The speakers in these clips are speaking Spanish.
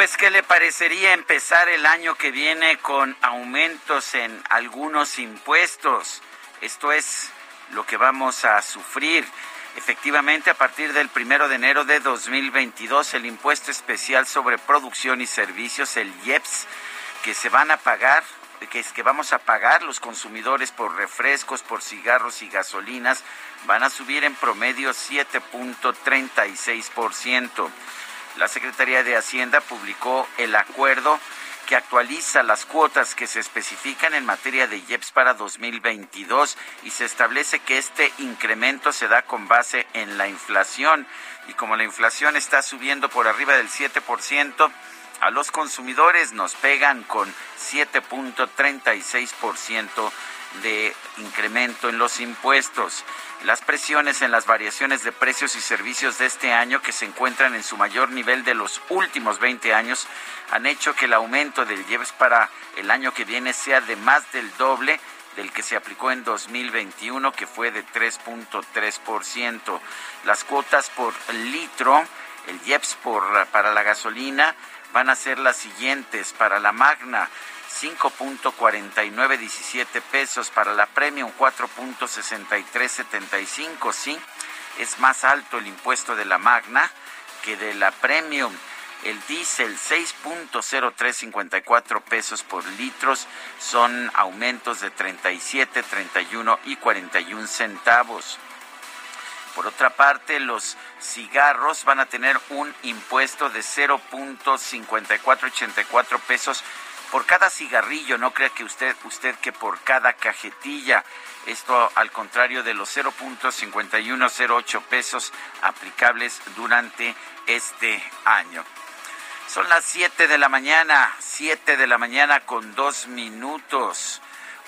Pues, ¿qué le parecería empezar el año que viene con aumentos en algunos impuestos? Esto es lo que vamos a sufrir. Efectivamente, a partir del primero de enero de 2022, el impuesto especial sobre producción y servicios, el IEPS, que se van a pagar, que es que vamos a pagar los consumidores por refrescos, por cigarros y gasolinas, van a subir en promedio 7.36%. La Secretaría de Hacienda publicó el acuerdo que actualiza las cuotas que se especifican en materia de IEPS para 2022 y se establece que este incremento se da con base en la inflación. Y como la inflación está subiendo por arriba del 7%, a los consumidores nos pegan con 7.36% de incremento en los impuestos. Las presiones en las variaciones de precios y servicios de este año, que se encuentran en su mayor nivel de los últimos 20 años, han hecho que el aumento del IEPS para el año que viene sea de más del doble del que se aplicó en 2021, que fue de 3.3%. Las cuotas por litro, el IEPS por, para la gasolina, van a ser las siguientes. Para la Magna, 5.4917 pesos, para la Premium 4.6375, sí, es más alto el impuesto de la Magna que de la Premium. El diésel 6.0354 pesos por litros son aumentos de 37, 31 y 41 centavos. Por otra parte, los cigarros van a tener un impuesto de 0.5484 pesos por cada cigarrillo, no crea que usted, usted que por cada cajetilla. Esto al contrario de los 0.5108 pesos aplicables durante este año. Son las 7 de la mañana, 7 de la mañana con dos minutos.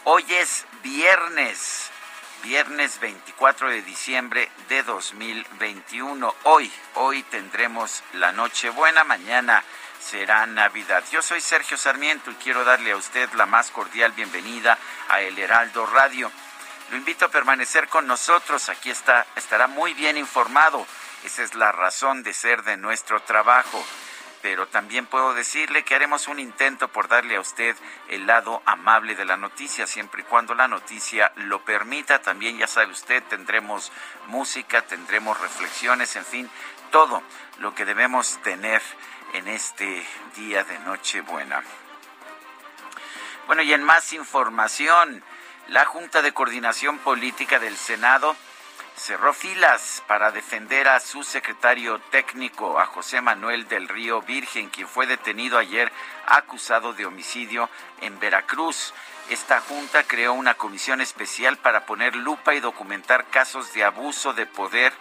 Hoy es viernes, viernes 24 de diciembre de 2021. Hoy, hoy tendremos la Nochebuena, mañana será Navidad. Yo soy Sergio Sarmiento y quiero darle a usted la más cordial bienvenida a El Heraldo Radio. Lo invito a permanecer con nosotros, aquí está, estará muy bien informado. Esa es la razón de ser de nuestro trabajo. Pero también puedo decirle que haremos un intento por darle a usted el lado amable de la noticia, siempre y cuando la noticia lo permita. También, ya sabe usted, tendremos música, tendremos reflexiones, en fin, todo lo que debemos tener en este día de Nochebuena. Bueno, y en más información, la Junta de Coordinación Política del Senado cerró filas para defender a su secretario técnico, a José Manuel del Río Virgen, quien fue detenido ayer acusado de homicidio en Veracruz. Esta junta creó una comisión especial para poner lupa y documentar casos de abuso de poder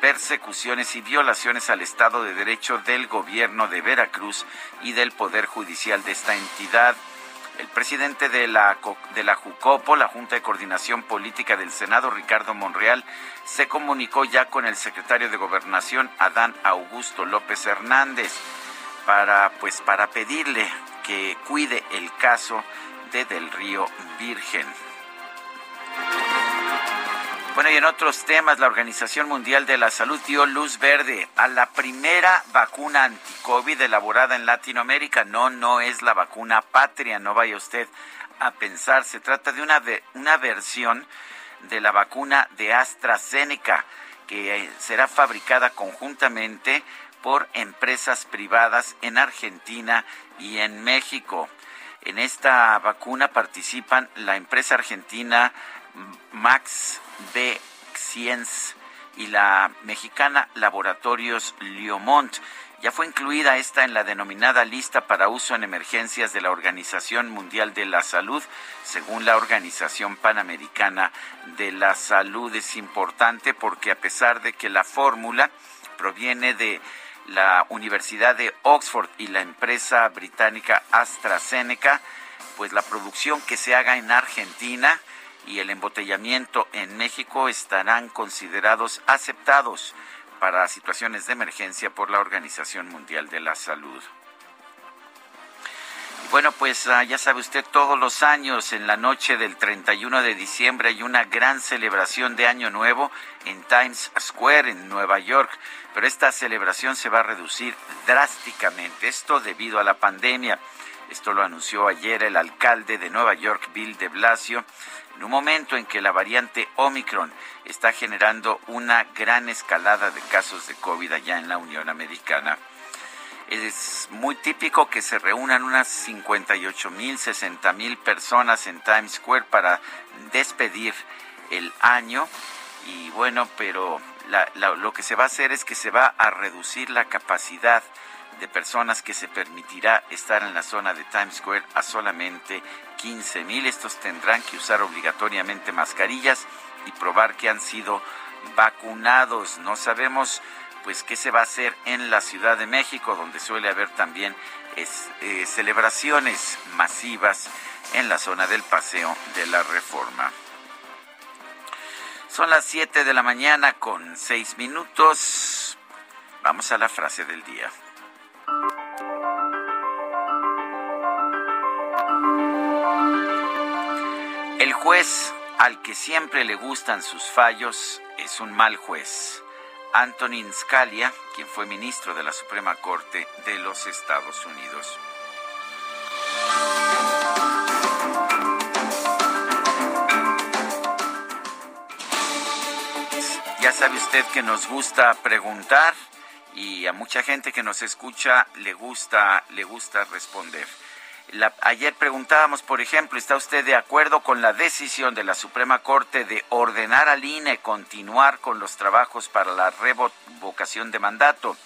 persecuciones y violaciones al Estado de Derecho del gobierno de Veracruz y del Poder Judicial de esta entidad. El presidente de la, de la JUCOPO, la Junta de Coordinación Política del Senado, Ricardo Monreal, se comunicó ya con el secretario de Gobernación, Adán Augusto López Hernández, para, pues, para pedirle que cuide el caso de Del Río Virgen. Bueno, y en otros temas, la Organización Mundial de la Salud dio luz verde a la primera vacuna anti-COVID elaborada en Latinoamérica. No, no es la vacuna patria, no vaya usted a pensar. Se trata de una, una versión de la vacuna de AstraZeneca que eh, será fabricada conjuntamente por empresas privadas en Argentina y en México. En esta vacuna participan la empresa argentina Max B. Science y la mexicana Laboratorios Liomont. Ya fue incluida esta en la denominada lista para uso en emergencias de la Organización Mundial de la Salud, según la Organización Panamericana de la Salud. Es importante porque a pesar de que la fórmula proviene de la Universidad de Oxford y la empresa británica AstraZeneca, pues la producción que se haga en Argentina y el embotellamiento en México estarán considerados aceptados para situaciones de emergencia por la Organización Mundial de la Salud. Bueno, pues ah, ya sabe usted, todos los años en la noche del 31 de diciembre hay una gran celebración de Año Nuevo en Times Square en Nueva York, pero esta celebración se va a reducir drásticamente, esto debido a la pandemia. Esto lo anunció ayer el alcalde de Nueva York, Bill de Blasio, en un momento en que la variante Omicron está generando una gran escalada de casos de COVID allá en la Unión Americana. Es muy típico que se reúnan unas 58 mil, 60 mil personas en Times Square para despedir el año. Y bueno, pero lo que se va a hacer es que se va a reducir la capacidad de personas que se permitirá estar en la zona de Times Square a solamente 15 mil. Estos tendrán que usar obligatoriamente mascarillas y probar que han sido vacunados. No sabemos pues qué se va a hacer en la Ciudad de México, donde suele haber también eh, celebraciones masivas en la zona del Paseo de la Reforma. Son las 7 de la mañana con 6 minutos. Vamos a la frase del día. El juez al que siempre le gustan sus fallos es un mal juez. Antonin Scalia, quien fue ministro de la Suprema Corte de los Estados Unidos. Ya sabe usted que nos gusta preguntar y a mucha gente que nos escucha le gusta le gusta responder ayer preguntábamos, por ejemplo, ¿está usted de acuerdo con la decisión de la Suprema Corte de ordenar al INE continuar con los trabajos para la revocación de mandato?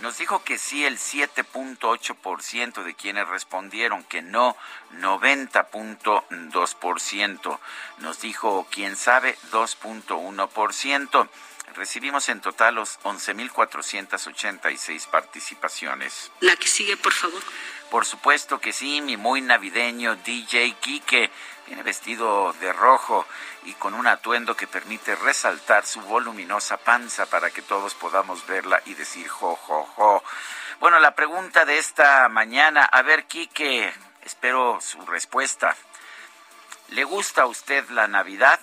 Nos dijo que sí el 7.8% de quienes respondieron, que no 90.2%. Nos dijo, quién sabe, 2.1%. Recibimos en total los 11.486 participaciones. La que sigue, por favor. Por supuesto que sí, mi muy navideño DJ Kike viene vestido de rojo y con un atuendo que permite resaltar su voluminosa panza para que todos podamos verla y decir jo, jo, jo. Bueno, la pregunta de esta mañana, a ver, Kike, espero su respuesta. ¿Le gusta a usted la Navidad?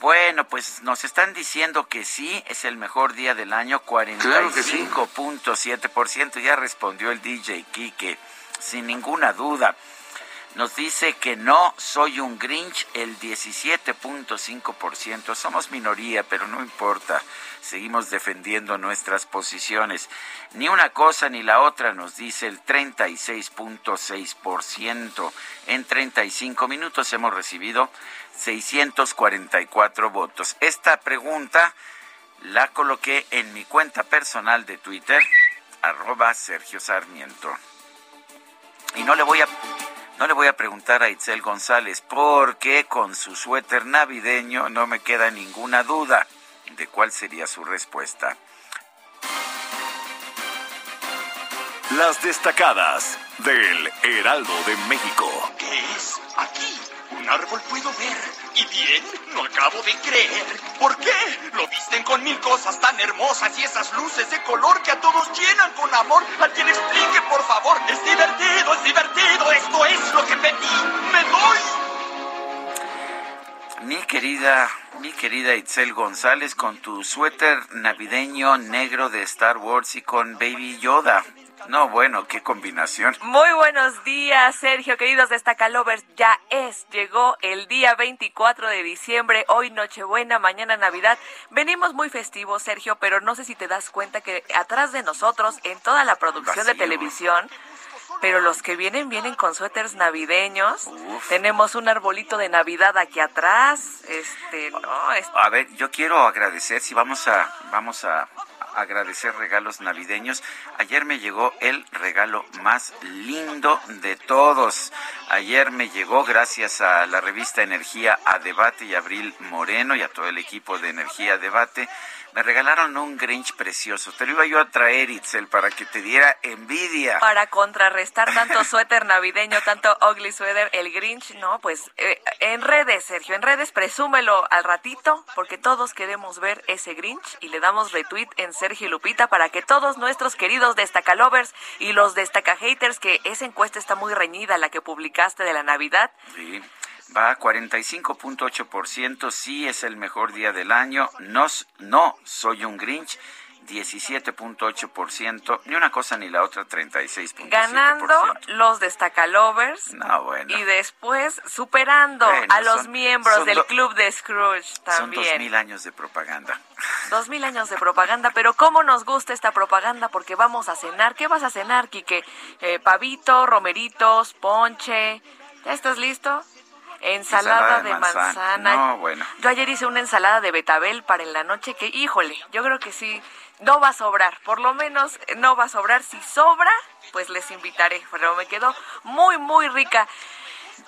Bueno, pues nos están diciendo que sí, es el mejor día del año, 45.7%. Ya respondió el DJ Kike, sin ninguna duda. Nos dice que no, soy un Grinch, el 17.5%. Somos minoría, pero no importa. Seguimos defendiendo nuestras posiciones. Ni una cosa ni la otra, nos dice el 36.6%. En 35 minutos hemos recibido 644 votos. Esta pregunta la coloqué en mi cuenta personal de Twitter, arroba Sergio Sarmiento. Y no le voy a no le voy a preguntar a Itzel González porque con su suéter navideño no me queda ninguna duda de cuál sería su respuesta. Las destacadas del Heraldo de México. ¿Qué es? Aquí un árbol puedo ver. ¿Y bien? No acabo de creer. ¿Por qué? Lo visten con mil cosas tan hermosas y esas luces de color que a todos llenan con amor. A quien explique, por favor. Es divertido, es divertido. Esto es lo que pedí. Me doy. Mi querida, mi querida Itzel González, con tu suéter navideño negro de Star Wars y con Baby Yoda No, bueno, qué combinación. Muy buenos días, Sergio, queridos Destacalovers. Ya es, llegó el día 24 de diciembre, hoy Nochebuena, mañana Navidad. Venimos muy festivos, Sergio, pero no sé si te das cuenta que atrás de nosotros, en toda la producción de televisión, pero los que vienen vienen con suéteres navideños. Tenemos un arbolito de Navidad aquí atrás. Este, no, A ver, yo quiero agradecer si vamos a vamos a agradecer regalos navideños. Ayer me llegó el regalo más lindo de todos. Ayer me llegó gracias a la revista Energía a Debate y Abril Moreno y a todo el equipo de Energía a Debate me regalaron un Grinch precioso. Te lo iba yo a traer, Itzel, para que te diera envidia. Para contrarrestar tanto suéter navideño, tanto ugly sweater, el Grinch, no, pues eh, en redes, Sergio, en redes, presúmelo al ratito, porque todos queremos ver ese Grinch y le damos retweet en Sergio Lupita para que todos nuestros queridos destacalovers y los destaca haters, que esa encuesta está muy reñida, la que publicaste de la Navidad. Sí va a 45.8%, sí es el mejor día del año, no, no soy un Grinch, 17.8%, ni una cosa ni la otra, 36.7%. Ganando los destacalovers. No, bueno. Y después superando a los miembros del club de Scrooge también. Son dos mil años de propaganda. Dos mil años de propaganda, pero ¿cómo nos gusta esta propaganda? Porque vamos a cenar. ¿Qué vas a cenar, Quique? Eh, pavito, romeritos, ponche. ¿Ya estás listo? Ensalada, de, manzana. No, bueno. Yo ayer hice una ensalada de betabel para en la noche que, híjole, yo creo que sí, no va a sobrar. Por lo menos no va a sobrar. Si sobra, pues les invitaré. Pero me quedó muy, muy rica.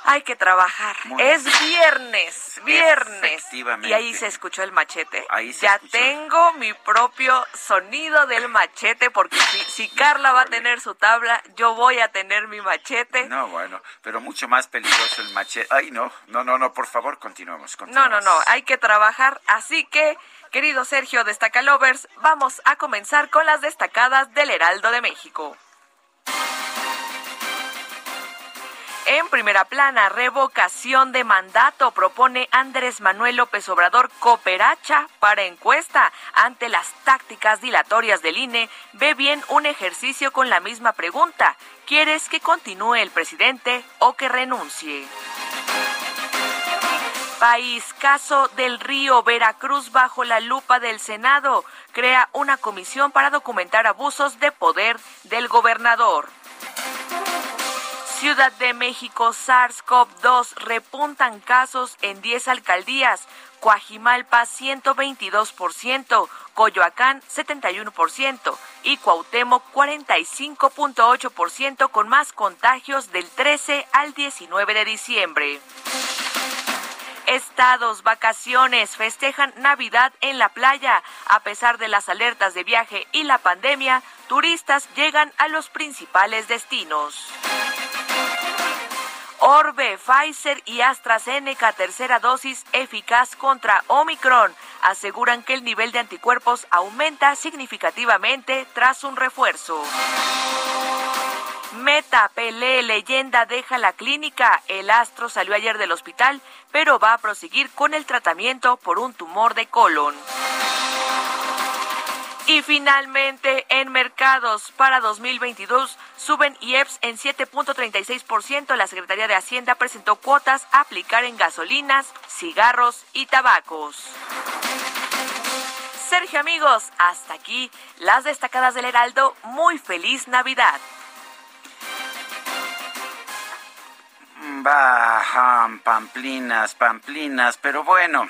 Hay que trabajar. es viernes, viernes. Y ahí se escuchó el machete. ya tengo mi propio sonido del machete porque si, si Carla va a tener su tabla, yo voy a tener mi machete. No, bueno, pero mucho más peligroso el machete. Ay, no, no, no, no, por favor, continuemos. No, no, no, hay que trabajar. Así que, querido Sergio Destacalovers, vamos a comenzar con las destacadas del Heraldo de México. En primera plana, revocación de mandato propone Andrés Manuel López Obrador cooperacha para encuesta ante las tácticas dilatorias del INE. Ve bien un ejercicio con la misma pregunta. ¿Quieres que continúe el presidente o que renuncie? País, caso del río Veracruz bajo la lupa del Senado. Crea una comisión para documentar abusos de poder del gobernador. Ciudad de México, SARS-CoV-2, repuntan casos en 10 alcaldías. Coajimalpa 122%, Coyoacán 71% y Cuauhtémoc 45.8% con más contagios del 13 al 19 de diciembre. Estados, vacaciones, festejan Navidad en la playa. A pesar de las alertas de viaje y la pandemia, turistas llegan a los principales destinos. Orbe, Pfizer y AstraZeneca, tercera dosis eficaz contra Omicron. Aseguran que el nivel de anticuerpos aumenta significativamente tras un refuerzo. Meta, Pelé, leyenda deja la clínica. El astro salió ayer del hospital, pero va a proseguir con el tratamiento por un tumor de colon. Y finalmente, en mercados para 2022 suben IEPS en 7.36%. La Secretaría de Hacienda presentó cuotas a aplicar en gasolinas, cigarros y tabacos. Sergio amigos, hasta aquí las destacadas del Heraldo. Muy feliz Navidad. Bajan pamplinas, pamplinas, pero bueno.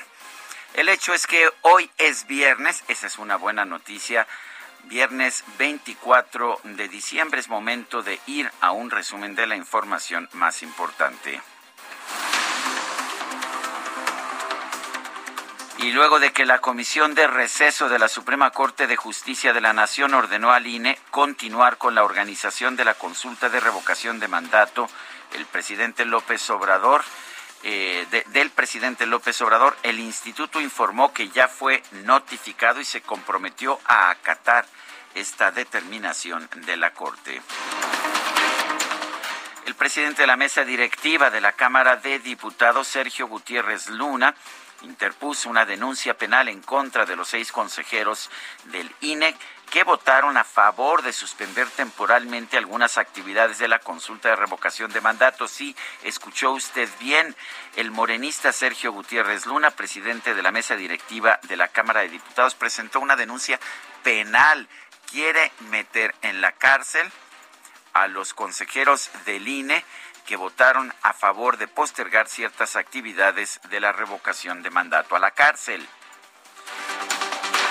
El hecho es que hoy es viernes, esa es una buena noticia. Viernes 24 de diciembre es momento de ir a un resumen de la información más importante. Y luego de que la Comisión de Receso de la Suprema Corte de Justicia de la Nación ordenó al INE continuar con la organización de la consulta de revocación de mandato, el presidente López Obrador eh, del presidente López Obrador, el instituto informó que ya fue notificado y se comprometió a acatar esta determinación de la Corte. El presidente de la mesa directiva de la Cámara de Diputados, Sergio Gutiérrez Luna, interpuso una denuncia penal en contra de los seis consejeros del INE que votaron a favor de suspender temporalmente algunas actividades de la consulta de revocación de mandato. Sí, escuchó usted bien, el morenista Sergio Gutiérrez Luna, presidente de la mesa directiva de la Cámara de Diputados, presentó una denuncia penal. Quiere meter en la cárcel a los consejeros del INE que votaron a favor de postergar ciertas actividades de la revocación de mandato a la cárcel.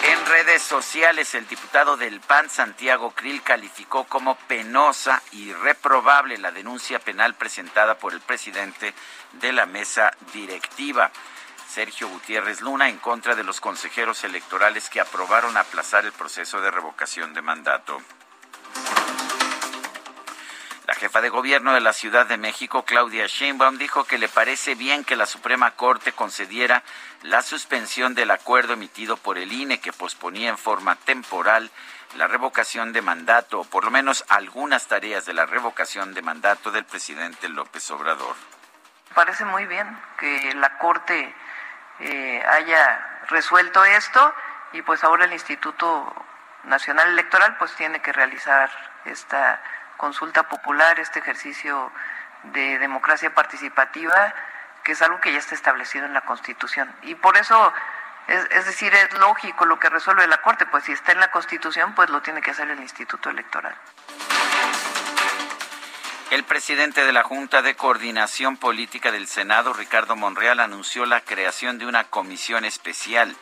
En redes sociales, el diputado del PAN, Santiago Krill, calificó como penosa y reprobable la denuncia penal presentada por el presidente de la mesa directiva, Sergio Gutiérrez Luna, en contra de los consejeros electorales que aprobaron aplazar el proceso de revocación de mandato. Jefa de gobierno de la Ciudad de México, Claudia Sheinbaum, dijo que le parece bien que la Suprema Corte concediera la suspensión del acuerdo emitido por el INE que posponía en forma temporal la revocación de mandato, o por lo menos algunas tareas de la revocación de mandato del presidente López Obrador. Parece muy bien que la Corte eh, haya resuelto esto y pues ahora el Instituto Nacional Electoral pues tiene que realizar esta consulta popular, este ejercicio de democracia participativa, que es algo que ya está establecido en la Constitución. Y por eso, es, decir, es lógico lo que resuelve la Corte, pues si está en la Constitución, pues lo tiene que hacer el Instituto Electoral. El presidente de la Junta de Coordinación Política del Senado, Ricardo Monreal, anunció la creación de una comisión especial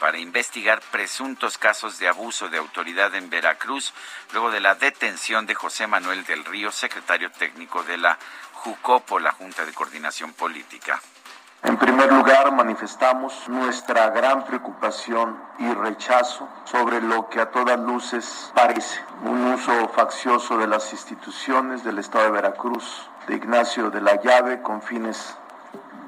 para investigar presuntos casos de abuso de autoridad en Veracruz, luego de la detención de José Manuel del Río, secretario técnico de la JUCOPO, la Junta de Coordinación Política. En primer lugar, manifestamos nuestra gran preocupación y rechazo sobre lo que a todas luces parece un uso faccioso de las instituciones del Estado de Veracruz de Ignacio de la Llave con fines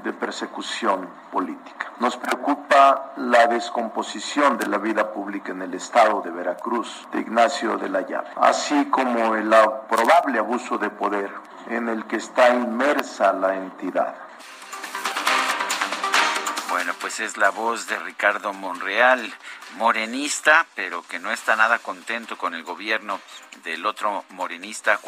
de persecución política. Nos preocupa la descomposición de la vida pública en el estado de Veracruz de Ignacio de la Llave, así como el probable abuso de poder en el que está inmersa la entidad. Bueno, pues es la voz de Ricardo Monreal, morenista, pero que no está nada contento con el gobierno del otro morenista,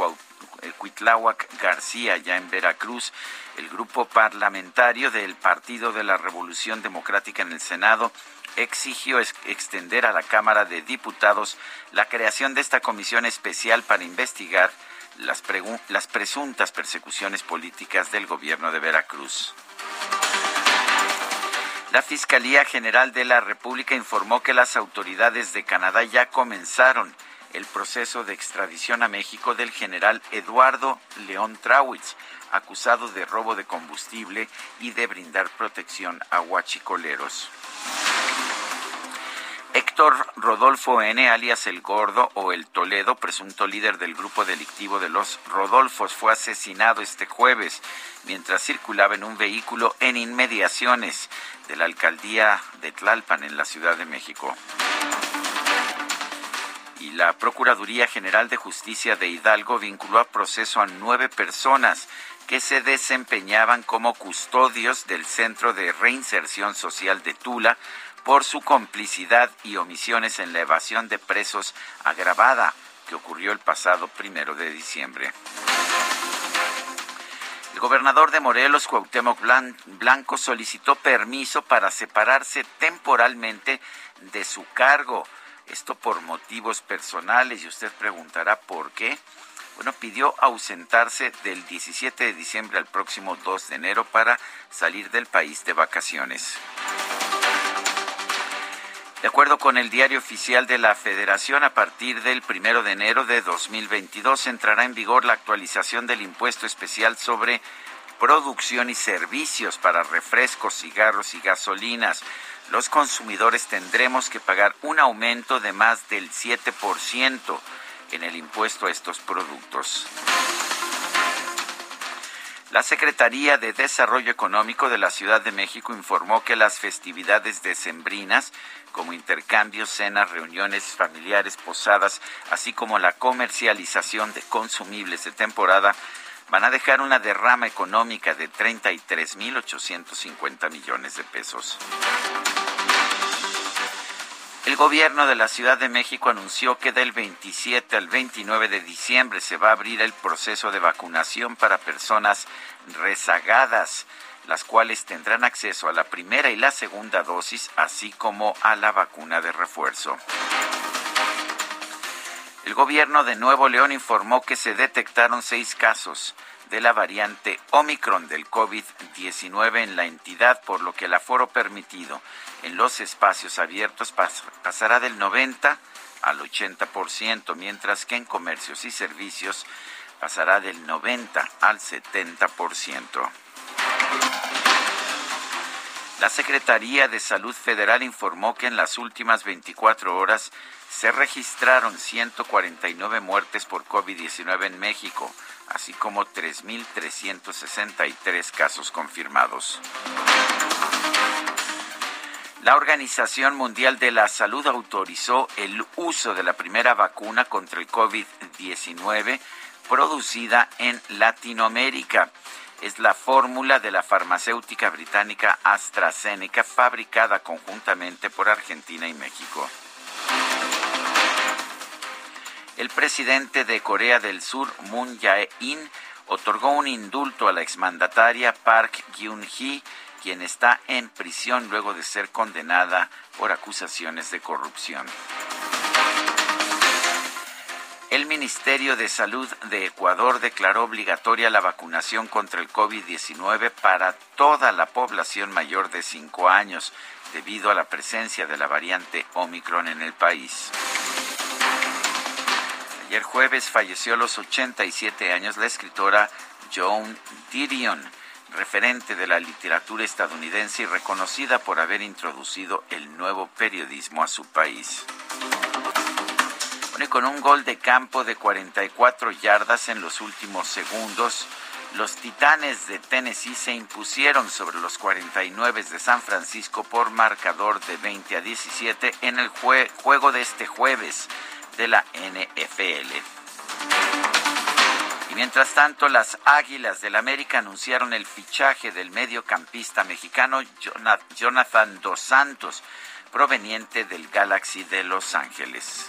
Cuitláhuac García, ya en Veracruz. El grupo parlamentario del Partido de la Revolución Democrática en el Senado exigió extender a la Cámara de Diputados la creación de esta comisión especial para investigar las, las presuntas persecuciones políticas del gobierno de Veracruz. La Fiscalía General de la República informó que las autoridades de Canadá ya comenzaron el proceso de extradición a México del general Eduardo León Trawitz, acusado de robo de combustible y de brindar protección a huachicoleros. Héctor Rodolfo N., alias El Gordo o El Toledo, presunto líder del grupo delictivo de los Rodolfos, fue asesinado este jueves mientras circulaba en un vehículo en inmediaciones de la alcaldía de Tlalpan en la Ciudad de México y la Procuraduría General de Justicia de Hidalgo vinculó a proceso a nueve personas que se desempeñaban como custodios del Centro de Reinserción Social de Tula por su complicidad y omisiones en la evasión de presos agravada que ocurrió el pasado primero de diciembre. El gobernador de Morelos, Cuauhtémoc Blanco, solicitó permiso para separarse temporalmente de su cargo esto por motivos personales y usted preguntará por qué. Bueno, pidió ausentarse del 17 de diciembre al próximo 2 de enero para salir del país de vacaciones. De acuerdo con el diario oficial de la Federación, a partir del 1 de enero de 2022 entrará en vigor la actualización del impuesto especial sobre producción y servicios para refrescos, cigarros y gasolinas los consumidores tendremos que pagar un aumento de más del 7% en el impuesto a estos productos. La Secretaría de Desarrollo Económico de la Ciudad de México informó que las festividades decembrinas, como intercambios, cenas, reuniones familiares, posadas, así como la comercialización de consumibles de temporada, van a dejar una derrama económica de 33.850 millones de pesos. El gobierno de la Ciudad de México anunció que del 27 al 29 de diciembre se va a abrir el proceso de vacunación para personas rezagadas, las cuales tendrán acceso a la primera y la segunda dosis, así como a la vacuna de refuerzo. El gobierno de Nuevo León informó que se detectaron seis casos de la variante Omicron del COVID-19 en la entidad, por lo que el aforo permitido en los espacios abiertos pasará del 90 al 80%, mientras que en comercios y servicios pasará del 90 al 70%. La Secretaría de Salud Federal informó que en las últimas 24 horas se registraron 149 muertes por COVID-19 en México, así como 3.363 casos confirmados. La Organización Mundial de la Salud autorizó el uso de la primera vacuna contra el COVID-19 producida en Latinoamérica. Es la fórmula de la farmacéutica británica AstraZeneca fabricada conjuntamente por Argentina y México. El presidente de Corea del Sur, Moon Jae-in, otorgó un indulto a la exmandataria Park Geun-hye quien está en prisión luego de ser condenada por acusaciones de corrupción. El Ministerio de Salud de Ecuador declaró obligatoria la vacunación contra el COVID-19 para toda la población mayor de 5 años, debido a la presencia de la variante Omicron en el país. Ayer jueves falleció a los 87 años la escritora Joan Didion referente de la literatura estadounidense y reconocida por haber introducido el nuevo periodismo a su país. con un gol de campo de 44 yardas en los últimos segundos, los Titanes de Tennessee se impusieron sobre los 49 de San Francisco por marcador de 20 a 17 en el juego de este jueves de la NFL. Y mientras tanto, las Águilas del América anunciaron el fichaje del mediocampista mexicano Jonathan Dos Santos, proveniente del Galaxy de Los Ángeles.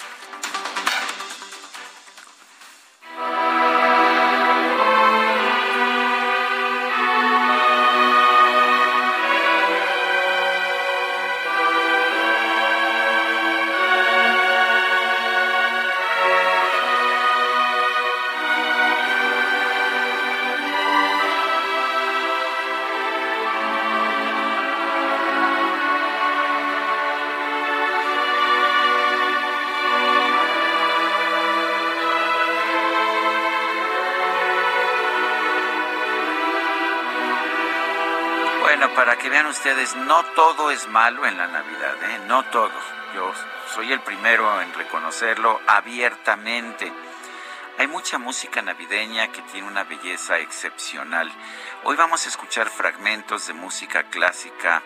No todo es malo en la Navidad, ¿eh? no todo. Yo soy el primero en reconocerlo abiertamente. Hay mucha música navideña que tiene una belleza excepcional. Hoy vamos a escuchar fragmentos de música clásica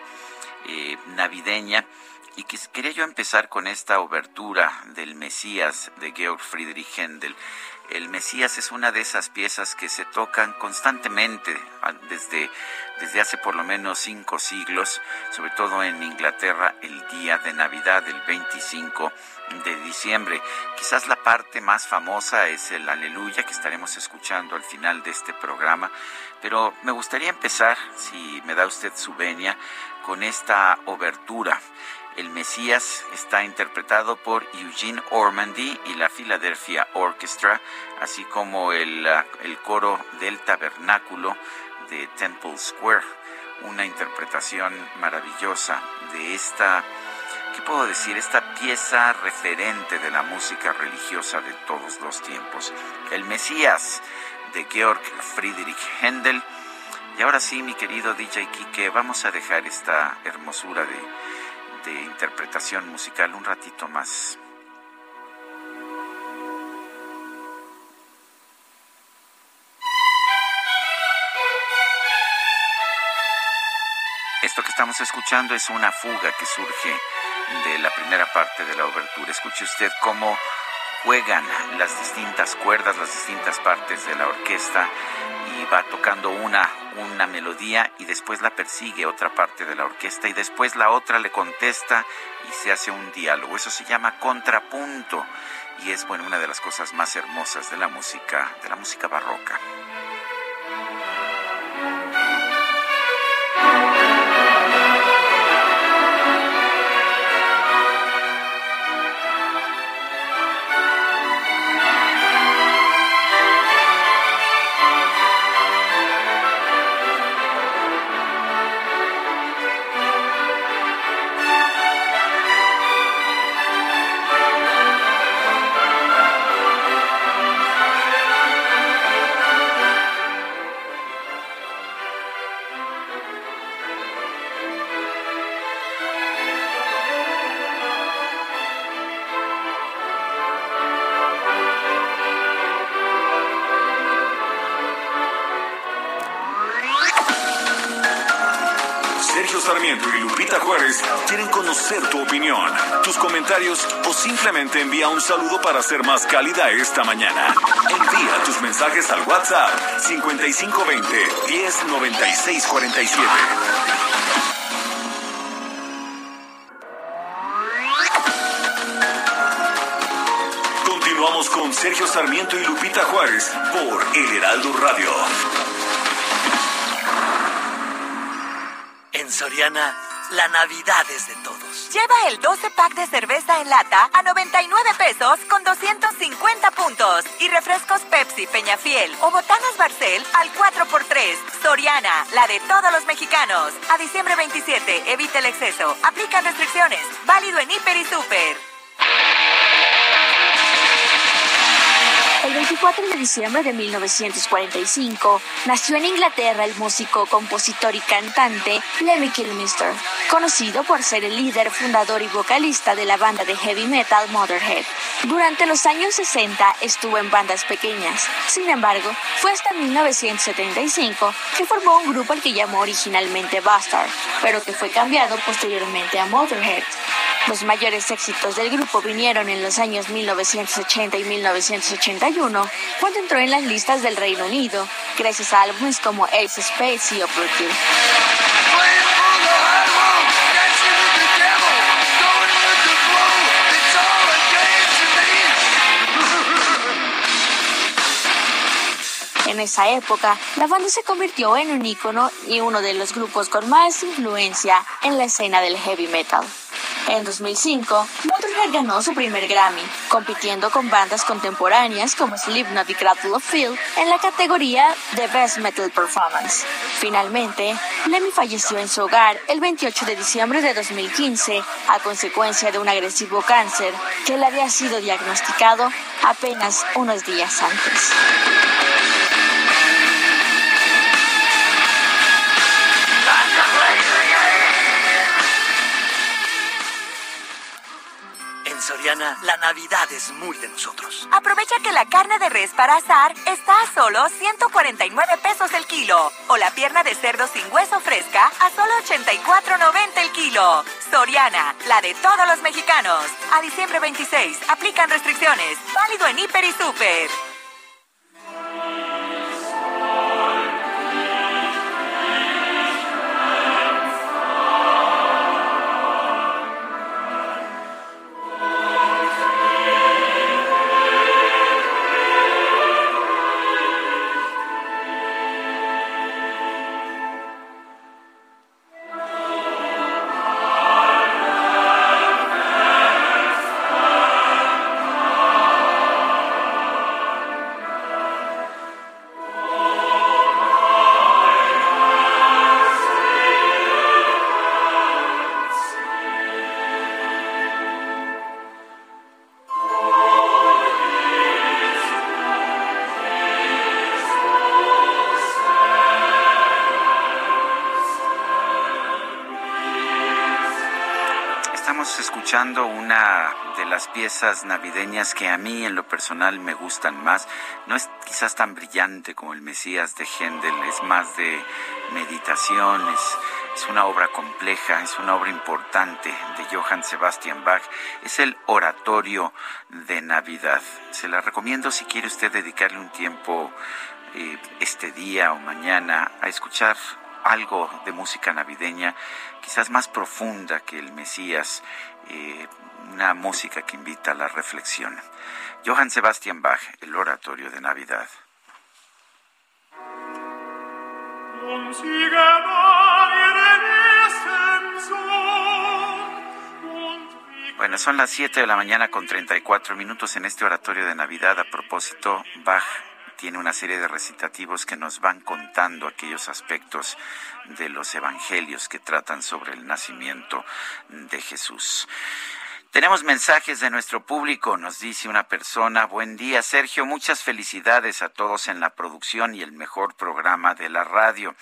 eh, navideña y quería yo empezar con esta obertura del Mesías de Georg Friedrich Händel. El Mesías es una de esas piezas que se tocan constantemente desde, desde hace por lo menos cinco siglos, sobre todo en Inglaterra, el día de Navidad, el 25 de diciembre. Quizás la parte más famosa es el Aleluya que estaremos escuchando al final de este programa, pero me gustaría empezar, si me da usted su venia, con esta obertura. El Mesías está interpretado por Eugene Ormandy y la Philadelphia Orchestra, así como el, ah, el coro del tabernáculo de Temple Square. Una interpretación maravillosa de esta, ¿qué puedo decir? Esta pieza referente de la música religiosa de todos los tiempos. El Mesías de Georg Friedrich Händel. Y ahora sí, mi querido DJ Kike, vamos a dejar esta hermosura de interpretación musical un ratito más. Esto que estamos escuchando es una fuga que surge de la primera parte de la obertura. Escuche usted cómo juegan las distintas cuerdas, las distintas partes de la orquesta y va tocando una, una melodía y después la persigue otra parte de la orquesta y después la otra le contesta y se hace un diálogo. Eso se llama contrapunto y es bueno una de las cosas más hermosas de la música, de la música barroca. O simplemente envía un saludo para ser más cálida esta mañana. Envía tus mensajes al WhatsApp 5520 109647. Continuamos con Sergio Sarmiento y Lupita Juárez por El Heraldo Radio. En Soriana la Navidad es de todos. Lleva el 12 pack de cerveza en lata a 99 pesos con 250 puntos. Y refrescos Pepsi, Peñafiel o botanas Barcel al 4x3. Soriana, la de todos los mexicanos. A diciembre 27, evita el exceso. Aplican restricciones. Válido en Hiper y Super. El 24 de diciembre de 1945 nació en Inglaterra el músico, compositor y cantante Lemmy Kilmister, conocido por ser el líder, fundador y vocalista de la banda de heavy metal Motorhead. Durante los años 60 estuvo en bandas pequeñas. Sin embargo, fue hasta 1975 que formó un grupo al que llamó originalmente Bastard, pero que fue cambiado posteriormente a Motorhead. Los mayores éxitos del grupo vinieron en los años 1980 y 1981, cuando entró en las listas del Reino Unido, gracias a álbumes como Ace Space y Operative. En esa época, la banda se convirtió en un ícono y uno de los grupos con más influencia en la escena del heavy metal. En 2005, Motorhead ganó su primer Grammy, compitiendo con bandas contemporáneas como Slipknot y Cradle of Filth en la categoría de Best Metal Performance. Finalmente, Lemmy falleció en su hogar el 28 de diciembre de 2015 a consecuencia de un agresivo cáncer que le había sido diagnosticado apenas unos días antes. Soriana, la Navidad es muy de nosotros. Aprovecha que la carne de res para asar está a solo 149 pesos el kilo. O la pierna de cerdo sin hueso fresca a solo 84.90 el kilo. Soriana, la de todos los mexicanos. A diciembre 26, aplican restricciones. Válido en Hiper y Super. Piezas navideñas que a mí en lo personal me gustan más. No es quizás tan brillante como el Mesías de Händel, es más de meditación, es, una obra compleja, es una obra importante de Johann Sebastian Bach. Es el oratorio de Navidad. Se la recomiendo si quiere usted dedicarle un tiempo eh, este día o mañana a escuchar algo de música navideña, quizás más profunda que el Mesías, eh, una música que invita a la reflexión. Johann Sebastian Bach, el oratorio de Navidad. Bueno, son las 7 de la mañana con 34 minutos en este oratorio de Navidad. A propósito, Bach tiene una serie de recitativos que nos van contando aquellos aspectos de los evangelios que tratan sobre el nacimiento de Jesús. Tenemos mensajes de nuestro público, nos dice una persona. Buen día, Sergio. Muchas felicidades a todos en la producción y el mejor programa de la radio.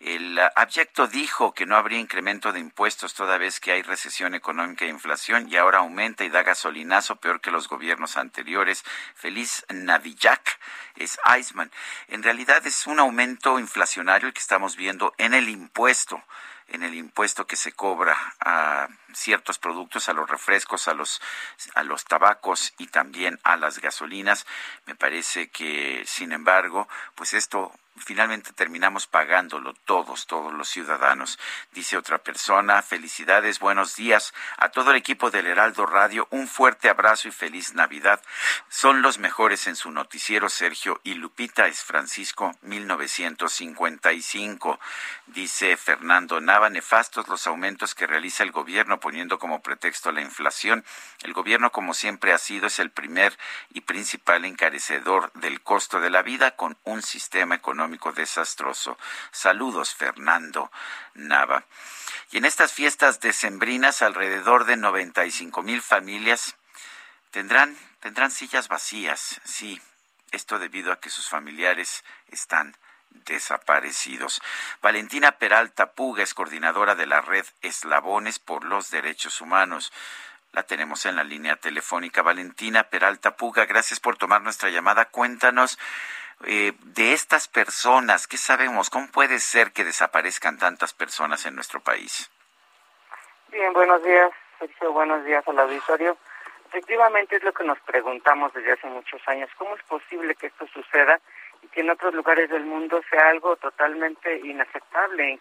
El abyecto dijo que no habría incremento de impuestos toda vez que hay recesión económica e inflación y ahora aumenta y da gasolinazo peor que los gobiernos anteriores. Feliz Navillac es Iceman. En realidad es un aumento inflacionario el que estamos viendo en el impuesto en el impuesto que se cobra a ciertos productos, a los refrescos, a los, a los tabacos y también a las gasolinas. Me parece que, sin embargo, pues esto finalmente terminamos pagándolo todos, todos los ciudadanos. Dice otra persona, felicidades, buenos días a todo el equipo del Heraldo Radio, un fuerte abrazo y feliz Navidad. Son los mejores en su noticiero, Sergio y Lupita es Francisco 1955. Dice Fernando Nava, nefastos los aumentos que realiza el gobierno poniendo como pretexto la inflación. El gobierno, como siempre ha sido, es el primer y principal encarecedor del costo de la vida con un sistema económico desastroso. Saludos, Fernando Nava. Y en estas fiestas decembrinas, alrededor de 95 mil familias tendrán, tendrán sillas vacías, sí, esto debido a que sus familiares están desaparecidos. Valentina Peralta Puga es coordinadora de la red Eslabones por los Derechos Humanos. La tenemos en la línea telefónica. Valentina Peralta Puga, gracias por tomar nuestra llamada. Cuéntanos eh, de estas personas? ¿Qué sabemos? ¿Cómo puede ser que desaparezcan tantas personas en nuestro país? Bien, buenos días, Sergio. Buenos días al auditorio. Efectivamente es lo que nos preguntamos desde hace muchos años. ¿Cómo es posible que esto suceda y que en otros lugares del mundo sea algo totalmente inaceptable,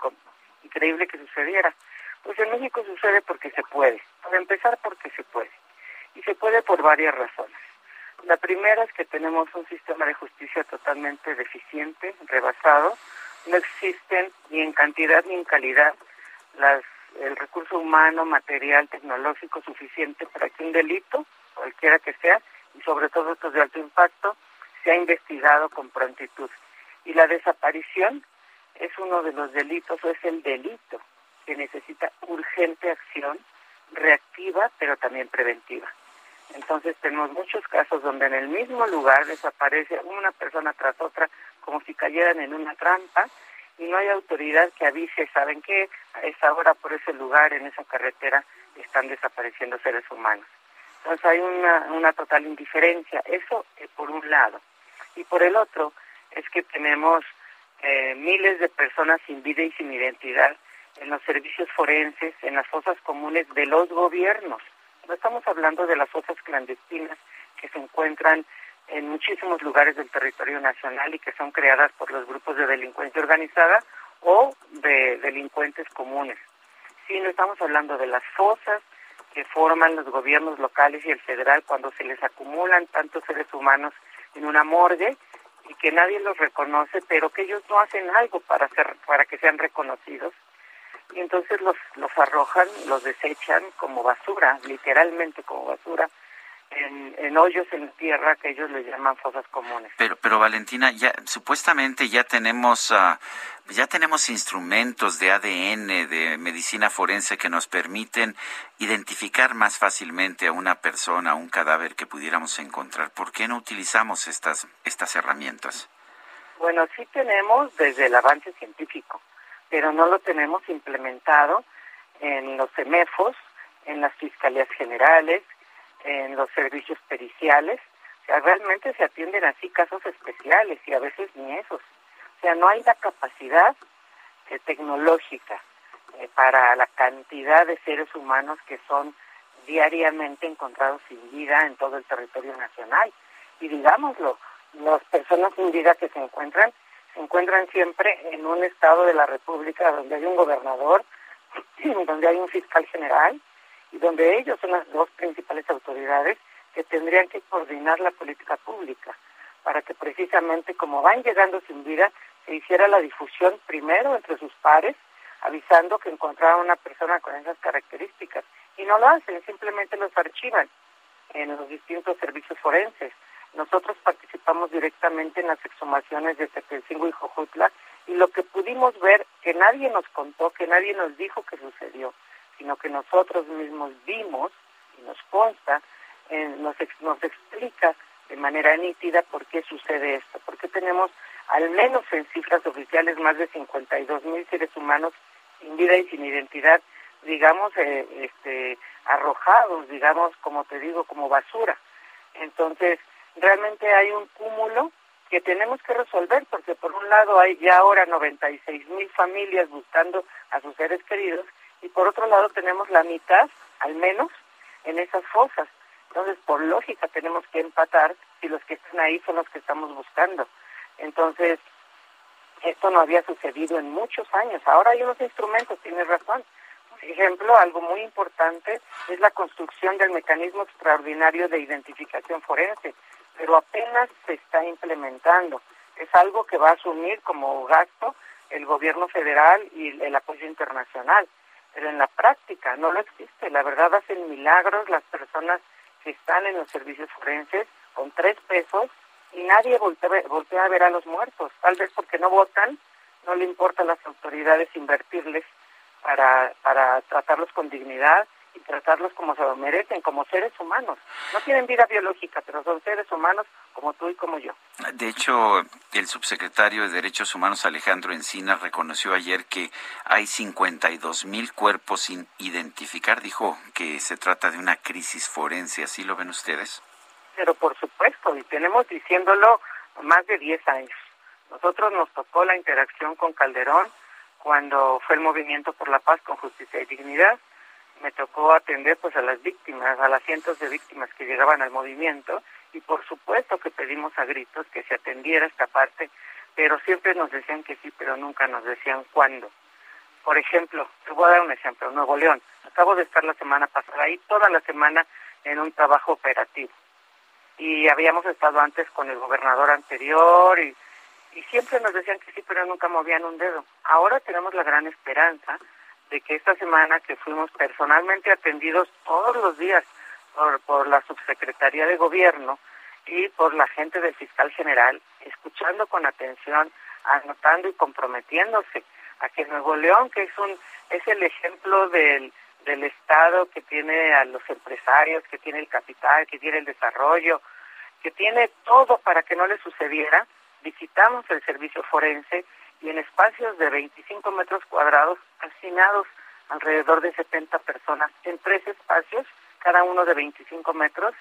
increíble que sucediera? Pues en México sucede porque se puede. Para empezar, porque se puede. Y se puede por varias razones. La primera es que tenemos un sistema de justicia totalmente deficiente, rebasado. No existen ni en cantidad ni en calidad las, el recurso humano, material, tecnológico suficiente para que un delito, cualquiera que sea, y sobre todo estos de alto impacto, sea investigado con prontitud. Y la desaparición es uno de los delitos o es el delito que necesita urgente acción reactiva, pero también preventiva. Entonces tenemos muchos casos donde en el mismo lugar desaparece una persona tras otra como si cayeran en una trampa y no hay autoridad que avise, ¿saben qué? A esa hora por ese lugar, en esa carretera, están desapareciendo seres humanos. Entonces hay una, una total indiferencia, eso eh, por un lado. Y por el otro es que tenemos eh, miles de personas sin vida y sin identidad en los servicios forenses, en las fosas comunes de los gobiernos. No estamos hablando de las fosas clandestinas que se encuentran en muchísimos lugares del territorio nacional y que son creadas por los grupos de delincuencia organizada o de delincuentes comunes. Sino estamos hablando de las fosas que forman los gobiernos locales y el federal cuando se les acumulan tantos seres humanos en una morgue y que nadie los reconoce, pero que ellos no hacen algo para ser, para que sean reconocidos y entonces los, los arrojan, los desechan como basura, literalmente como basura, en, en, hoyos en tierra que ellos le llaman fosas comunes. Pero, pero Valentina, ya supuestamente ya tenemos uh, ya tenemos instrumentos de ADN, de medicina forense que nos permiten identificar más fácilmente a una persona, a un cadáver que pudiéramos encontrar. ¿Por qué no utilizamos estas estas herramientas? Bueno, sí tenemos desde el avance científico pero no lo tenemos implementado en los CEMEFOS, en las fiscalías generales, en los servicios periciales. O sea, realmente se atienden así casos especiales y a veces ni esos. O sea, no hay la capacidad eh, tecnológica eh, para la cantidad de seres humanos que son diariamente encontrados sin vida en todo el territorio nacional. Y digámoslo, las personas sin vida que se encuentran, encuentran siempre en un estado de la República donde hay un gobernador, donde hay un fiscal general y donde ellos son las dos principales autoridades que tendrían que coordinar la política pública para que precisamente como van llegando sin vida se hiciera la difusión primero entre sus pares avisando que encontraron una persona con esas características y no lo hacen, simplemente los archivan en los distintos servicios forenses. Nosotros participamos directamente en las exhumaciones de Tetelcingo y Jojutla y lo que pudimos ver, que nadie nos contó, que nadie nos dijo que sucedió, sino que nosotros mismos vimos y nos consta, eh, nos, nos explica de manera nítida por qué sucede esto, porque tenemos al menos en cifras oficiales más de 52 mil seres humanos sin vida y sin identidad, digamos, eh, este, arrojados, digamos, como te digo, como basura. Entonces, realmente hay un cúmulo que tenemos que resolver, porque por un lado hay ya ahora 96 mil familias buscando a sus seres queridos, y por otro lado tenemos la mitad, al menos, en esas fosas. Entonces, por lógica, tenemos que empatar si los que están ahí son los que estamos buscando. Entonces, esto no había sucedido en muchos años. Ahora hay unos instrumentos, tienes razón. Por ejemplo, algo muy importante es la construcción del mecanismo extraordinario de identificación forense, pero apenas se está implementando. Es algo que va a asumir como gasto el gobierno federal y el apoyo internacional, pero en la práctica no lo existe. La verdad hacen milagros las personas que están en los servicios forenses con tres pesos y nadie voltea, a ver a los muertos, tal vez porque no votan, no le importa a las autoridades invertirles para, para tratarlos con dignidad y tratarlos como se lo merecen, como seres humanos. No tienen vida biológica, pero son seres humanos como tú y como yo. De hecho, el subsecretario de Derechos Humanos Alejandro Encina reconoció ayer que hay 52 mil cuerpos sin identificar. Dijo que se trata de una crisis forense. ¿Así lo ven ustedes? pero por supuesto, y tenemos diciéndolo más de 10 años. Nosotros nos tocó la interacción con Calderón cuando fue el movimiento por la paz con justicia y dignidad. Me tocó atender pues a las víctimas, a las cientos de víctimas que llegaban al movimiento y por supuesto que pedimos a gritos que se atendiera esta parte, pero siempre nos decían que sí, pero nunca nos decían cuándo. Por ejemplo, te voy a dar un ejemplo, Nuevo León. Acabo de estar la semana pasada ahí toda la semana en un trabajo operativo y habíamos estado antes con el gobernador anterior y, y siempre nos decían que sí, pero nunca movían un dedo. Ahora tenemos la gran esperanza de que esta semana que fuimos personalmente atendidos todos los días por, por la subsecretaría de gobierno y por la gente del fiscal general, escuchando con atención, anotando y comprometiéndose a que Nuevo León, que es un es el ejemplo del del Estado, que tiene a los empresarios, que tiene el capital, que tiene el desarrollo, que tiene todo para que no le sucediera, visitamos el servicio forense y en espacios de 25 metros cuadrados, asignados alrededor de 70 personas. En tres espacios, cada uno de 25 metros,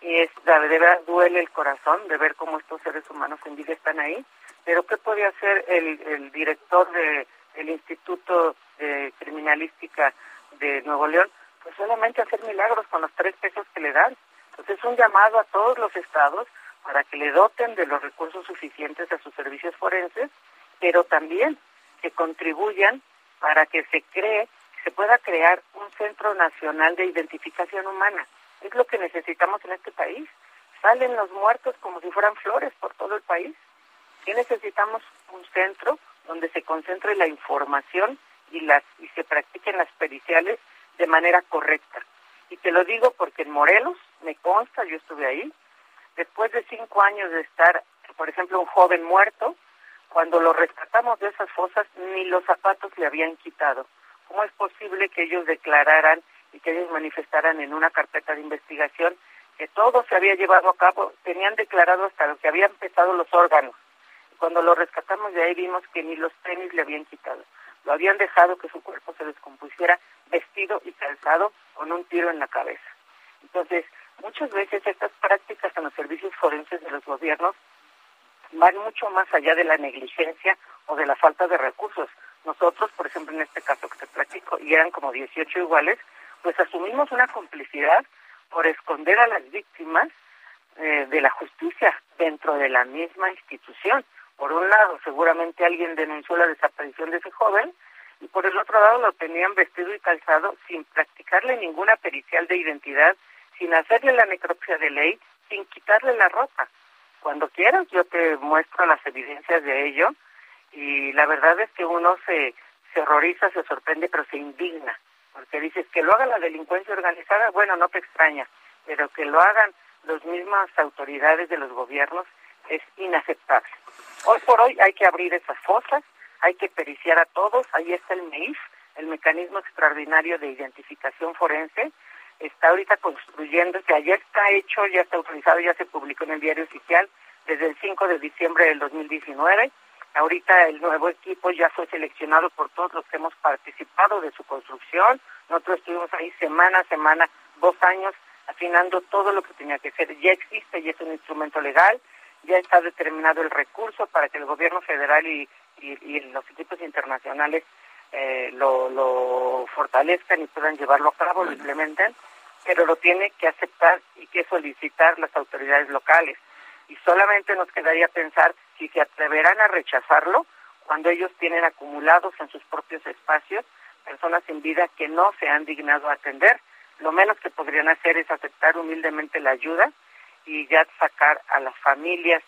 y es, de verdad duele el corazón de ver cómo estos seres humanos en vida están ahí, pero ¿qué puede hacer el, director de, del Instituto de Criminalística de Nuevo León, pues solamente hacer milagros con los tres pesos que le dan. Entonces es un llamado a todos los estados para que le doten de los recursos suficientes a sus servicios forenses, pero también que contribuyan para que se cree, se pueda crear un centro nacional de identificación humana. Es lo que necesitamos en este país. Salen los muertos como si fueran flores por todo el país. ¿Qué necesitamos? Un centro donde se concentre la información y las y se practiquen las periciales de manera correcta. Y te lo digo porque en Morelos, me consta, yo estuve ahí, después de cinco años de estar, por ejemplo, un joven muerto, cuando lo rescatamos de esas fosas, ni los zapatos le habían quitado. ¿Cómo es posible que ellos declararan y que ellos manifestaran en una carpeta de investigación que todo se había llevado a cabo? Tenían declarado hasta lo que habían pesado los órganos. Cuando lo rescatamos de ahí vimos que ni los tenis le habían quitado lo habían dejado que su cuerpo se descompusiera vestido y calzado con un tiro en la cabeza. Entonces, muchas veces estas prácticas en los servicios forenses de los gobiernos van mucho más allá de la negligencia o de la falta de recursos. Nosotros, por ejemplo, en este caso que te platico, y eran como 18 iguales, pues asumimos una complicidad por esconder a las víctimas eh, de la justicia dentro de la misma institución. Por un lado, seguramente alguien denunció la desaparición de ese joven y por el otro lado lo tenían vestido y calzado sin practicarle ninguna pericial de identidad, sin hacerle la necropsia de ley, sin quitarle la ropa. Cuando quieras yo te muestro las evidencias de ello y la verdad es que uno se, se horroriza, se sorprende, pero se indigna, porque dices que lo haga la delincuencia organizada, bueno, no te extraña, pero que lo hagan las mismas autoridades de los gobiernos es inaceptable. Hoy por hoy hay que abrir esas fosas, hay que periciar a todos, ahí está el MEIF, el Mecanismo Extraordinario de Identificación Forense, está ahorita construyéndose, ayer está hecho, ya está autorizado, ya se publicó en el diario oficial desde el 5 de diciembre del 2019. Ahorita el nuevo equipo ya fue seleccionado por todos los que hemos participado de su construcción. Nosotros estuvimos ahí semana a semana, dos años, afinando todo lo que tenía que ser. Ya existe, ya es un instrumento legal, ya está determinado el recurso para que el gobierno federal y, y, los equipos internacionales eh, lo, lo fortalezcan y puedan llevarlo a cabo, lo implementen, pero lo tiene que aceptar y que solicitar las autoridades locales. Y solamente nos quedaría pensar si se atreverán a rechazarlo cuando ellos tienen acumulados en sus propios espacios personas sin vida que no se han dignado a atender. Lo menos que podrían hacer es aceptar humildemente la ayuda y ya sacar a las familias,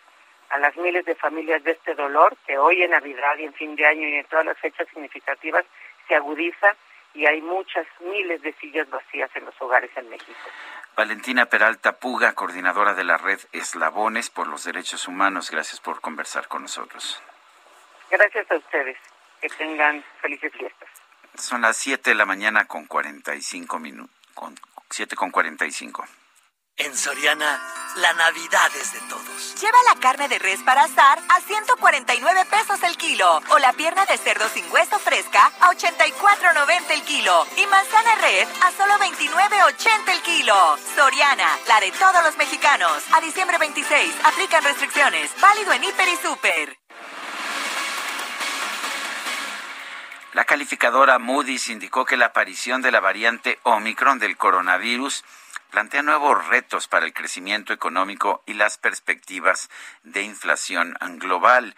a las miles de familias de este dolor que hoy en Navidad y en fin de año y en todas las fechas significativas se agudiza y hay muchas miles de sillas vacías en los hogares en México. Valentina Peralta Puga, coordinadora de la red Eslabones por los Derechos Humanos, gracias por conversar con nosotros. Gracias a ustedes. Que tengan felices fiestas. Son las 7 de la mañana con 45 minutos. Con 7 con 45. En Soriana, la Navidad es de todos. Lleva la carne de res para asar a 149 pesos el kilo o la pierna de cerdo sin hueso fresca a 84.90 el kilo y manzana red a solo 29.80 el kilo. Soriana, la de todos los mexicanos. A diciembre 26, aplican restricciones. Válido en Hiper y Super. La calificadora Moody's indicó que la aparición de la variante Omicron del coronavirus plantea nuevos retos para el crecimiento económico y las perspectivas de inflación global.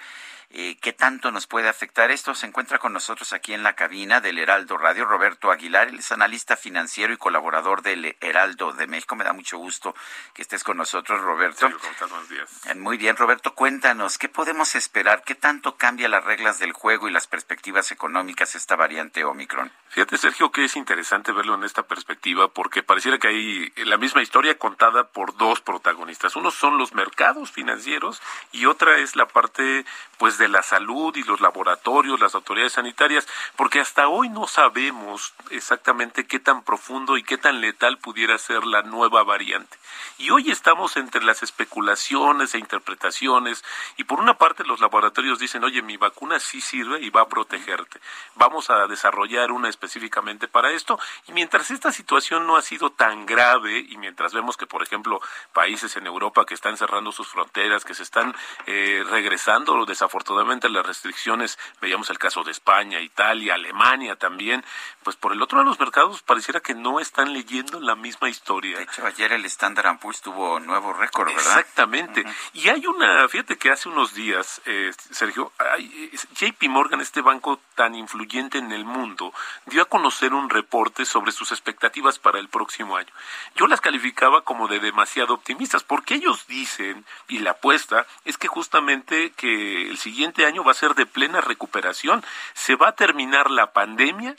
Eh, ¿Qué tanto nos puede afectar esto? Se encuentra con nosotros aquí en la cabina del Heraldo Radio Roberto Aguilar, él es analista financiero y colaborador del Heraldo de México. Me da mucho gusto que estés con nosotros, Roberto. Buenos días. Eh, muy bien, Roberto, cuéntanos, ¿qué podemos esperar? ¿Qué tanto cambia las reglas del juego y las perspectivas económicas esta variante Omicron? Fíjate, Sergio, que es interesante verlo en esta perspectiva porque pareciera que hay la misma historia contada por dos protagonistas. Uno son los mercados financieros y otra es la parte pues de la salud y los laboratorios, las autoridades sanitarias, porque hasta hoy no sabemos exactamente qué tan profundo y qué tan letal pudiera ser la nueva variante. Y hoy estamos entre las especulaciones e interpretaciones y por una parte los laboratorios dicen, oye, mi vacuna sí sirve y va a protegerte. Vamos a desarrollar una específicamente para esto. Y mientras esta situación no ha sido tan grave y mientras vemos que, por ejemplo, países en Europa que están cerrando sus fronteras, que se están eh, regresando desafortunadamente las restricciones, veíamos el caso de España, Italia, Alemania también, pues por el otro lado los mercados pareciera que no están leyendo la misma historia. De hecho, ayer el estándar Poor's tuvo nuevo récord, ¿verdad? Exactamente. Y hay una, fíjate que hace unos días, eh, Sergio, JP Morgan, este banco tan influyente en el mundo, dio a conocer un reporte sobre sus expectativas para el próximo año. Yo las calificaba como de demasiado optimistas, porque ellos dicen, y la apuesta, es que justamente que el siguiente año va a ser de plena recuperación, se va a terminar la pandemia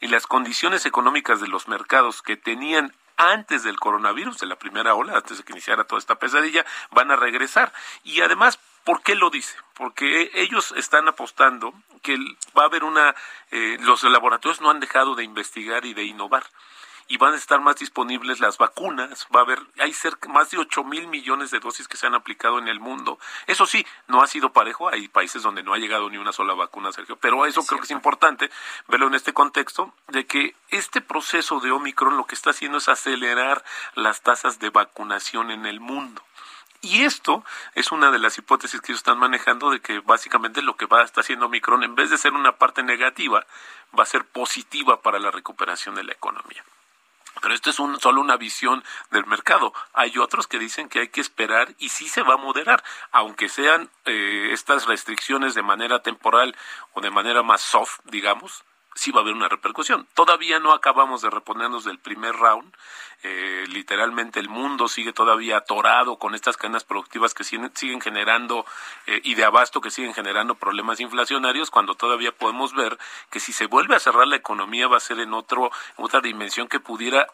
y las condiciones económicas de los mercados que tenían antes del coronavirus, de la primera ola, antes de que iniciara toda esta pesadilla, van a regresar. Y además, ¿por qué lo dice? Porque ellos están apostando que va a haber una... Eh, los laboratorios no han dejado de investigar y de innovar y van a estar más disponibles las vacunas. Va a haber, hay cerca, más de 8 mil millones de dosis que se han aplicado en el mundo. Eso sí, no ha sido parejo. Hay países donde no ha llegado ni una sola vacuna, Sergio. Pero eso creo que es importante verlo en este contexto de que este proceso de Omicron lo que está haciendo es acelerar las tasas de vacunación en el mundo. Y esto es una de las hipótesis que ellos están manejando de que básicamente lo que va a estar haciendo Omicron, en vez de ser una parte negativa, va a ser positiva para la recuperación de la economía. Pero esto es un, solo una visión del mercado. Hay otros que dicen que hay que esperar y sí se va a moderar, aunque sean eh, estas restricciones de manera temporal o de manera más soft, digamos, sí va a haber una repercusión. Todavía no acabamos de reponernos del primer round. Eh, literalmente el mundo sigue todavía atorado con estas cadenas productivas que siguen, siguen generando eh, y de abasto que siguen generando problemas inflacionarios cuando todavía podemos ver que si se vuelve a cerrar la economía va a ser en otro otra dimensión que pudiera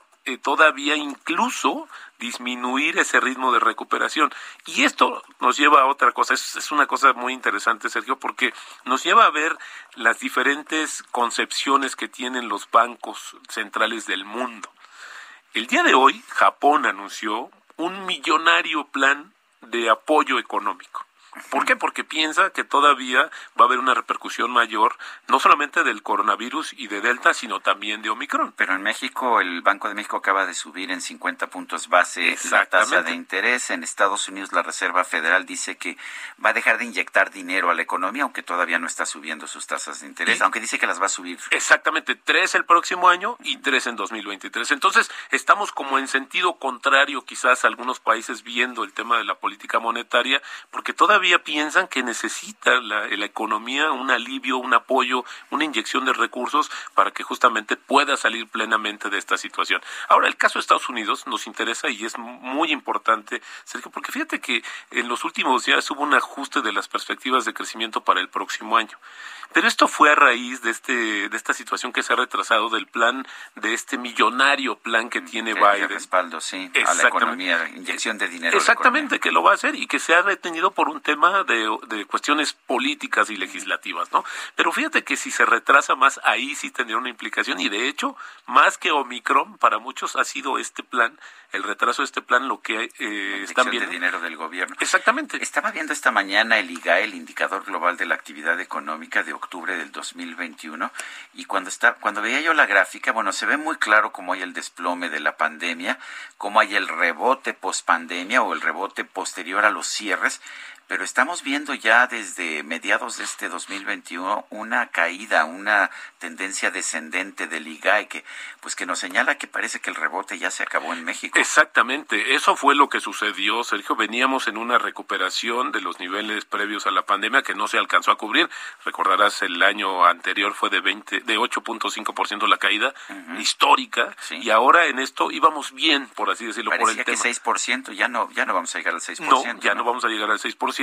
todavía incluso disminuir ese ritmo de recuperación. Y esto nos lleva a otra cosa, es, es, una cosa muy interesante, Sergio, porque nos lleva a ver las diferentes concepciones que tienen los bancos centrales del mundo. El día de hoy, Japón anunció un millonario plan de apoyo económico. ¿Por qué? Porque piensa que todavía va a haber una repercusión mayor, no solamente del coronavirus y de Delta, sino también de Omicron. Pero en México, el Banco de México acaba de subir en 50 puntos base la tasa de interés. En Estados Unidos, la Reserva Federal dice que va a dejar de inyectar dinero a la economía, aunque todavía no está subiendo sus tasas de interés, aunque dice que las va a subir. Exactamente, tres el próximo año y tres en 2023. Entonces, estamos como en sentido contrario quizás a algunos países viendo el tema de la política monetaria, porque todavía todavía piensan que necesita la, economía un alivio, un apoyo, una inyección de recursos para que justamente pueda salir plenamente de esta situación. Ahora, el caso de Estados Unidos nos interesa y es muy importante, Sergio, porque fíjate que en los últimos días hubo un ajuste de las perspectivas de crecimiento para el próximo año. Pero esto fue a raíz de este de esta situación que se ha retrasado del plan de este millonario plan que tiene Biden. respaldo, sí, a la economía, inyección de dinero. Exactamente, que lo va a hacer y que se ha retenido por un tema de, de cuestiones políticas y legislativas, ¿no? Pero fíjate que si se retrasa más, ahí sí tendría una implicación y de hecho, más que Omicron, para muchos ha sido este plan el retraso de este plan lo que eh, están viendo. de dinero del gobierno. Exactamente. Estaba viendo esta mañana el IGAE, el Indicador Global de la Actividad Económica de octubre del 2021, y cuando, está, cuando veía yo la gráfica, bueno, se ve muy claro cómo hay el desplome de la pandemia, cómo hay el rebote post pandemia o el rebote posterior a los cierres, pero estamos viendo ya desde mediados de este 2021 una caída, una tendencia descendente del IGAE que pues que nos señala que parece que el rebote ya se acabó en México. Exactamente, eso fue lo que sucedió, Sergio, veníamos en una recuperación de los niveles previos a la pandemia que no se alcanzó a cubrir. Recordarás el año anterior fue de 20 de 8.5% la caída uh -huh. histórica sí. y ahora en esto íbamos bien, por así decirlo, Parecía por el que tema. 6%, ya no ya no vamos a llegar al 6%. No, ya ¿no? no vamos a llegar al 6%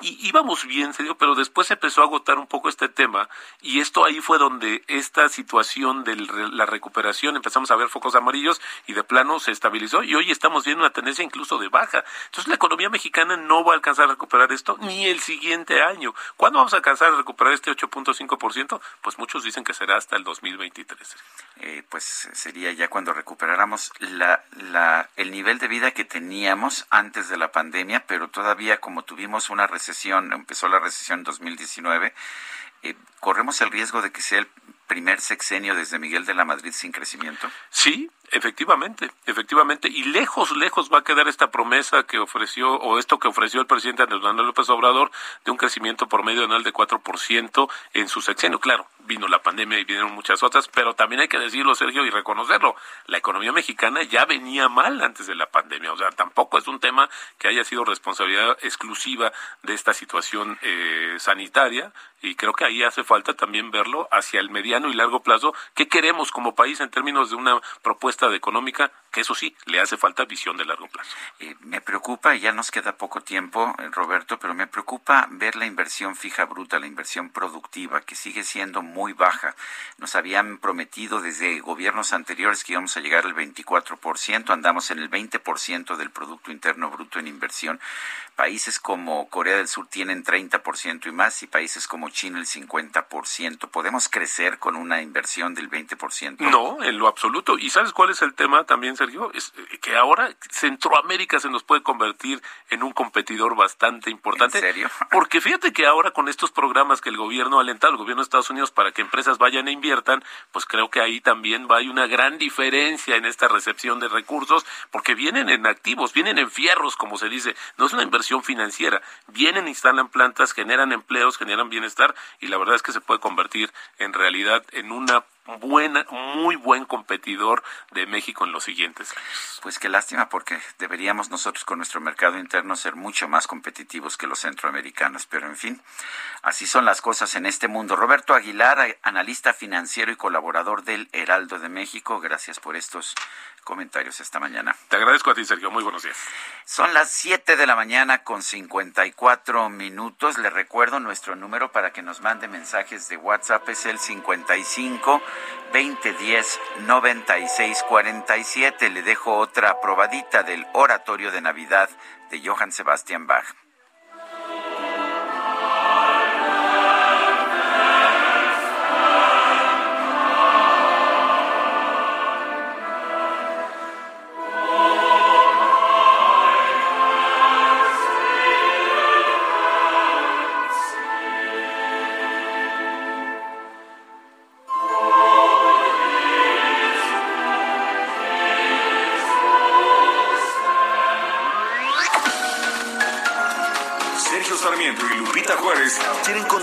y íbamos bien, pero después se empezó a agotar un poco este tema y esto ahí fue donde esta situación de la recuperación empezamos a ver focos amarillos y de plano se estabilizó y hoy estamos viendo una tendencia incluso de baja. Entonces la economía mexicana no va a alcanzar a recuperar esto ni el siguiente año. ¿Cuándo vamos a alcanzar a recuperar este 8.5%? Pues muchos dicen que será hasta el 2023. Eh, pues sería ya cuando recuperáramos la, la, el nivel de vida que teníamos antes de la pandemia, pero todavía como tuvimos una recesión, empezó la recesión en 2019, eh, corremos el riesgo de que sea el primer sexenio desde Miguel de la Madrid sin crecimiento. Sí, efectivamente, efectivamente, y lejos, lejos va a quedar esta promesa que ofreció, o esto que ofreció el presidente Andrés Manuel López Obrador, de un crecimiento promedio anual de 4% en su sexenio. Claro, vino la pandemia y vinieron muchas otras, pero también hay que decirlo, Sergio, y reconocerlo, la economía mexicana ya venía mal antes de la pandemia, o sea, tampoco es un tema que haya sido responsabilidad exclusiva de esta situación eh, sanitaria, y creo que ahí hace falta también verlo hacia el mediano y largo plazo, qué queremos como país en términos de una propuesta de económica, que eso sí, le hace falta visión de largo plazo. Eh, me preocupa, y ya nos queda poco tiempo, eh, Roberto, pero me preocupa ver la inversión fija bruta, la inversión productiva, que sigue siendo muy baja. Nos habían prometido desde gobiernos anteriores que íbamos a llegar al 24%, andamos en el 20% del Producto Interno Bruto en inversión. Países como Corea del Sur tienen 30% y más, y países como China el 50%. ¿Podemos crecer con una inversión del 20%? No, en lo absoluto. ¿Y sabes cuál es el tema también, Sergio? Es que ahora Centroamérica se nos puede convertir en un competidor bastante importante. ¿En serio? Porque fíjate que ahora con estos programas que el gobierno ha alentado, el gobierno de Estados Unidos, para que empresas vayan e inviertan, pues creo que ahí también va hay una gran diferencia en esta recepción de recursos, porque vienen en activos, vienen en fierros, como se dice. No es una inversión financiera. Vienen, instalan plantas, generan empleos, generan bienestar y la verdad es que se puede convertir en realidad en una buena, muy buen competidor de México en los siguientes. Pues qué lástima, porque deberíamos nosotros con nuestro mercado interno ser mucho más competitivos que los centroamericanos. Pero en fin, así son las cosas en este mundo. Roberto Aguilar, analista financiero y colaborador del Heraldo de México, gracias por estos comentarios esta mañana. Te agradezco a ti, Sergio. Muy buenos días. Son las 7 de la mañana con 54 minutos. Le recuerdo nuestro número para que nos mande mensajes de WhatsApp. Es el 55 2010 9647. Le dejo otra probadita del oratorio de Navidad de Johann Sebastian Bach.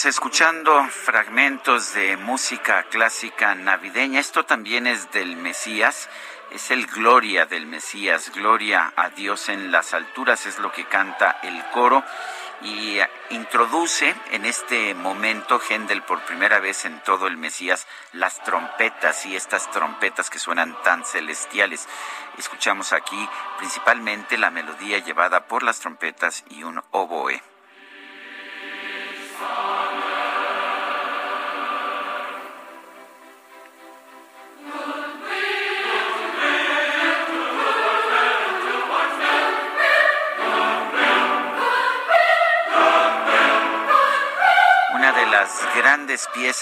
Seguimos escuchando fragmentos de música clásica navideña. Esto también es del Mesías, es el Gloria del Mesías, Gloria a Dios en las alturas, es lo que canta el coro y introduce en este momento Händel por primera vez en todo el Mesías las trompetas y estas trompetas que suenan tan celestiales. Escuchamos aquí principalmente la melodía llevada por las trompetas y un oboe.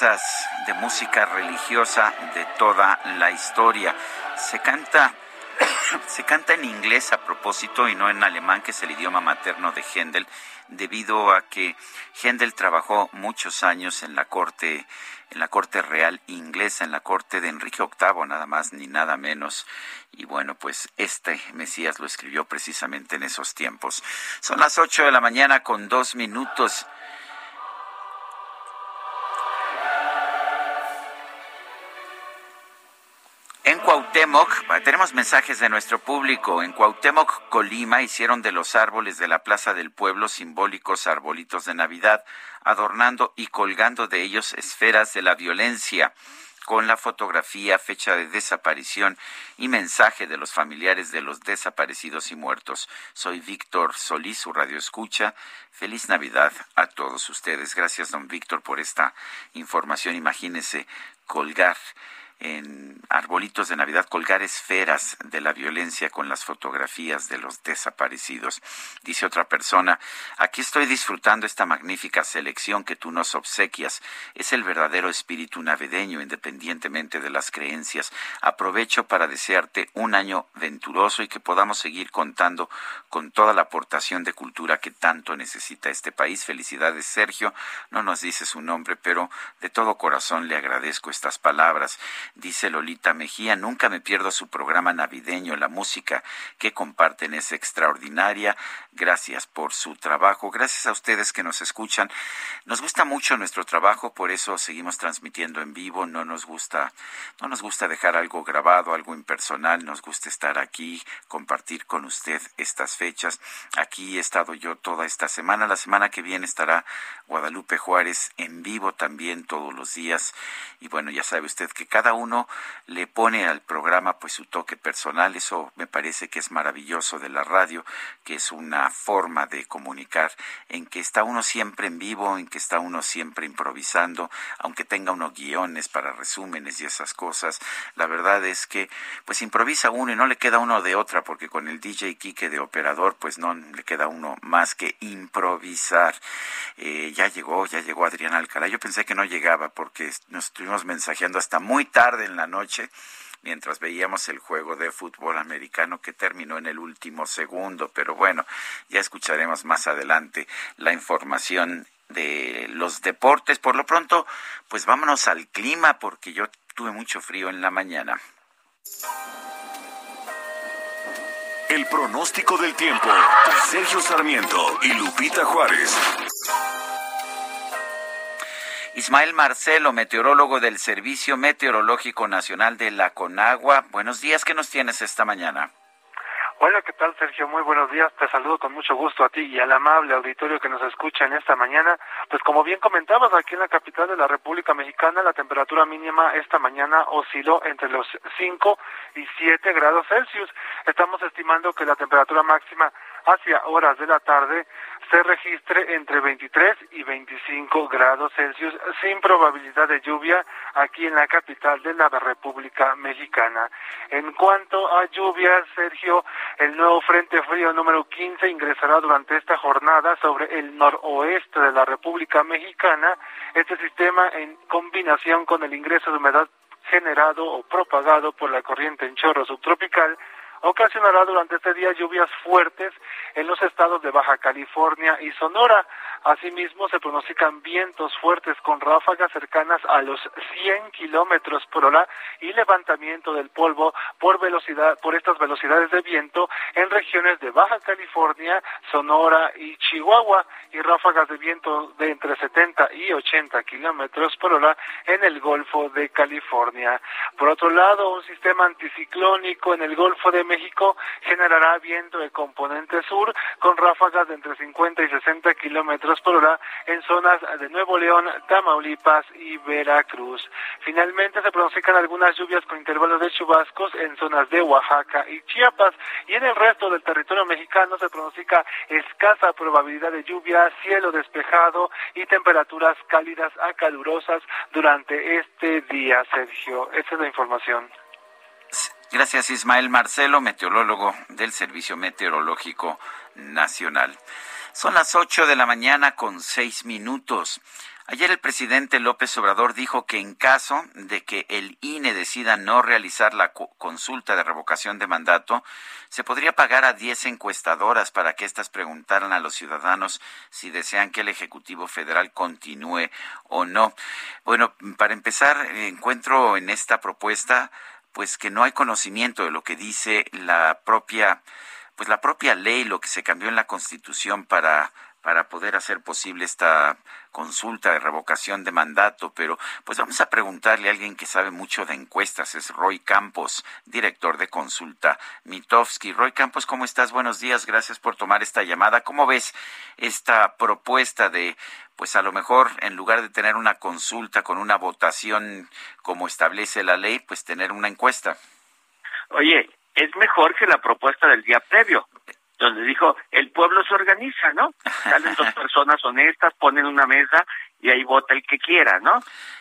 De música religiosa de toda la historia. Se canta se canta en inglés a propósito y no en alemán, que es el idioma materno de Händel, debido a que Händel trabajó muchos años en la corte en la corte real inglesa, en la corte de Enrique VIII, nada más ni nada menos. Y bueno, pues este Mesías lo escribió precisamente en esos tiempos. Son las ocho de la mañana con dos minutos. Cuauhtémoc, tenemos mensajes de nuestro público. En Cuauhtémoc, Colima, hicieron de los árboles de la Plaza del Pueblo simbólicos arbolitos de Navidad, adornando y colgando de ellos esferas de la violencia con la fotografía, fecha de desaparición y mensaje de los familiares de los desaparecidos y muertos. Soy Víctor Solís, su radio escucha. Feliz Navidad a todos ustedes. Gracias, don Víctor, por esta información. Imagínese colgar en arbolitos de Navidad colgar esferas de la violencia con las fotografías de los desaparecidos. Dice otra persona, aquí estoy disfrutando esta magnífica selección que tú nos obsequias. Es el verdadero espíritu navideño, independientemente de las creencias. Aprovecho para desearte un año venturoso y que podamos seguir contando con toda la aportación de cultura que tanto necesita este país. Felicidades, Sergio. No nos dice su nombre, pero de todo corazón le agradezco estas palabras. Dice Lolita Mejía. Nunca me pierdo su programa navideño. La música que comparten es extraordinaria. Gracias por su trabajo. Gracias a ustedes que nos escuchan. Nos gusta mucho nuestro trabajo, por eso seguimos transmitiendo en vivo. No nos gusta, no nos gusta dejar algo grabado, algo impersonal. Nos gusta estar aquí, compartir con usted estas fechas. Aquí he estado yo toda esta semana. La semana que viene estará Guadalupe Juárez en vivo también todos los días. Y bueno, ya sabe usted que cada uno le pone al programa pues su toque personal. Eso me parece que es maravilloso de la radio, que es una forma de comunicar en que está uno siempre en vivo, en que está uno siempre improvisando, aunque tenga unos guiones para resúmenes y esas cosas. La verdad es que pues improvisa uno y no le queda uno de otra, porque con el DJ Kike de operador pues no le queda uno más que improvisar. Eh, ya llegó, ya llegó Adrián Alcalá. Yo pensé que no llegaba porque nos estuvimos mensajeando hasta muy tarde en la noche mientras veíamos el juego de fútbol americano que terminó en el último segundo. Pero bueno, ya escucharemos más adelante la información de los deportes. Por lo pronto, pues vámonos al clima porque yo tuve mucho frío en la mañana. El pronóstico del tiempo. Sergio Sarmiento y Lupita Juárez. Ismael Marcelo, meteorólogo del Servicio Meteorológico Nacional de la Conagua. Buenos días, ¿qué nos tienes esta mañana? Hola, ¿qué tal Sergio? Muy buenos días. Te saludo con mucho gusto a ti y al amable auditorio que nos escucha en esta mañana. Pues como bien comentabas, aquí en la capital de la República Mexicana la temperatura mínima esta mañana osciló entre los 5 y 7 grados Celsius. Estamos estimando que la temperatura máxima hacia horas de la tarde se registre entre 23 y 25 grados Celsius sin probabilidad de lluvia aquí en la capital de la República Mexicana. En cuanto a lluvias, Sergio, el nuevo Frente Frío número 15 ingresará durante esta jornada sobre el noroeste de la República Mexicana. Este sistema, en combinación con el ingreso de humedad generado o propagado por la corriente en chorro subtropical, ocasionará durante este día lluvias fuertes en los estados de Baja California y Sonora. Asimismo, se pronostican vientos fuertes con ráfagas cercanas a los 100 kilómetros por hora y levantamiento del polvo por velocidad, por estas velocidades de viento en regiones de Baja California, Sonora y Chihuahua y ráfagas de viento de entre 70 y 80 kilómetros por hora en el Golfo de California. Por otro lado, un sistema anticiclónico en el Golfo de México generará viento de componente sur con ráfagas de entre 50 y 60 kilómetros por hora en zonas de Nuevo León, Tamaulipas y Veracruz. Finalmente se pronostican algunas lluvias con intervalos de chubascos en zonas de Oaxaca y Chiapas y en el resto del territorio mexicano se pronostica escasa probabilidad de lluvia, cielo despejado y temperaturas cálidas a calurosas durante este día, Sergio. Esa es la información. Gracias Ismael Marcelo, meteorólogo del Servicio Meteorológico Nacional. Son las ocho de la mañana con seis minutos. Ayer el presidente López Obrador dijo que en caso de que el INE decida no realizar la consulta de revocación de mandato, se podría pagar a diez encuestadoras para que éstas preguntaran a los ciudadanos si desean que el Ejecutivo Federal continúe o no. Bueno, para empezar, encuentro en esta propuesta pues que no hay conocimiento de lo que dice la propia pues la propia ley, lo que se cambió en la Constitución para para poder hacer posible esta consulta de revocación de mandato, pero pues vamos a preguntarle a alguien que sabe mucho de encuestas, es Roy Campos, director de consulta Mitofsky. Roy Campos, ¿cómo estás? Buenos días, gracias por tomar esta llamada. ¿Cómo ves esta propuesta de pues a lo mejor en lugar de tener una consulta con una votación como establece la ley, pues tener una encuesta. Oye, es mejor que la propuesta del día previo, donde dijo, el pueblo se organiza, ¿no? Salen dos personas honestas, ponen una mesa y ahí vota el que quiera, ¿no?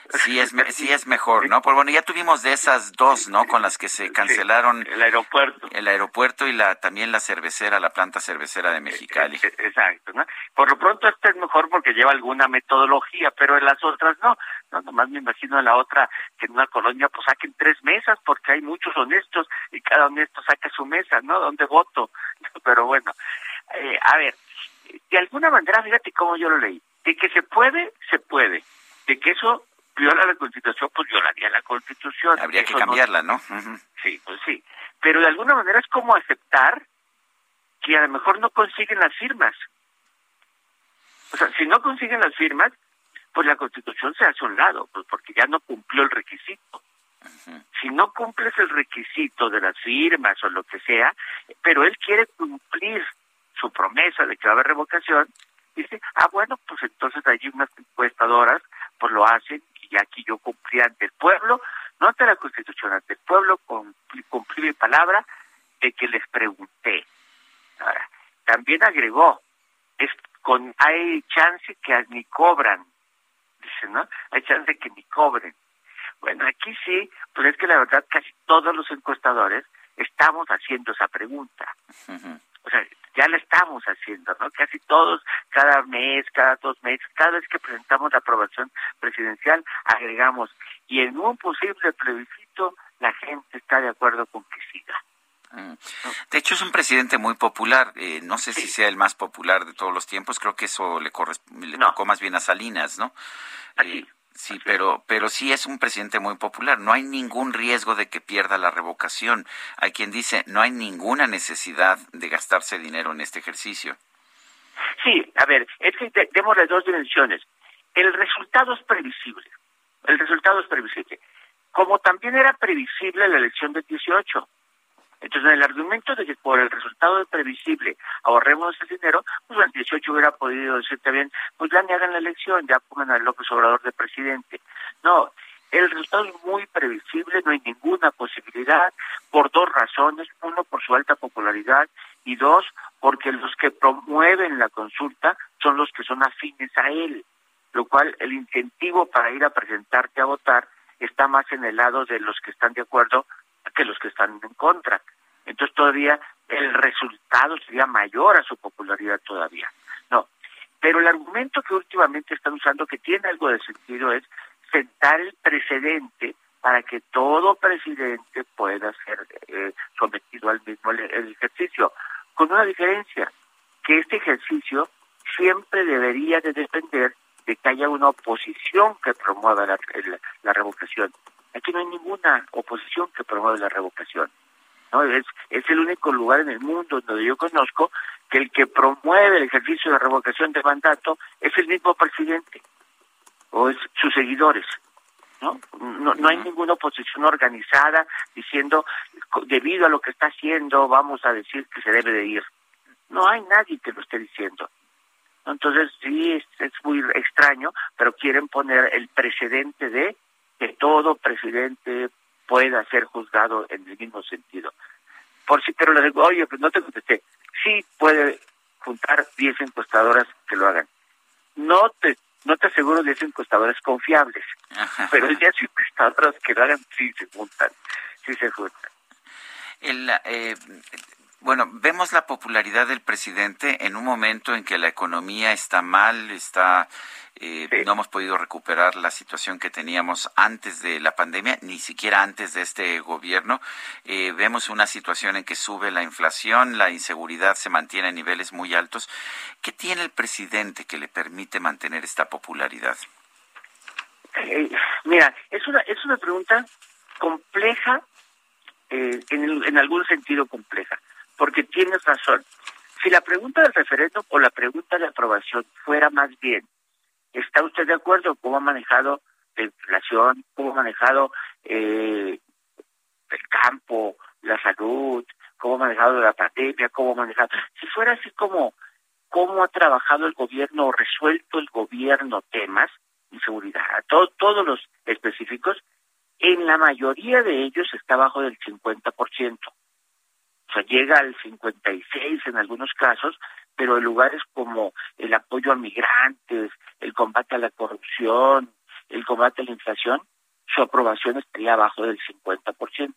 Sí es, sí es mejor, ¿no? Pues bueno, ya tuvimos de esas dos, ¿no? Con las que se cancelaron el aeropuerto. El aeropuerto y la también la cervecera, la planta cervecera de Mexicali. E, e, exacto, ¿no? Por lo pronto esta es mejor porque lleva alguna metodología, pero en las otras no. No, nomás me imagino en la otra que en una colonia pues saquen tres mesas porque hay muchos honestos y cada honesto saca su mesa, ¿no? ¿Dónde voto? Pero bueno, eh, a ver, de alguna manera, fíjate cómo yo lo leí de que se puede, se puede. De que eso viola la Constitución, pues violaría la Constitución. Habría que cambiarla, ¿no? Sí, pues sí. Pero de alguna manera es como aceptar que a lo mejor no consiguen las firmas. O sea, si no consiguen las firmas, pues la Constitución se hace a un lado, pues porque ya no cumplió el requisito. Si no cumples el requisito de las firmas o lo que sea, pero él quiere cumplir su promesa de que va a haber revocación, dice, ah, bueno, pues entonces allí unas encuestadoras pues lo hacen y aquí yo cumplí ante el pueblo, no ante la Constitución, ante el pueblo cumplí, cumplí mi palabra de que les pregunté. Ahora, también agregó, es con hay chance que ni cobran, dice, ¿no? Hay chance que ni cobren. Bueno, aquí sí, pues es que la verdad casi todos los encuestadores estamos haciendo esa pregunta. O sea, ya la estamos haciendo, ¿no? Casi todos, cada mes, cada dos meses, cada vez que presentamos la aprobación presidencial, agregamos, y en un posible plebiscito, la gente está de acuerdo con que siga. Mm. De hecho, es un presidente muy popular. Eh, no sé si sea el más popular de todos los tiempos. Creo que eso le, le tocó más bien a Salinas, ¿no? Eh, sí, pero, pero sí es un presidente muy popular. No hay ningún riesgo de que pierda la revocación. Hay quien dice, no hay ninguna necesidad de gastarse dinero en este ejercicio. Sí, a ver, es que tenemos las dos dimensiones. El resultado es previsible. El resultado es previsible. Como también era previsible la elección del 18 entonces, el argumento de que por el resultado de previsible ahorremos ese dinero, pues el 18 hubiera podido decir también, pues ya me hagan la elección, ya pongan a López Obrador de presidente. No, el resultado es muy previsible, no hay ninguna posibilidad, por dos razones. Uno, por su alta popularidad, y dos, porque los que promueven la consulta son los que son afines a él, lo cual el incentivo para ir a presentarte a votar está más en el lado de los que están de acuerdo que los que están en contra. Entonces todavía el resultado sería mayor a su popularidad todavía. No, pero el argumento que últimamente están usando, que tiene algo de sentido, es sentar el precedente para que todo presidente pueda ser eh, sometido al mismo ejercicio, con una diferencia, que este ejercicio siempre debería de depender de que haya una oposición que promueva la, la revocación Aquí no hay ninguna oposición que promueva la revocación. ¿No? Es, es el único lugar en el mundo donde yo conozco que el que promueve el ejercicio de revocación de mandato es el mismo presidente o es sus seguidores. ¿no? No, no hay ninguna oposición organizada diciendo, debido a lo que está haciendo, vamos a decir que se debe de ir. No hay nadie que lo esté diciendo. Entonces, sí, es, es muy extraño, pero quieren poner el precedente de que todo presidente pueda ser juzgado en el mismo sentido. Por si, pero le digo, oye, pues no te contesté. Sí puede juntar 10 encuestadoras que lo hagan. No te no te aseguro 10 encuestadoras confiables, pero 10 encuestadoras que lo hagan sí se juntan, sí se juntan. El, eh, bueno, vemos la popularidad del presidente en un momento en que la economía está mal, está eh, no hemos podido recuperar la situación que teníamos antes de la pandemia, ni siquiera antes de este gobierno. Eh, vemos una situación en que sube la inflación, la inseguridad se mantiene a niveles muy altos. ¿Qué tiene el presidente que le permite mantener esta popularidad? Eh, mira, es una, es una pregunta compleja, en, en algún sentido compleja porque tienes razón. Si la pregunta del referéndum o la pregunta de aprobación fuera más bien, ¿está usted de acuerdo cómo ha manejado la inflación, cómo ha manejado eh, el campo, la salud, cómo ha manejado la pandemia, cómo ha manejado... Si fuera así como cómo ha trabajado el gobierno o resuelto el gobierno temas, inseguridad, todos los específicos, en la mayoría de ellos está bajo del 50% o sea, llega al 56 en algunos casos, pero en lugares como el apoyo a migrantes, el combate a la corrupción, el combate a la inflación, su aprobación estaría abajo del 50%.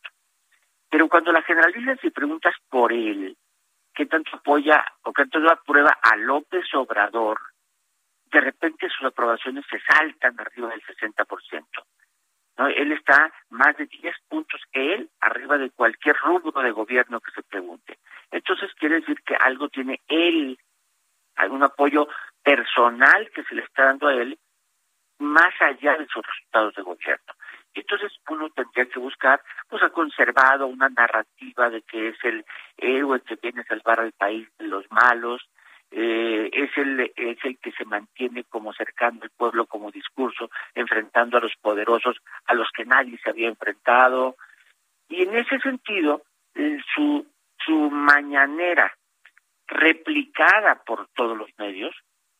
Pero cuando la generaliza y preguntas por él, qué tanto apoya o qué tanto aprueba a López Obrador, de repente sus aprobaciones se saltan arriba del 60%. Él está más de 10 puntos, él, arriba de cualquier rubro de gobierno que se pregunte. Entonces quiere decir que algo tiene él, algún apoyo personal que se le está dando a él, más allá de sus resultados de gobierno. Entonces uno tendría que buscar, pues ha conservado una narrativa de que es el héroe que viene a salvar al país de los malos, eh, es el es el que se mantiene como cercano al pueblo como discurso, enfrentando a los poderosos a los que nadie se había enfrentado. Y en ese sentido, eh, su, su mañanera replicada por todos los medios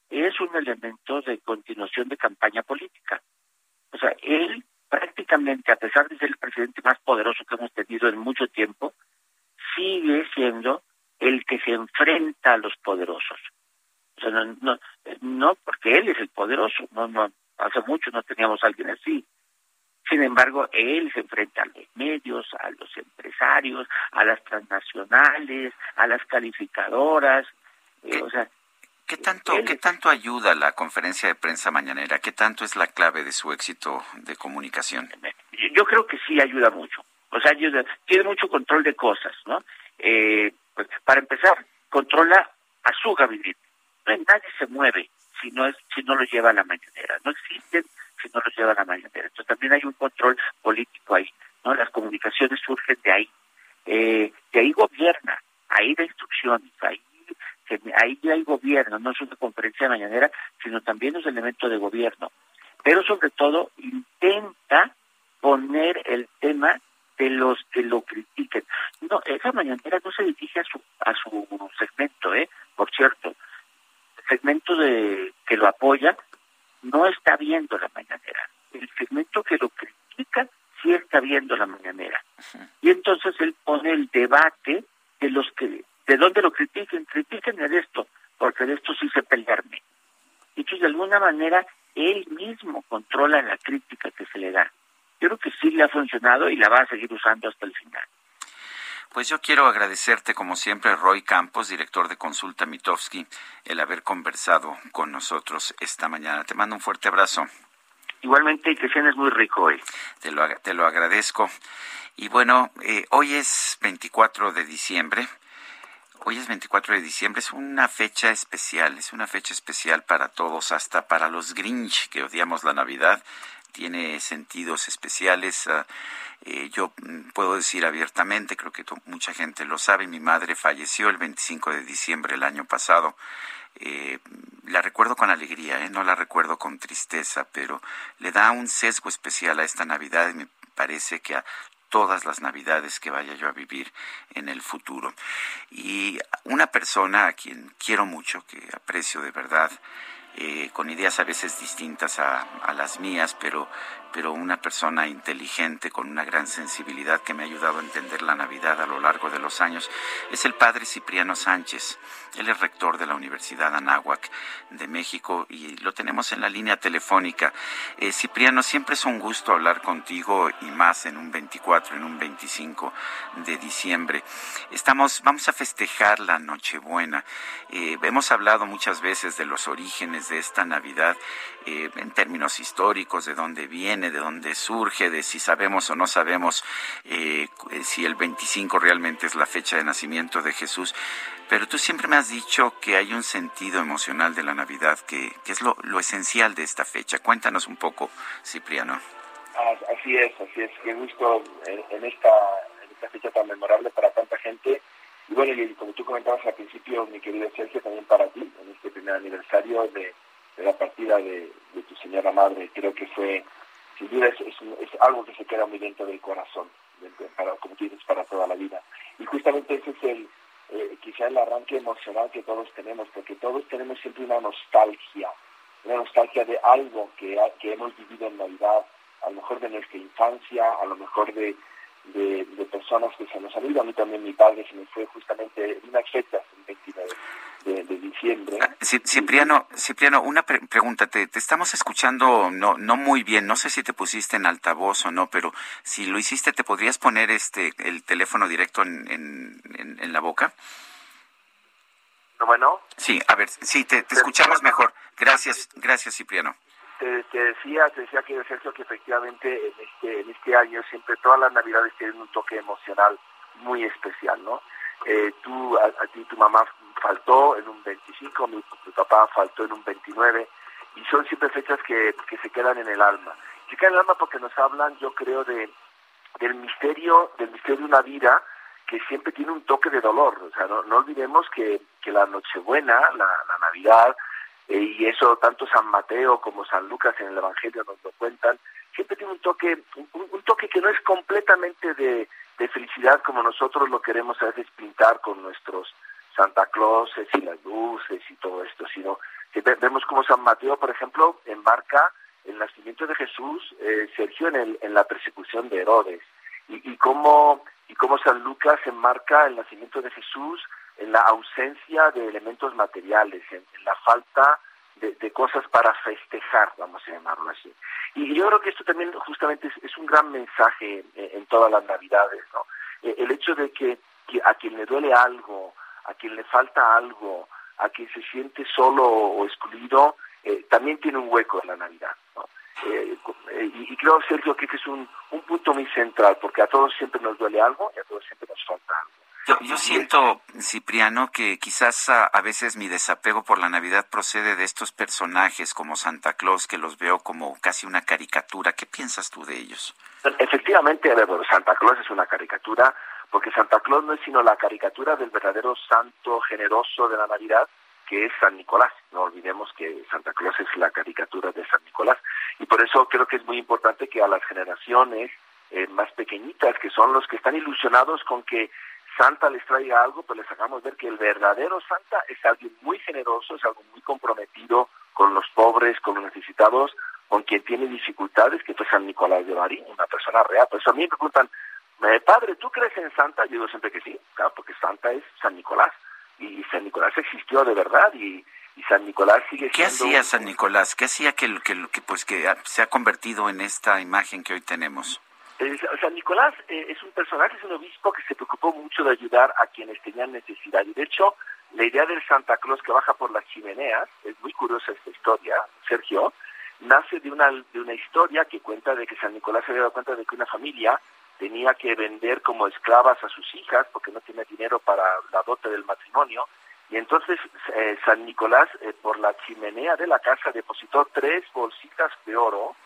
es un elemento de continuación de campaña política. O sea, él prácticamente, a pesar de ser el presidente más poderoso que hemos tenido en mucho tiempo, sigue siendo el que se enfrenta a los poderosos. O sea, no, no, no porque él es el poderoso, no, no, hace mucho no teníamos a alguien así. Sin embargo, él se enfrenta a los medios, a los empresarios, a las transnacionales, a las calificadoras. Eh, o sea, ¿Qué tanto, ¿Qué tanto ayuda la conferencia de prensa mañanera? ¿Qué tanto es la clave de su éxito de comunicación? Yo creo que sí ayuda mucho. O sea, ayuda, tiene mucho control de cosas, ¿no? Eh, pues, para empezar, controla a su gabinete. No, nadie se mueve si no es si no lo lleva a la mañanera. No existen si no lo lleva a la mañanera. Entonces también hay un control político ahí. no Las comunicaciones surgen de ahí. Eh, de ahí gobierna, ahí da instrucciones, ahí ahí hay gobierno, no es una conferencia mañanera, sino también es elemento de gobierno. Pero sobre todo intenta poner el tema de los que lo critiquen. No, esa mañanera no se dirige a su a su segmento, eh, por cierto. El segmento de que lo apoya no está viendo la mañanera. El segmento que lo critica sí está viendo la mañanera. Y entonces él pone el debate de los que, de dónde lo critiquen, critiquen de esto, porque de esto sí se pelearme. Y entonces de alguna manera él mismo controla la crítica que se le da. Yo creo que sí le ha funcionado y la va a seguir usando hasta el final. Pues yo quiero agradecerte, como siempre, Roy Campos, director de Consulta Mitofsky, el haber conversado con nosotros esta mañana. Te mando un fuerte abrazo. Igualmente, que es muy rico hoy. Te lo, te lo agradezco. Y bueno, eh, hoy es 24 de diciembre. Hoy es 24 de diciembre, es una fecha especial, es una fecha especial para todos, hasta para los Grinch que odiamos la Navidad tiene sentidos especiales. Ah, eh, yo mm, puedo decir abiertamente, creo que mucha gente lo sabe, mi madre falleció el 25 de diciembre del año pasado. Eh, la recuerdo con alegría, ¿eh? no la recuerdo con tristeza, pero le da un sesgo especial a esta Navidad y me parece que a todas las navidades que vaya yo a vivir en el futuro. Y una persona a quien quiero mucho, que aprecio de verdad, eh, con ideas a veces distintas a, a, las mías, pero, pero una persona inteligente, con una gran sensibilidad que me ha ayudado a entender la Navidad a lo largo de los años, es el padre Cipriano Sánchez. Él es rector de la Universidad Anáhuac de México y lo tenemos en la línea telefónica. Eh, Cipriano, siempre es un gusto hablar contigo y más en un 24, en un 25 de diciembre. Estamos, vamos a festejar la Nochebuena. Eh, hemos hablado muchas veces de los orígenes de esta Navidad eh, en términos históricos, de dónde viene, de dónde surge, de si sabemos o no sabemos eh, si el 25 realmente es la fecha de nacimiento de Jesús. Pero tú siempre me has dicho que hay un sentido emocional de la Navidad que, es lo, esencial de esta fecha. Cuéntanos un poco, Cipriano. Así es, así es. Qué gusto en, esta, en esta fecha tan memorable para tanta gente. Y bueno, y como tú comentabas al principio, mi querido Sergio, también para ti, en este primer aniversario de, la partida de, tu señora madre, creo que fue, sin duda, es, algo que se queda muy dentro del corazón, para, como tú para toda la vida. Y justamente ese es el, eh, quizá el arranque emocional que todos tenemos, porque todos tenemos siempre una nostalgia, una nostalgia de algo que, que hemos vivido en Navidad, a lo mejor de nuestra infancia, a lo mejor de, de, personas que se nos han ido. A mí también mi padre se me fue justamente en una fecha, el 29 de, diciembre. Ah, Cipriano, Cipriano, una pregunta, te, estamos escuchando no, no muy bien, no sé si te pusiste en altavoz o no, pero si lo hiciste, ¿te podrías poner este el teléfono directo en, en, la boca? Bueno. Sí, a ver, sí, te, te escuchamos mejor. Gracias, gracias, Cipriano te, decía, te decía que Sergio que efectivamente en este, en este año siempre todas las navidades tienen un toque emocional muy especial, ¿no? Eh, tú, a, ti tu mamá faltó en un 25, mi, tu papá faltó en un 29, y son siempre fechas que, que se quedan en el alma. Se quedan en el alma porque nos hablan, yo creo, de del misterio, del misterio de una vida que siempre tiene un toque de dolor. O sea, no, no olvidemos que, que la Nochebuena, la, la Navidad, y eso tanto San Mateo como San Lucas en el Evangelio nos lo cuentan, siempre tiene un toque, un, un toque que no es completamente de, de felicidad como nosotros lo queremos a veces pintar con nuestros Santa Clauses y las luces y todo esto, sino que vemos como San Mateo, por ejemplo, embarca el nacimiento de Jesús, eh, Sergio, en, el, en la persecución de Herodes, y, y cómo y cómo San Lucas enmarca el nacimiento de Jesús en la ausencia de elementos materiales, en, la falta de, de, cosas para festejar, vamos a llamarlo así. Y yo creo que esto también justamente es, un gran mensaje en, todas las navidades, ¿no? Eh, el hecho de que, a quien le duele algo, a quien le falta algo, a quien se siente solo o excluido, eh, también tiene un hueco en la Navidad. Eh, eh, y, creo, Sergio, que es un, un punto muy central, porque a todos siempre nos duele algo y a todos siempre nos falta algo. Yo, yo siento, Cipriano, que quizás a, a, veces mi desapego por la Navidad procede de estos personajes como Santa Claus, que los veo como casi una caricatura. ¿Qué piensas tú de ellos? Efectivamente, Santa Claus es una caricatura, porque Santa Claus no es sino la caricatura del verdadero santo generoso de la Navidad, que es San Nicolás. No olvidemos que Santa Claus es la caricatura de San Nicolás. Y por eso creo que es muy importante que a las generaciones eh, más pequeñitas, que son los que están ilusionados con que Santa les traiga algo, pues les hagamos ver que el verdadero Santa es alguien muy generoso, es algo muy comprometido con los pobres, con los necesitados, con quien tiene dificultades, que fue San Nicolás de Bari, una persona real. Por eso a mí me preguntan, eh, padre, ¿tú crees en Santa? Yo digo siempre que sí, claro, porque Santa es San Nicolás y San Nicolás existió de verdad y, y San Nicolás sigue ¿Qué siendo... hacía San Nicolás? ¿Qué hacía que, que, que, pues, que se ha convertido en esta imagen que hoy tenemos? Eh, San Nicolás eh, es un personaje, es un obispo que se preocupó mucho de ayudar a quienes tenían necesidad. Y de hecho, la idea del Santa Claus que baja por las chimeneas, es muy curiosa esta historia, Sergio, nace de una, de una historia que cuenta de que San Nicolás se había dado cuenta de que una familia tenía que vender como esclavas a sus hijas porque no tenía dinero para la dote del matrimonio. Y entonces eh, San Nicolás eh, por la chimenea de la casa depositó tres bolsitas de oro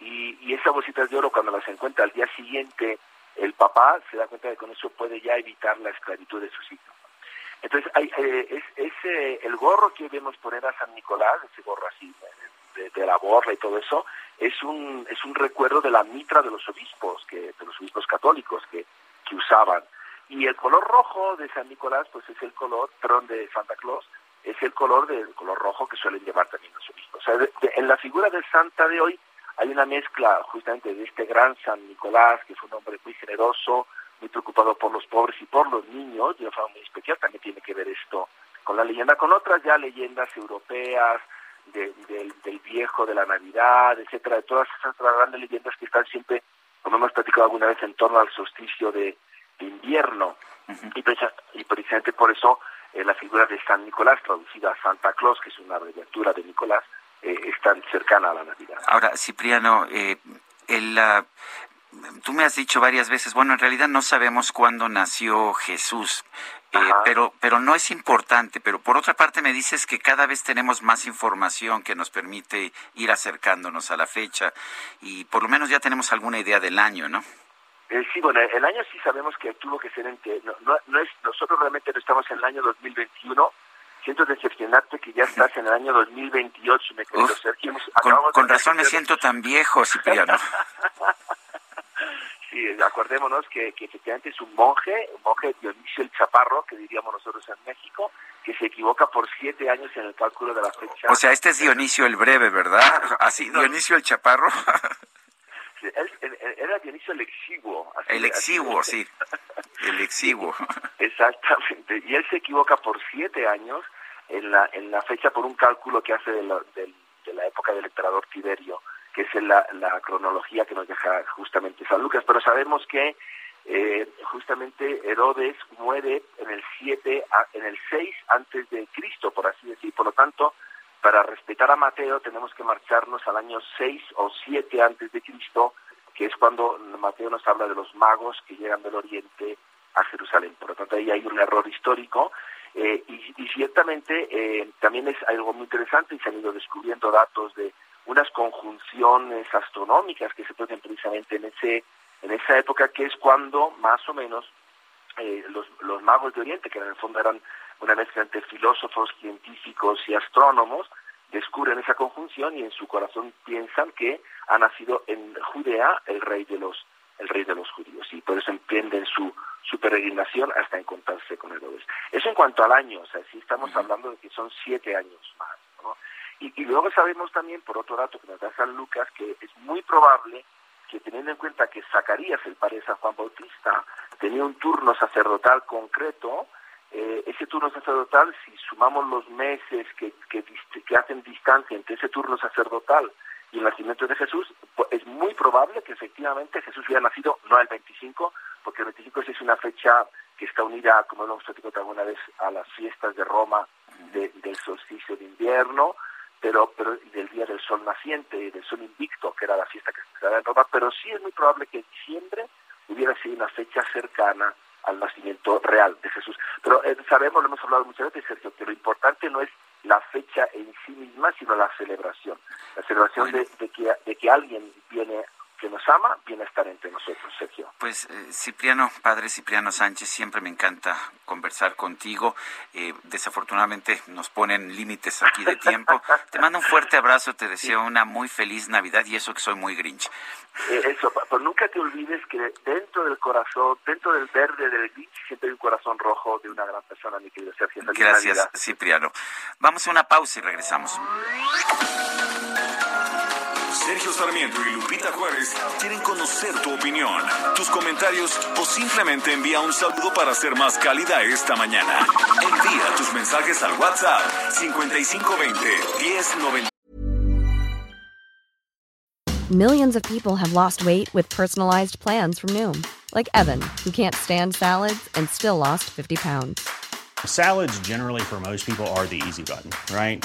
y, y esas bolsitas de oro cuando las encuentra al día siguiente el papá se da cuenta de que con eso puede ya evitar la esclavitud de sus hijos. Entonces hay, eh, eh, el gorro que vemos poner a San Nicolás, ese gorro así de, de la borla y todo eso, es un es un recuerdo de la mitra de los obispos que de los obispos católicos que, que usaban y el color rojo de San Nicolás pues es el color perdón de Santa Claus es el color del color rojo que suelen llevar también los obispos o sea, de, de, en la figura del Santa de hoy hay una mezcla justamente de este gran San Nicolás que es un hombre muy generoso muy preocupado por los pobres y por los niños de una forma muy especial también tiene que ver esto con la leyenda con otras ya leyendas europeas de, de, del viejo, de la Navidad, etcétera, de todas esas grandes leyendas que están siempre, como hemos platicado alguna vez, en torno al solsticio de, de invierno. Uh -huh. y, precisa, y, precisamente por eso eh, la figura de San Nicolás, traducida a Santa Claus, que es una abreviatura de Nicolás, eh, es tan cercana a la Navidad. Ahora, Cipriano, eh, el, uh, tú me has dicho varias veces, bueno, en realidad no sabemos cuándo nació Jesús. Eh, pero, pero no es importante. Pero por otra parte me dices que cada vez tenemos más información que nos permite ir acercándonos a la fecha y por lo menos ya tenemos alguna idea del año, ¿no? Eh, sí, bueno, el año sí sabemos que tuvo que ser en que no, no, no es nosotros realmente no estamos en el año 2021. Siento decepcionarte que ya estás en el año 2028, me querido Sergio. Con, con razón me siento tan viejo, Cipriano. sí, acordémonos que, que, efectivamente es un monje, un monje Dionisio el Chaparro, que diríamos nosotros en México, que se equivoca por siete años en el cálculo de la fecha. O sea, este es Dionisio el Breve, ¿verdad? Así. Dionisio el Chaparro. sí, él, él, era Dionisio el Exiguo. Así, el Exiguo, así. sí. El Exiguo. Exactamente. Y él se equivoca por siete años en la, en la fecha por un cálculo que hace de la, de, de la época del emperador Tiberio que es la, la, cronología que nos deja justamente San Lucas, pero sabemos que eh, justamente Herodes muere en el 7, en el 6 antes de Cristo, por así decir, por lo tanto, para respetar a Mateo tenemos que marcharnos al año 6 o 7 antes de Cristo, que es cuando Mateo nos habla de los magos que llegan del oriente a Jerusalén. Por lo tanto, ahí hay un error histórico Eh, y, ciertamente eh, también es algo muy interesante y se han ido descubriendo datos de unas conjunciones astronómicas que se producen precisamente en ese en esa época que es cuando más o menos eh, los, los magos de Oriente, que en el fondo eran una mezcla entre filósofos, científicos y astrónomos, descubren esa conjunción y en su corazón piensan que ha nacido en Judea el rey de los el rey de los judíos y por eso emprenden su, su peregrinación hasta encontrarse con Herodes. Eso en cuanto al año, o sea, sí estamos hablando de que son siete años más. ¿no? Y, y luego sabemos también, por otro dato que nos da San Lucas, que es muy probable que teniendo en cuenta que Zacarías, el padre de San Juan Bautista, tenía un turno sacerdotal concreto, eh, ese turno sacerdotal, si sumamos los meses que, que, que hacen distancia entre ese turno sacerdotal y el nacimiento de Jesús, pues es muy probable que efectivamente Jesús hubiera nacido no el 25, porque el 25 es una fecha que está unida, como lo hemos platicado alguna vez, a las fiestas de Roma del solsticio de invierno, pero, pero del día del sol naciente, del sol invicto, que era la fiesta que se daba en Roma, pero sí es muy probable que en diciembre hubiera sido una fecha cercana al nacimiento real de Jesús. Pero eh, sabemos, lo hemos hablado muchas veces, Sergio, que lo importante no es la fecha en sí misma, sino la celebración. La celebración de, que, de que alguien viene que nos ama, viene a estar entre nosotros, Sergio. Pues eh, Cipriano, padre Cipriano Sánchez, siempre me encanta conversar contigo. Eh, desafortunadamente nos ponen límites aquí de tiempo. te mando un fuerte abrazo, te deseo una muy feliz Navidad y eso que soy muy grinch. Eh, eso, pero nunca te olvides que dentro del corazón, dentro del verde del grinch, siempre hay un corazón rojo de una gran persona, mi querido Sergio. Gracias, Cipriano. Vamos a una pausa y regresamos. Sergio Sarmiento y Lupita Juárez quieren conocer tu opinión, tus comentarios o simplemente envía un saludo para ser más cálida esta mañana. Envía tus mensajes al WhatsApp 5520 1090. Millions of people have lost weight with personalized plans from Noom, like Evan, who can't stand salads and still lost 50 pounds. Salads generally for most people are the easy button, right?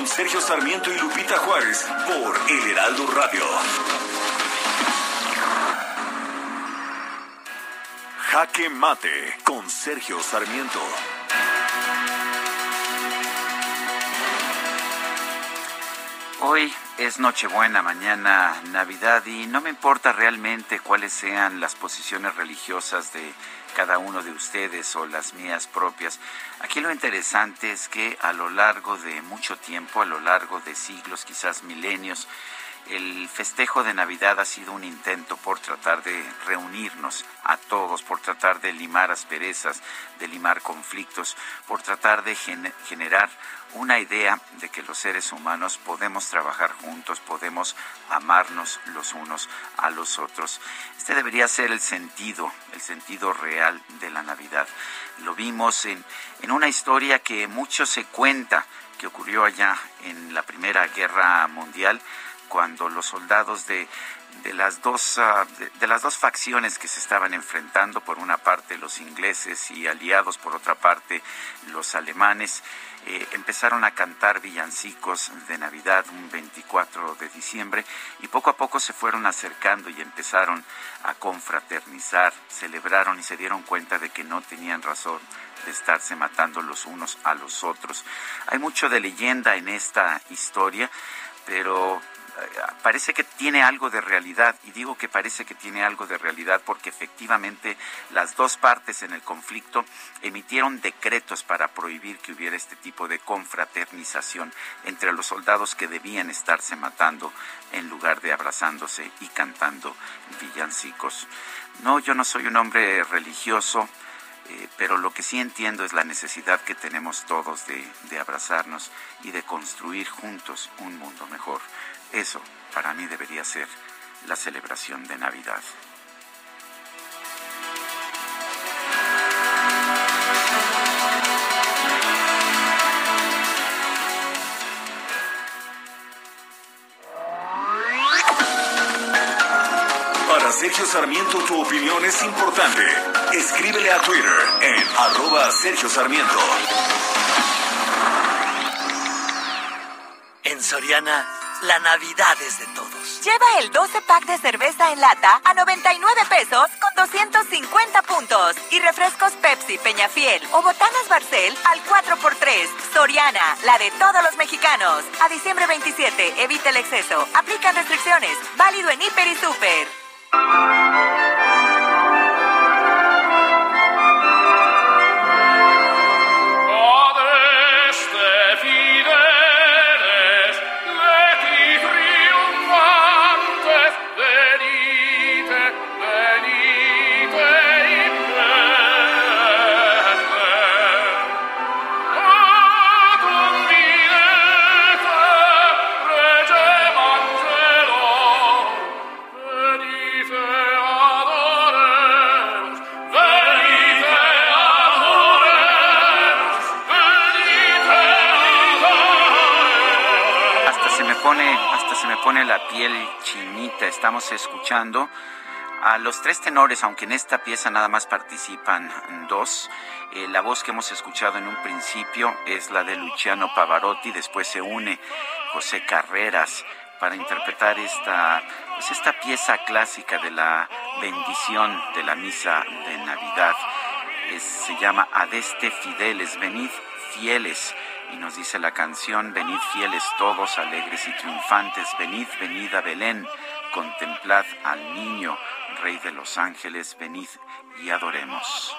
Con Sergio Sarmiento y Lupita Juárez por El Heraldo Radio. Jaque Mate con Sergio Sarmiento. Hoy es Nochebuena, mañana Navidad y no me importa realmente cuáles sean las posiciones religiosas de cada uno de ustedes o las mías propias. Aquí lo interesante es que a lo largo de mucho tiempo, a lo largo de siglos, quizás milenios, el festejo de Navidad ha sido un intento por tratar de reunirnos a todos, por tratar de limar asperezas, de limar conflictos, por tratar de generar una idea de que los seres humanos podemos trabajar juntos, podemos amarnos los unos a los otros. Este debería ser el sentido, el sentido real de la Navidad. Lo vimos en, en una historia que mucho se cuenta, que ocurrió allá en la Primera Guerra Mundial, cuando los soldados de, de las dos de, de, las dos facciones que se estaban enfrentando por una parte los ingleses y aliados por otra parte los alemanes eh, empezaron a cantar villancicos de Navidad un 24 de diciembre y poco a poco se fueron acercando y empezaron a confraternizar, celebraron y se dieron cuenta de que no tenían razón de estarse matando los unos a los otros. Hay mucho de leyenda en esta historia, pero parece que tiene algo de realidad, y digo que parece que tiene algo de realidad porque efectivamente las dos partes en el conflicto emitieron decretos para prohibir que hubiera este tipo de confraternización entre los soldados que debían estarse matando en lugar de abrazándose y cantando villancicos. No, yo no soy un hombre religioso, eh, pero lo que sí entiendo es la necesidad que tenemos todos de, de abrazarnos y de construir juntos un mundo mejor. Eso para mí debería ser la celebración de Navidad. Para Sergio Sarmiento tu opinión es importante. Escríbele a Twitter en arroba Sergio Sarmiento. En Soriana la Navidad es de todos. Lleva el 12 pack de cerveza en lata a 99 pesos con 250 puntos. Y refrescos Pepsi, Peñafiel o botanas Barcel al 4x3. Soriana, la de todos los mexicanos. A diciembre 27, evita el exceso. Aplican restricciones. Válido en Hiper y Super. Piel chinita. Estamos escuchando a los tres tenores, aunque en esta pieza nada más participan dos. Eh, la voz que hemos escuchado en un principio es la de Luciano Pavarotti, después se une José Carreras para interpretar esta, pues esta pieza clásica de la bendición de la misa de Navidad. Se llama Adeste Fideles, venid fieles. Y nos dice la canción, venid fieles todos, alegres y triunfantes, venid, venid a Belén, contemplad al niño, Rey de los ángeles, venid y adoremos.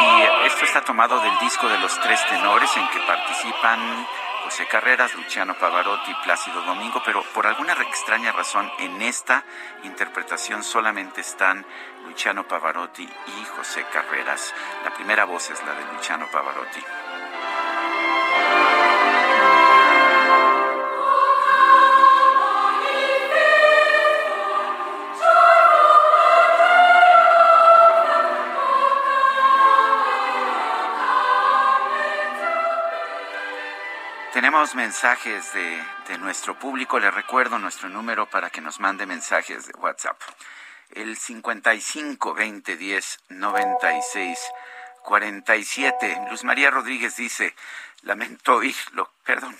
Y esto está tomado del disco de los tres tenores en que participan José Carreras, Luciano Pavarotti Plácido Domingo, pero por alguna extraña razón en esta interpretación solamente están Luciano Pavarotti y José Carreras. La primera voz es la de Luciano Pavarotti. Mensajes de, de nuestro público. Les recuerdo nuestro número para que nos mande mensajes de WhatsApp. El 55 20 10 96 47. Luz María Rodríguez dice, lamento oírlo, perdón.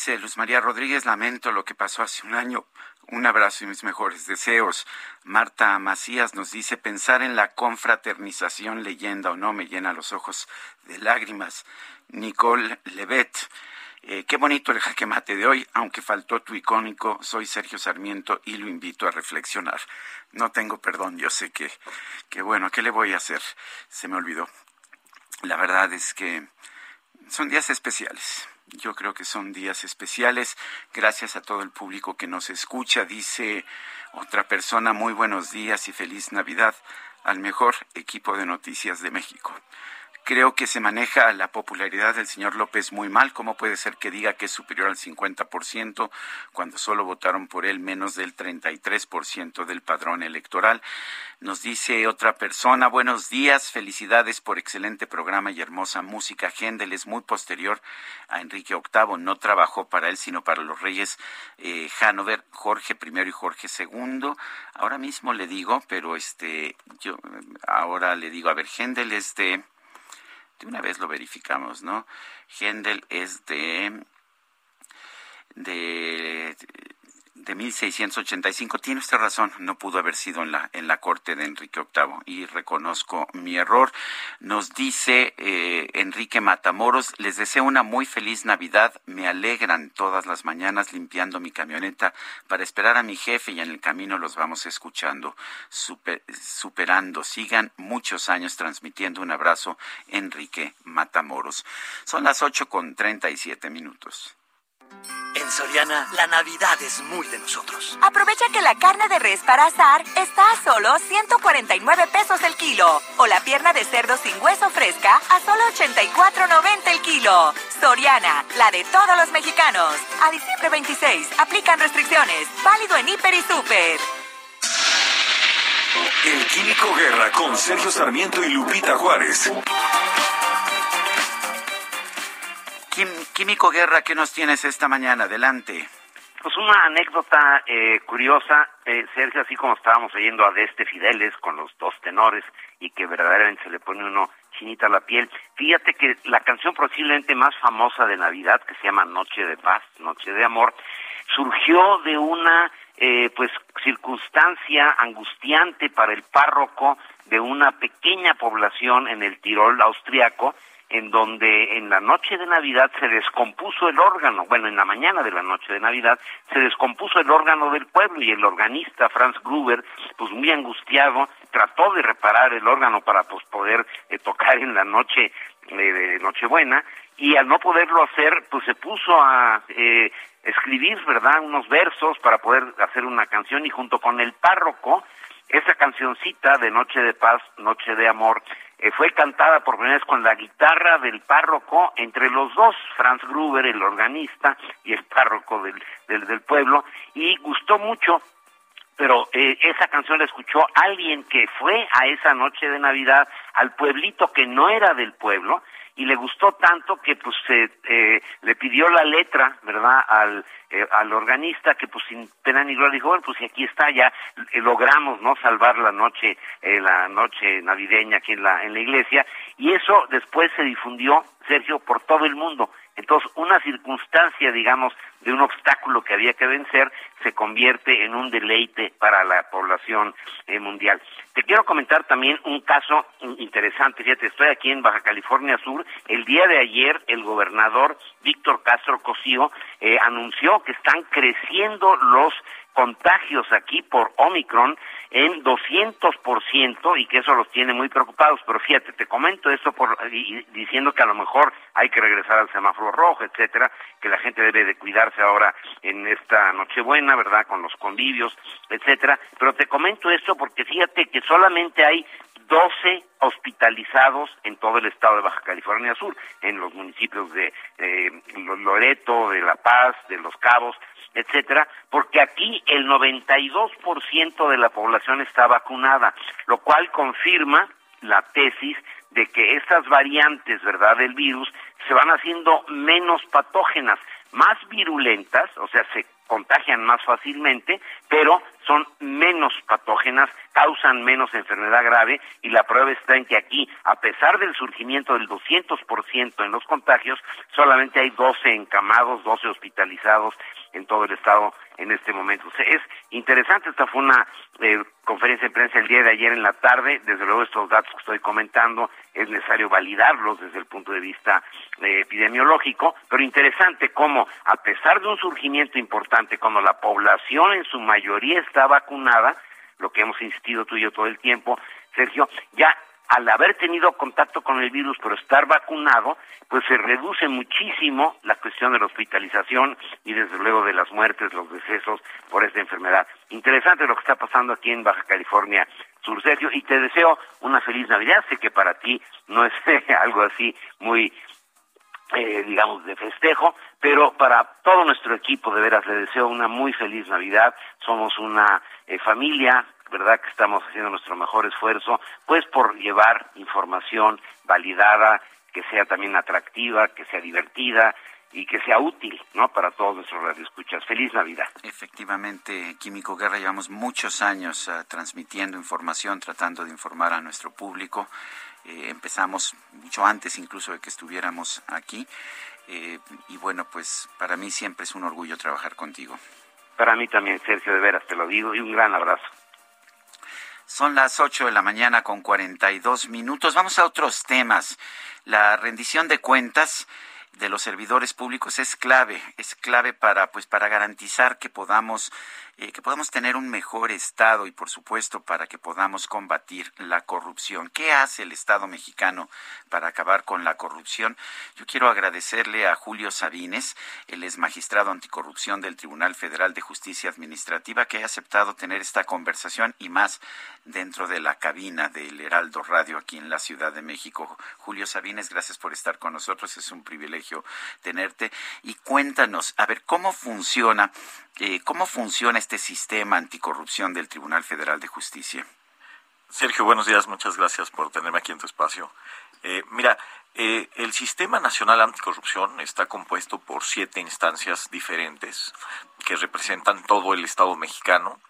Dice Luz María Rodríguez, lamento lo que pasó hace un año. Un abrazo y mis mejores deseos. Marta Macías nos dice, pensar en la confraternización, leyenda o no, me llena los ojos de lágrimas. Nicole Levet, eh, qué bonito el jaque mate de hoy, aunque faltó tu icónico, soy Sergio Sarmiento y lo invito a reflexionar. No tengo perdón, yo sé que, que bueno, ¿qué le voy a hacer? Se me olvidó. La verdad es que son días especiales. Yo creo que son días especiales. Gracias a todo el público que nos escucha. Dice otra persona, muy buenos días y feliz Navidad al mejor equipo de noticias de México. Creo que se maneja la popularidad del señor López muy mal. ¿Cómo puede ser que diga que es superior al 50% cuando solo votaron por él menos del 33% del padrón electoral? Nos dice otra persona, buenos días, felicidades por excelente programa y hermosa música. Händel es muy posterior a Enrique VIII, no trabajó para él, sino para los reyes eh, Hanover, Jorge I y Jorge II. Ahora mismo le digo, pero este, yo ahora le digo, a ver, Händel es de una vez lo verificamos, ¿no? Händel es de de de 1685. Tiene usted razón, no pudo haber sido en la, en la corte de Enrique VIII y reconozco mi error. Nos dice eh, Enrique Matamoros, les deseo una muy feliz Navidad, me alegran todas las mañanas limpiando mi camioneta para esperar a mi jefe y en el camino los vamos escuchando, super, superando. Sigan muchos años transmitiendo un abrazo, Enrique Matamoros. Son las ocho con treinta y siete minutos. En Soriana, la Navidad es muy de nosotros. Aprovecha que la carne de res para asar está a solo 149 pesos el kilo. O la pierna de cerdo sin hueso fresca a solo 84.90 el kilo. Soriana, la de todos los mexicanos. A diciembre 26, aplican restricciones. Válido en Hiper y Super. El Químico Guerra con Sergio Sarmiento y Lupita Juárez. Químico Guerra, ¿qué nos tienes esta mañana? Adelante. Pues una anécdota eh, curiosa, eh, Sergio, así como estábamos oyendo a Deste Fideles con los dos tenores y que verdaderamente se le pone uno chinita la piel, fíjate que la canción posiblemente más famosa de Navidad, que se llama Noche de Paz, Noche de Amor, surgió de una eh, pues circunstancia angustiante para el párroco de una pequeña población en el Tirol austriaco, en donde en la noche de Navidad se descompuso el órgano, bueno, en la mañana de la noche de Navidad se descompuso el órgano del pueblo y el organista Franz Gruber, pues muy angustiado, trató de reparar el órgano para pues poder eh, tocar en la noche eh, de Nochebuena y al no poderlo hacer, pues se puso a eh, escribir, ¿verdad?, unos versos para poder hacer una canción y junto con el párroco esa cancioncita de Noche de Paz, Noche de Amor, eh, fue cantada por primera vez con la guitarra del párroco entre los dos, Franz Gruber, el organista, y el párroco del, del, del pueblo, y gustó mucho pero eh, esa canción la escuchó alguien que fue a esa noche de Navidad al pueblito que no era del pueblo y le gustó tanto que pues se, eh, le pidió la letra, ¿verdad?, al, eh, al organista que pues sin pena ni gloria dijo, bueno, pues aquí está ya eh, logramos, ¿no?, salvar la noche, eh, la noche navideña aquí en la, en la iglesia y eso después se difundió, Sergio, por todo el mundo. Entonces, una circunstancia, digamos, de un obstáculo que había que vencer, se convierte en un deleite para la población eh, mundial. Te quiero comentar también un caso in- interesante. Fíjate, estoy aquí en Baja California Sur. El día de ayer, el gobernador Víctor Castro Cosío eh, anunció que están creciendo los contagios aquí por Omicron en 200% y que eso los tiene muy preocupados. Pero fíjate, te comento esto por, y- diciendo que a lo mejor hay que regresar al semáforo rojo, etcétera, que la gente debe de cuidarse ahora en esta Nochebuena, ¿verdad? Con los convivios, etcétera. Pero te comento esto porque fíjate que solamente hay 12 hospitalizados en todo el estado de Baja California Sur, en los municipios de eh, Lo- Loreto, de La Paz, de Los Cabos, etcétera, porque aquí el 92% de la población está vacunada, lo cual confirma la tesis de que estas variantes, ¿verdad?, del virus se van haciendo menos patógenas, más virulentas, o sea, se contagian más fácilmente, pero son menos patógenas, causan menos enfermedad grave y la prueba está en que aquí, a pesar del surgimiento del 200% en los contagios, solamente hay 12 encamados, 12 hospitalizados en todo el estado en este momento. Es interesante, esta fue una eh, conferencia de prensa el día de ayer en la tarde, desde luego estos datos que estoy comentando es necesario validarlos desde el punto de vista eh, epidemiológico, pero interesante cómo a pesar de un surgimiento importante, cuando la población en su mayoría está vacunada, lo que hemos insistido tú y yo todo el tiempo, Sergio, ya al haber tenido contacto con el virus pero estar vacunado, pues se reduce muchísimo la cuestión de la hospitalización y desde luego de las muertes, los decesos por esta enfermedad. Interesante lo que está pasando aquí en Baja California Sur, Sergio, y te deseo una feliz Navidad. Sé que para ti no es algo así muy eh, digamos, de festejo, pero para todo nuestro equipo, de veras, le deseo una muy feliz Navidad. Somos una eh, familia, ¿verdad? Que estamos haciendo nuestro mejor esfuerzo, pues por llevar información validada, que sea también atractiva, que sea divertida y que sea útil, ¿no? Para todos nuestros radioescuchas. Feliz Navidad. Efectivamente, Químico Guerra, llevamos muchos años eh, transmitiendo información, tratando de informar a nuestro público. Eh, empezamos mucho antes incluso de que estuviéramos aquí. Eh, y bueno, pues para mí siempre es un orgullo trabajar contigo. Para mí también, Sergio, de veras te lo digo, y un gran abrazo. Son las 8 de la mañana con 42 minutos. Vamos a otros temas. La rendición de cuentas de los servidores públicos es clave, es clave para pues para garantizar que podamos eh, que podamos tener un mejor Estado y, por supuesto, para que podamos combatir la corrupción. ¿Qué hace el Estado mexicano para acabar con la corrupción? Yo quiero agradecerle a Julio Sabines, el es magistrado anticorrupción del Tribunal Federal de Justicia Administrativa, que ha aceptado tener esta conversación y más dentro de la cabina del Heraldo Radio aquí en la Ciudad de México. Julio Sabines, gracias por estar con nosotros. Es un privilegio tenerte. Y cuéntanos, a ver, ¿cómo funciona, eh, cómo funciona este sistema anticorrupción del Tribunal Federal de Justicia? Sergio, buenos días. Muchas gracias por tenerme aquí en tu espacio. Eh, mira, eh, el Sistema Nacional Anticorrupción está compuesto por siete instancias diferentes que representan todo el Estado mexicano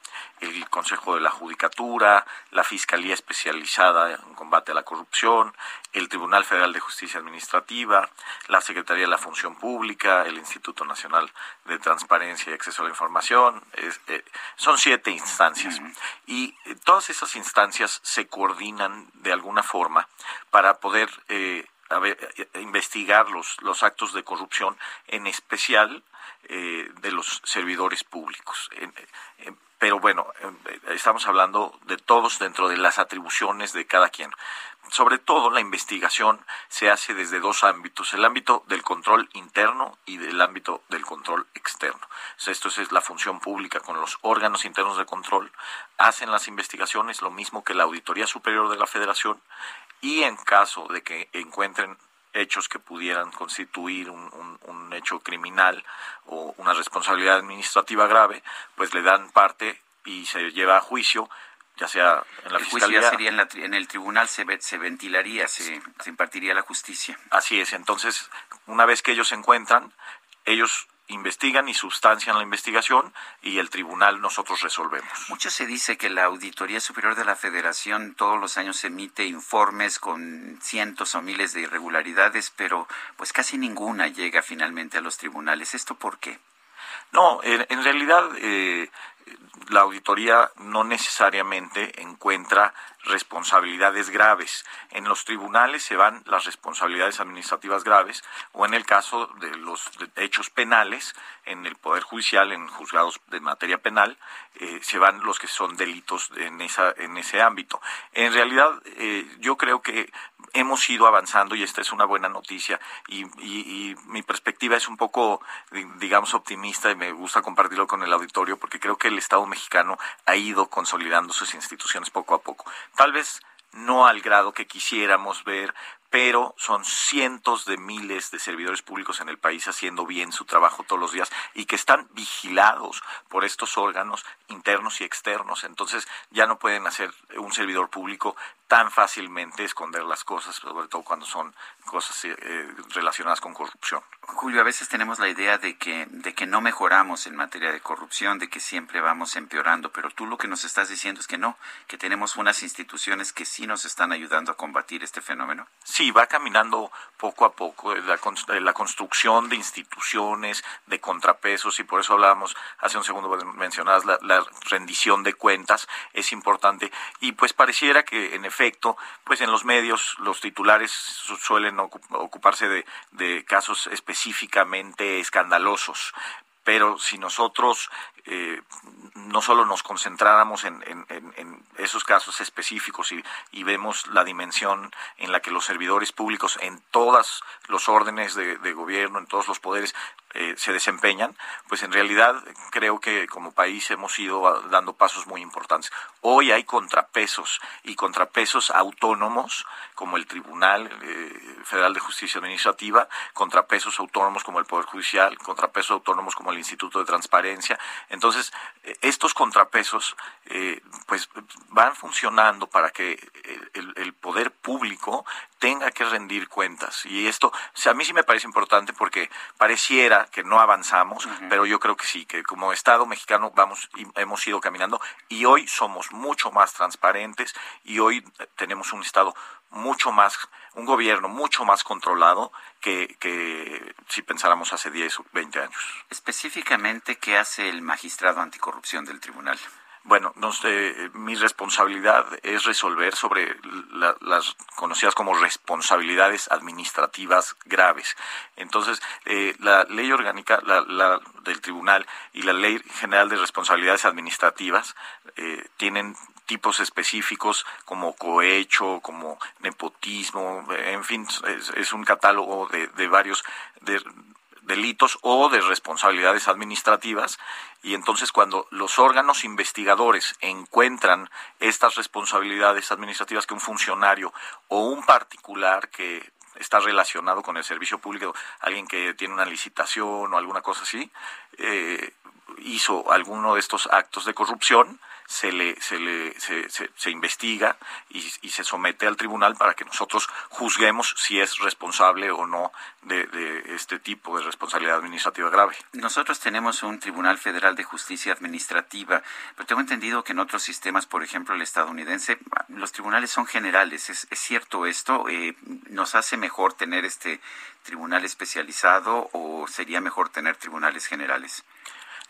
el Consejo de la Judicatura, la Fiscalía Especializada en Combate a la Corrupción, el Tribunal Federal de Justicia Administrativa, la Secretaría de la Función Pública, el Instituto Nacional de Transparencia y Acceso a la Información. Eh, son siete instancias. Y eh, todas esas instancias se coordinan de alguna forma para poder eh, investigar los, los actos de corrupción, en especial de los servidores públicos pero bueno, eh, estamos hablando de todos dentro de las atribuciones de cada quien. Sobre todo la investigación se hace desde dos ámbitos, el ámbito del control interno y del ámbito del control externo. Esto es la función pública con los órganos internos de control, hacen las investigaciones, lo mismo que la Auditoría Superior de la Federación, y en caso de que encuentren hechos que pudieran constituir un, hecho criminal o una responsabilidad administrativa grave, pues le dan parte y se lleva a juicio, ya sea en la el fiscalía. Juicio sería en, la, en, el tribunal, se, se ventilaría, se, se impartiría la justicia. Así es, entonces, una vez que ellos se encuentran, ellos investigan y sustancian la investigación y el tribunal nosotros resolvemos. Mucho se dice que la Auditoría Superior de la Federación todos los años emite informes con cientos o miles de irregularidades, pero pues casi ninguna llega finalmente a los tribunales. ¿Esto por qué? No, en, realidad eh, la auditoría no necesariamente encuentra responsabilidades graves. En los tribunales se van las responsabilidades administrativas graves o en el caso de los hechos penales, en el Poder Judicial, en juzgados de materia penal, eh, se van los que son delitos en, esa, en ese ámbito. En realidad, eh, yo creo que hemos ido avanzando y esta es una buena noticia y, y mi perspectiva es un poco, digamos, optimista y me gusta compartirlo con el auditorio porque creo que el Estado mexicano ha ido consolidando sus instituciones poco a poco. Tal vez no al grado que quisiéramos ver, pero son cientos de miles de servidores públicos en el país haciendo bien su trabajo todos los días y que están vigilados por estos órganos internos y externos. Entonces ya no pueden hacer un servidor público tan fácilmente esconder las cosas, sobre todo cuando son cosas eh, relacionadas con corrupción. Julio, a veces tenemos la idea de que, de que no mejoramos en materia de corrupción, de que siempre vamos empeorando, pero tú lo que nos estás diciendo es que no, que tenemos unas instituciones que sí nos están ayudando a combatir este fenómeno. Va caminando poco a poco la, la construcción de instituciones, de contrapesos, y por eso hablábamos hace un segundo, mencionadas la, la rendición de cuentas, es importante, y pues pareciera que en efecto, pues en los medios los titulares suelen ocuparse de, de casos específicamente escandalosos, pero si nosotros eh, no solo nos concentráramos en, esos casos específicos y, vemos la dimensión en la que los servidores públicos en todos los órdenes de, gobierno, en todos los poderes, eh, se desempeñan, pues en realidad creo que como país hemos ido dando pasos muy importantes. Hoy hay contrapesos y contrapesos autónomos como el Tribunal eh, Federal de Justicia Administrativa, contrapesos autónomos como el Poder Judicial, contrapesos autónomos como el Instituto de Transparencia. Eh, estos contrapesos eh, pues van funcionando para que el, poder público tenga que rendir cuentas. Y esto, a mí sí me parece importante porque pareciera que no avanzamos, pero yo creo que sí, que como Estado mexicano vamos y hemos ido caminando y hoy somos mucho más transparentes y hoy tenemos un Estado mucho más, un gobierno mucho más controlado que, que si pensáramos hace 10 o 20 años. Específicamente, ¿qué hace el magistrado anticorrupción del tribunal? Bueno, no sé, mi responsabilidad es resolver sobre la- las conocidas como responsabilidades administrativas graves. Entonces, eh, la ley orgánica la- la del tribunal y la ley general de responsabilidades administrativas eh, tienen tipos específicos como cohecho, como nepotismo, en fin, es, es un catálogo de, de varios de delitos o de responsabilidades administrativas. Y entonces cuando los órganos investigadores encuentran estas responsabilidades administrativas que un funcionario o un particular que está relacionado con el servicio público, alguien que tiene una licitación o alguna cosa así, eh, hizo alguno de estos actos de corrupción, se le, se le se, se- investiga y, y se somete al tribunal para que nosotros juzguemos si es responsable o no de, de este tipo de responsabilidad administrativa grave. Nosotros tenemos un Tribunal Federal de Justicia Administrativa, pero tengo entendido que en otros sistemas, por ejemplo el estadounidense, los tribunales son generales. ¿Es, es cierto esto? Eh, ¿Nos hace mejor tener este tribunal especializado o sería mejor tener tribunales generales?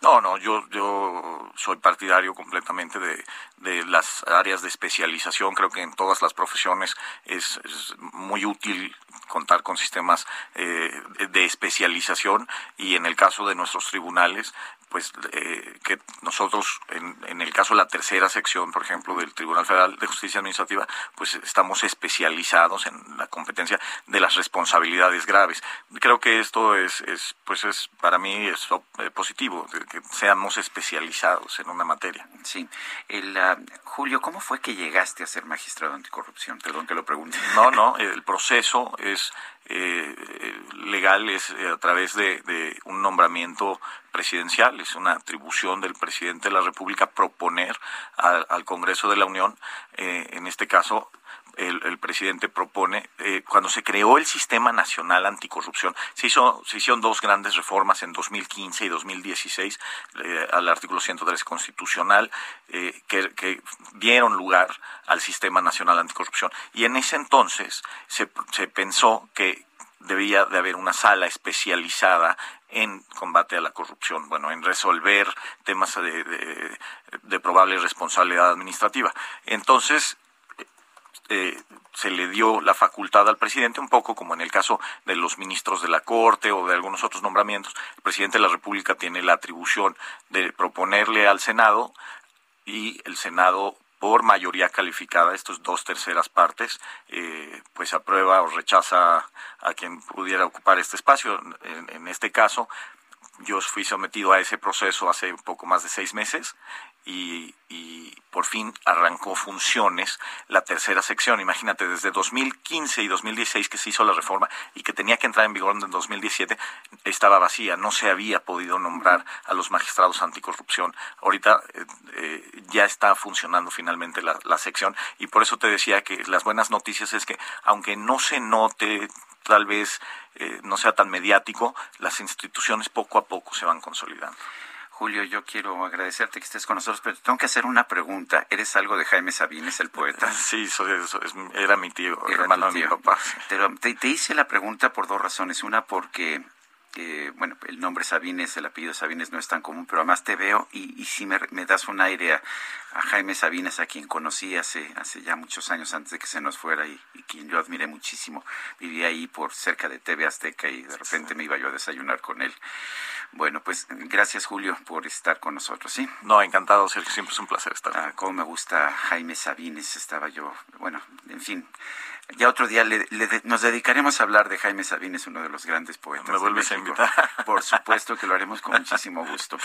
No, no, yo, yo soy partidario completamente de, de las áreas de especialización. Creo que en todas las profesiones es, es muy útil contar con sistemas eh, de especialización y en el caso de nuestros tribunales, pues eh, que nosotros, en, en el caso de la tercera sección, por ejemplo, del Tribunal Federal de Justicia Administrativa, pues estamos especializados en la competencia de las responsabilidades graves. Creo que esto es, es pues es para mí es eh, positivo, que seamos especializados en una materia. Sí. El, ah, Julio, ¿cómo fue que llegaste a ser magistrado anticorrupción? Perdón que lo pregunte. No, no, el proceso es eh, eh, legal, es eh, a través de, de un nombramiento presidencial, es una atribución del presidente de la República proponer al, Congreso de la Unión, eh, en este caso el, presidente propone, eh, cuando se creó el Sistema Nacional Anticorrupción, se, hizo, se hicieron dos grandes reformas en 2015 y 2016 eh, al artículo 103 constitucional eh, que, dieron lugar al Sistema Nacional Anticorrupción. Y en ese entonces se, se pensó que debía de haber una sala especializada en combate a la corrupción, bueno, en resolver temas de probable responsabilidad administrativa. Entonces, eh, se le dio la facultad al presidente, un poco como en el caso de los ministros de la Corte o de algunos otros nombramientos. El presidente de la República tiene la atribución de proponerle al Senado y el Senado por mayoría calificada, estos dos terceras partes, eh, pues aprueba o rechaza a quien pudiera ocupar este espacio. En, en este caso, yo fui sometido a ese proceso hace poco más de seis meses y, y, por fin arrancó funciones la tercera sección. Imagínate, desde 2015 y 2016 que se hizo la reforma y que tenía que entrar en vigor en 2017, estaba vacía, no se había podido nombrar a los magistrados anticorrupción. Ahorita eh, eh, ya está funcionando finalmente la, sección y por eso te decía que las buenas noticias es que aunque no se note tal vez eh, no sea tan mediático, las instituciones poco a poco se van consolidando. Julio, yo quiero agradecerte que estés con nosotros, pero tengo que hacer una pregunta. ¿Eres algo de Jaime Sabines, el poeta? Sí, soy, es, era mi tío, Era hermano de mi papá. Pero te, te hice la pregunta por dos razones. Una, porque, eh, bueno, el nombre Sabines, el apellido Sabines no es tan común, pero además te veo y, y sí me, me das un aire a, a Jaime Sabines, a quien conocí hace, hace ya muchos años antes de que se nos fuera y, y quien yo admiré muchísimo. Vivía ahí por cerca de TV Azteca y de repente me iba yo a desayunar con él. Bueno, pues gracias Julio por estar con nosotros, ¿sí? No, encantado, Sergio, siempre es un placer estar. Ah, cómo me gusta Jaime Sabines, estaba yo, bueno, en fin. Ya otro día le, le de- nos dedicaremos a hablar de Jaime Sabines, uno de los grandes poetas. Me de vuelves a México. invitar. Por supuesto que lo haremos con muchísimo gusto.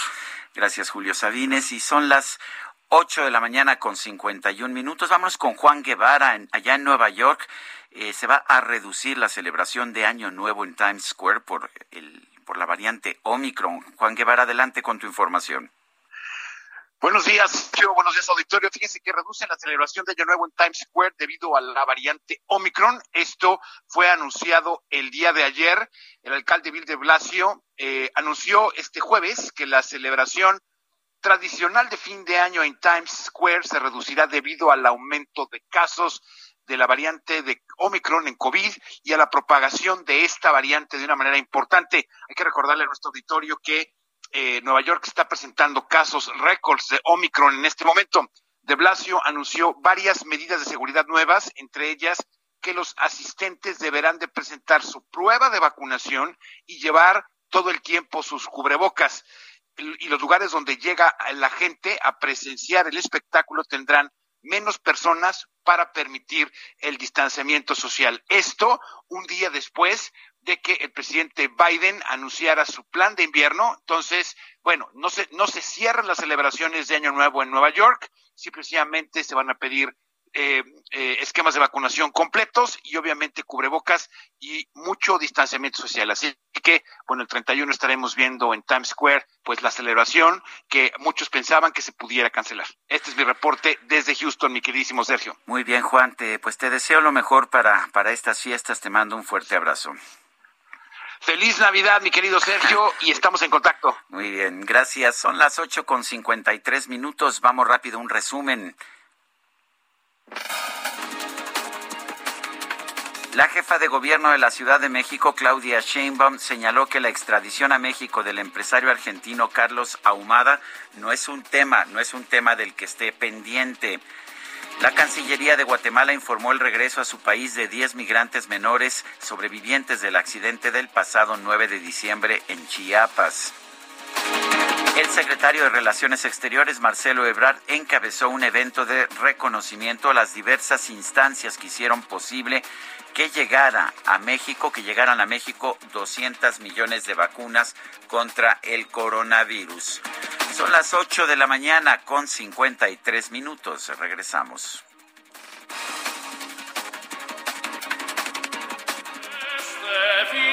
Gracias, Julio Sabines. Y son las 8 de la mañana con 51 minutos. Vámonos con Juan Guevara, en- allá en Nueva York. Eh, se va a reducir la celebración de Año Nuevo en Times Square por, el, por la variante Omicron. Juan Guevara, adelante con tu información. Buenos días, Sergio. Buenos días, auditorio. Fíjense que reducen la celebración de Año Nuevo en Times Square debido a la variante Omicron. Esto fue anunciado el día de ayer. El alcalde Bill de Blasio eh, anunció este jueves que la celebración tradicional de fin de año en Times Square se reducirá debido al aumento de casos de la variante de Omicron en COVID y a la propagación de esta variante de una manera importante. Hay que recordarle a nuestro auditorio que eh, Nueva York está presentando casos récords de Omicron en este momento. De Blasio anunció varias medidas de seguridad nuevas, entre ellas que los asistentes deberán de presentar su prueba de vacunación y llevar todo el tiempo sus cubrebocas. Y los lugares donde llega la gente a presenciar el espectáculo tendrán menos personas para permitir el distanciamiento social. Esto un día después de que el presidente Biden anunciara su plan de invierno. Entonces, bueno, no se, no se cierran las celebraciones de Año Nuevo en Nueva York, simplemente se van a pedir eh, eh, esquemas de vacunación completos y obviamente cubrebocas y mucho distanciamiento social. Así que, bueno, el 31 estaremos viendo en Times Square pues la celebración que muchos pensaban que se pudiera cancelar. Este es mi reporte desde Houston, mi queridísimo Sergio. Muy bien, Juan, te, pues te deseo lo mejor para, para estas fiestas, te mando un fuerte abrazo. Feliz Navidad, mi querido Sergio, y estamos en contacto. Muy bien, gracias. Son las ocho con cincuenta y tres minutos. Vamos rápido, un resumen. La jefa de gobierno de la Ciudad de México, Claudia Sheinbaum, señaló que la extradición a México del empresario argentino Carlos Ahumada no es un tema, no es un tema del que esté pendiente. La Cancillería de Guatemala informó el regreso a su país de 10 migrantes menores sobrevivientes del accidente del pasado 9 de diciembre en Chiapas. El secretario de Relaciones Exteriores, Marcelo Ebrard, encabezó un evento de reconocimiento a las diversas instancias que hicieron posible que llegara a México, que llegaran a México 200 millones de vacunas contra el coronavirus. Son las 8 de la mañana con 53 minutos. Regresamos. Fideles,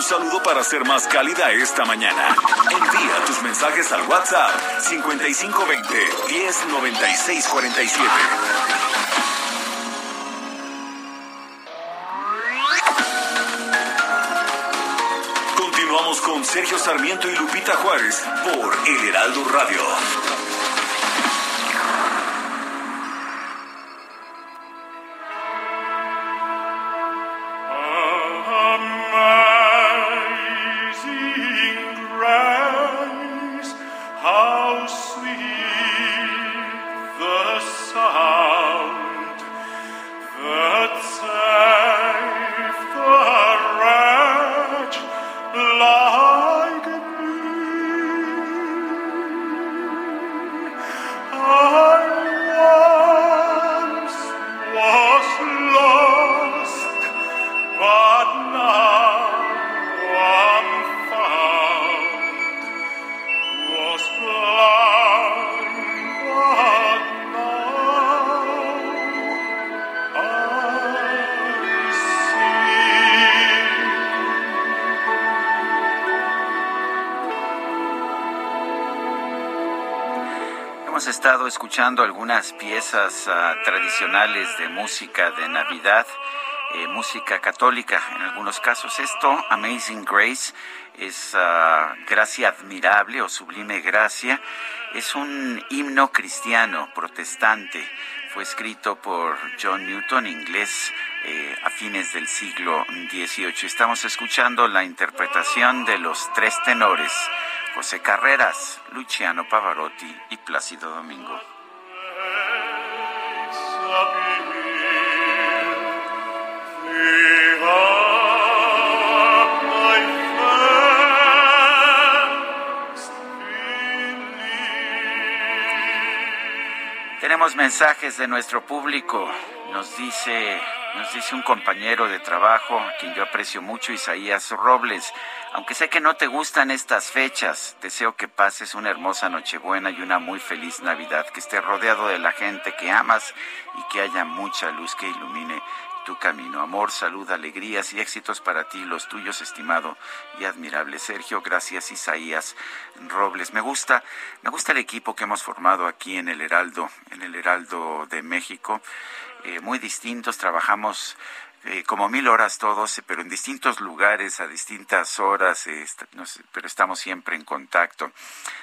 un saludo para ser más cálida esta mañana. Envía tus mensajes al WhatsApp 5520 109647. Continuamos con Sergio Sarmiento y Lupita Juárez por El Heraldo Radio. Escuchando algunas piezas ah, tradicionales de música de Navidad, eh, música católica en algunos casos. Esto, Amazing Grace, es ah, gracia admirable o sublime gracia. Es un himno cristiano protestante. Fue escrito por John Newton, inglés, eh, a fines del siglo XVIII. Estamos escuchando la interpretación de los tres tenores, José Carreras, Luciano Pavarotti y Plácido Domingo. Tenemos mensajes de nuestro público. Nos dice, nos dice un compañero de trabajo, a quien yo aprecio mucho, Isaías Robles. Aunque sé que no te gustan estas fechas, deseo que pases una hermosa Nochebuena y una muy feliz Navidad, que estés rodeado de la gente que amas y que haya mucha luz que ilumine tu camino. Amor, salud, alegrías y éxitos para ti, los tuyos, estimado y admirable Sergio. Gracias, Isaías Robles. Me gusta, me gusta el equipo que hemos formado aquí en el Heraldo, en el Heraldo de México. Eh, muy distintos, trabajamos eh, como mil horas todos, pero en distintos lugares, a distintas horas, eh, pero estamos siempre en contacto.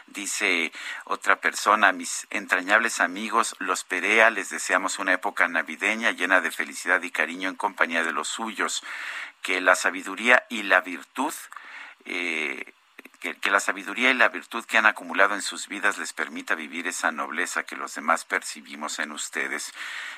Dice otra persona, mis entrañables amigos, los Perea, les deseamos una época navideña llena de felicidad y cariño en compañía de los suyos, que la sabiduría y la virtud eh, que, la sabiduría y la virtud que han acumulado en sus vidas les permita vivir esa nobleza que los demás percibimos en ustedes.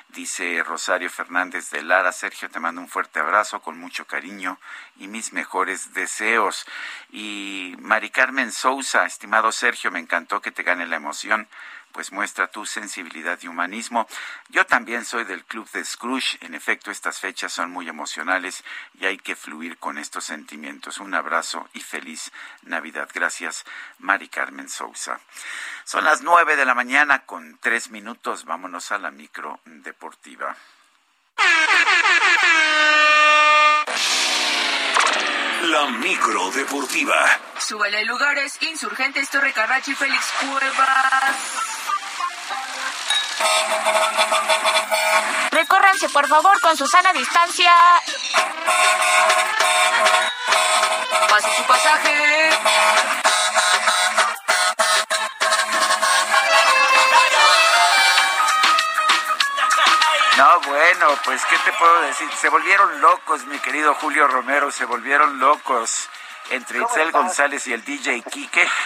Dice Rosario Fernández de Lara, Sergio, te mando un fuerte abrazo con mucho cariño y mis mejores deseos. Y Mari Carmen Sousa, estimado Sergio, me encantó que te gane la emoción pues muestra tu sensibilidad y humanismo. Yo también soy del club de Scrooge. En efecto, estas fechas son muy emocionales y hay que fluir con estos sentimientos. Un abrazo y feliz Navidad. Gracias, Mari Carmen Sousa. Son las nueve de la mañana con tres minutos. Vámonos a la micro deportiva. La micro deportiva. Súbele lugares, insurgentes, Torre Carrachi, Félix Cuevas. Recórranse, por favor, con su sana distancia. Pase su pasaje. No, bueno, pues, ¿qué te puedo decir? Se volvieron locos, mi querido Julio Romero, se volvieron locos entre Itzel González y el DJ Quique.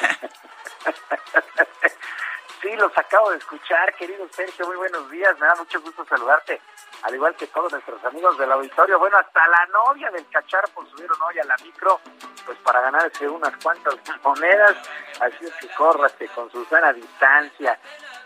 Sí, los acabo de escuchar, querido Sergio, muy buenos días, me da mucho gusto saludarte, al igual que todos nuestros amigos del auditorio. Bueno, hasta la novia del por subieron hoy a la micro, pues para ganarse unas cuantas monedas, así es que córrate con su sana distancia.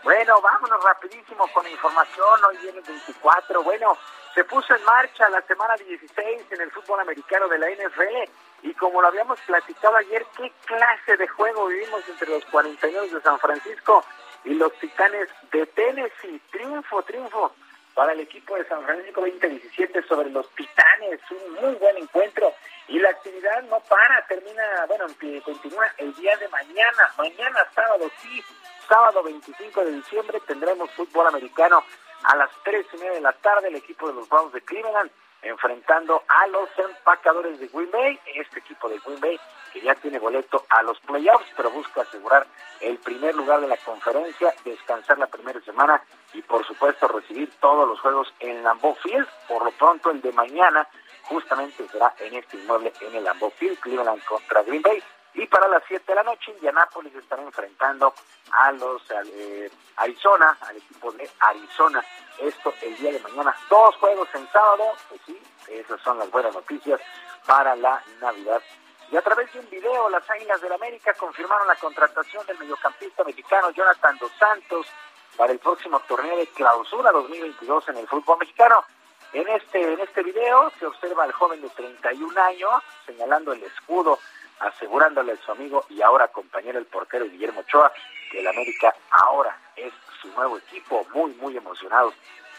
Bueno, vámonos rapidísimo con información, hoy viene el 24, bueno, se puso en marcha la semana 16 en el fútbol americano de la NFL y como lo habíamos platicado ayer, qué clase de juego vivimos entre los 49 de San Francisco y los Titanes de Tennessee. Triunfo, triunfo para el equipo de San Francisco 2017 sobre los Titanes. Un muy buen encuentro. Y la actividad no para, termina, bueno, continúa el día de mañana. Mañana, sábado, sí, sábado 25 de diciembre, tendremos fútbol americano a las 3 y media de la tarde. El equipo de los Browns de Cleveland enfrentando a los empacadores de Green Bay. Este equipo de Green Bay que ya tiene boleto a los playoffs, pero busca asegurar el primer lugar de la conferencia, descansar la primera semana y por supuesto recibir todos los juegos en Lambeau Field. Por lo pronto el de mañana justamente será en este inmueble en el Lambeau Field, Cleveland contra Green Bay. Y para las 7 de la noche, Indianápolis estará enfrentando a los eh, Arizona, al equipo de Arizona. Esto el día de mañana. Dos juegos en sábado. Pues sí, esas son las buenas noticias para la Navidad. Y a través de un video, las Águilas del América confirmaron la contratación del mediocampista mexicano Jonathan Dos Santos para el próximo torneo de clausura 2022 en el fútbol mexicano. En este, en este video se observa al joven de 31 años señalando el escudo asegurándole a su amigo y ahora compañero el portero Guillermo Ochoa que el América ahora es su nuevo equipo, muy, muy emocionados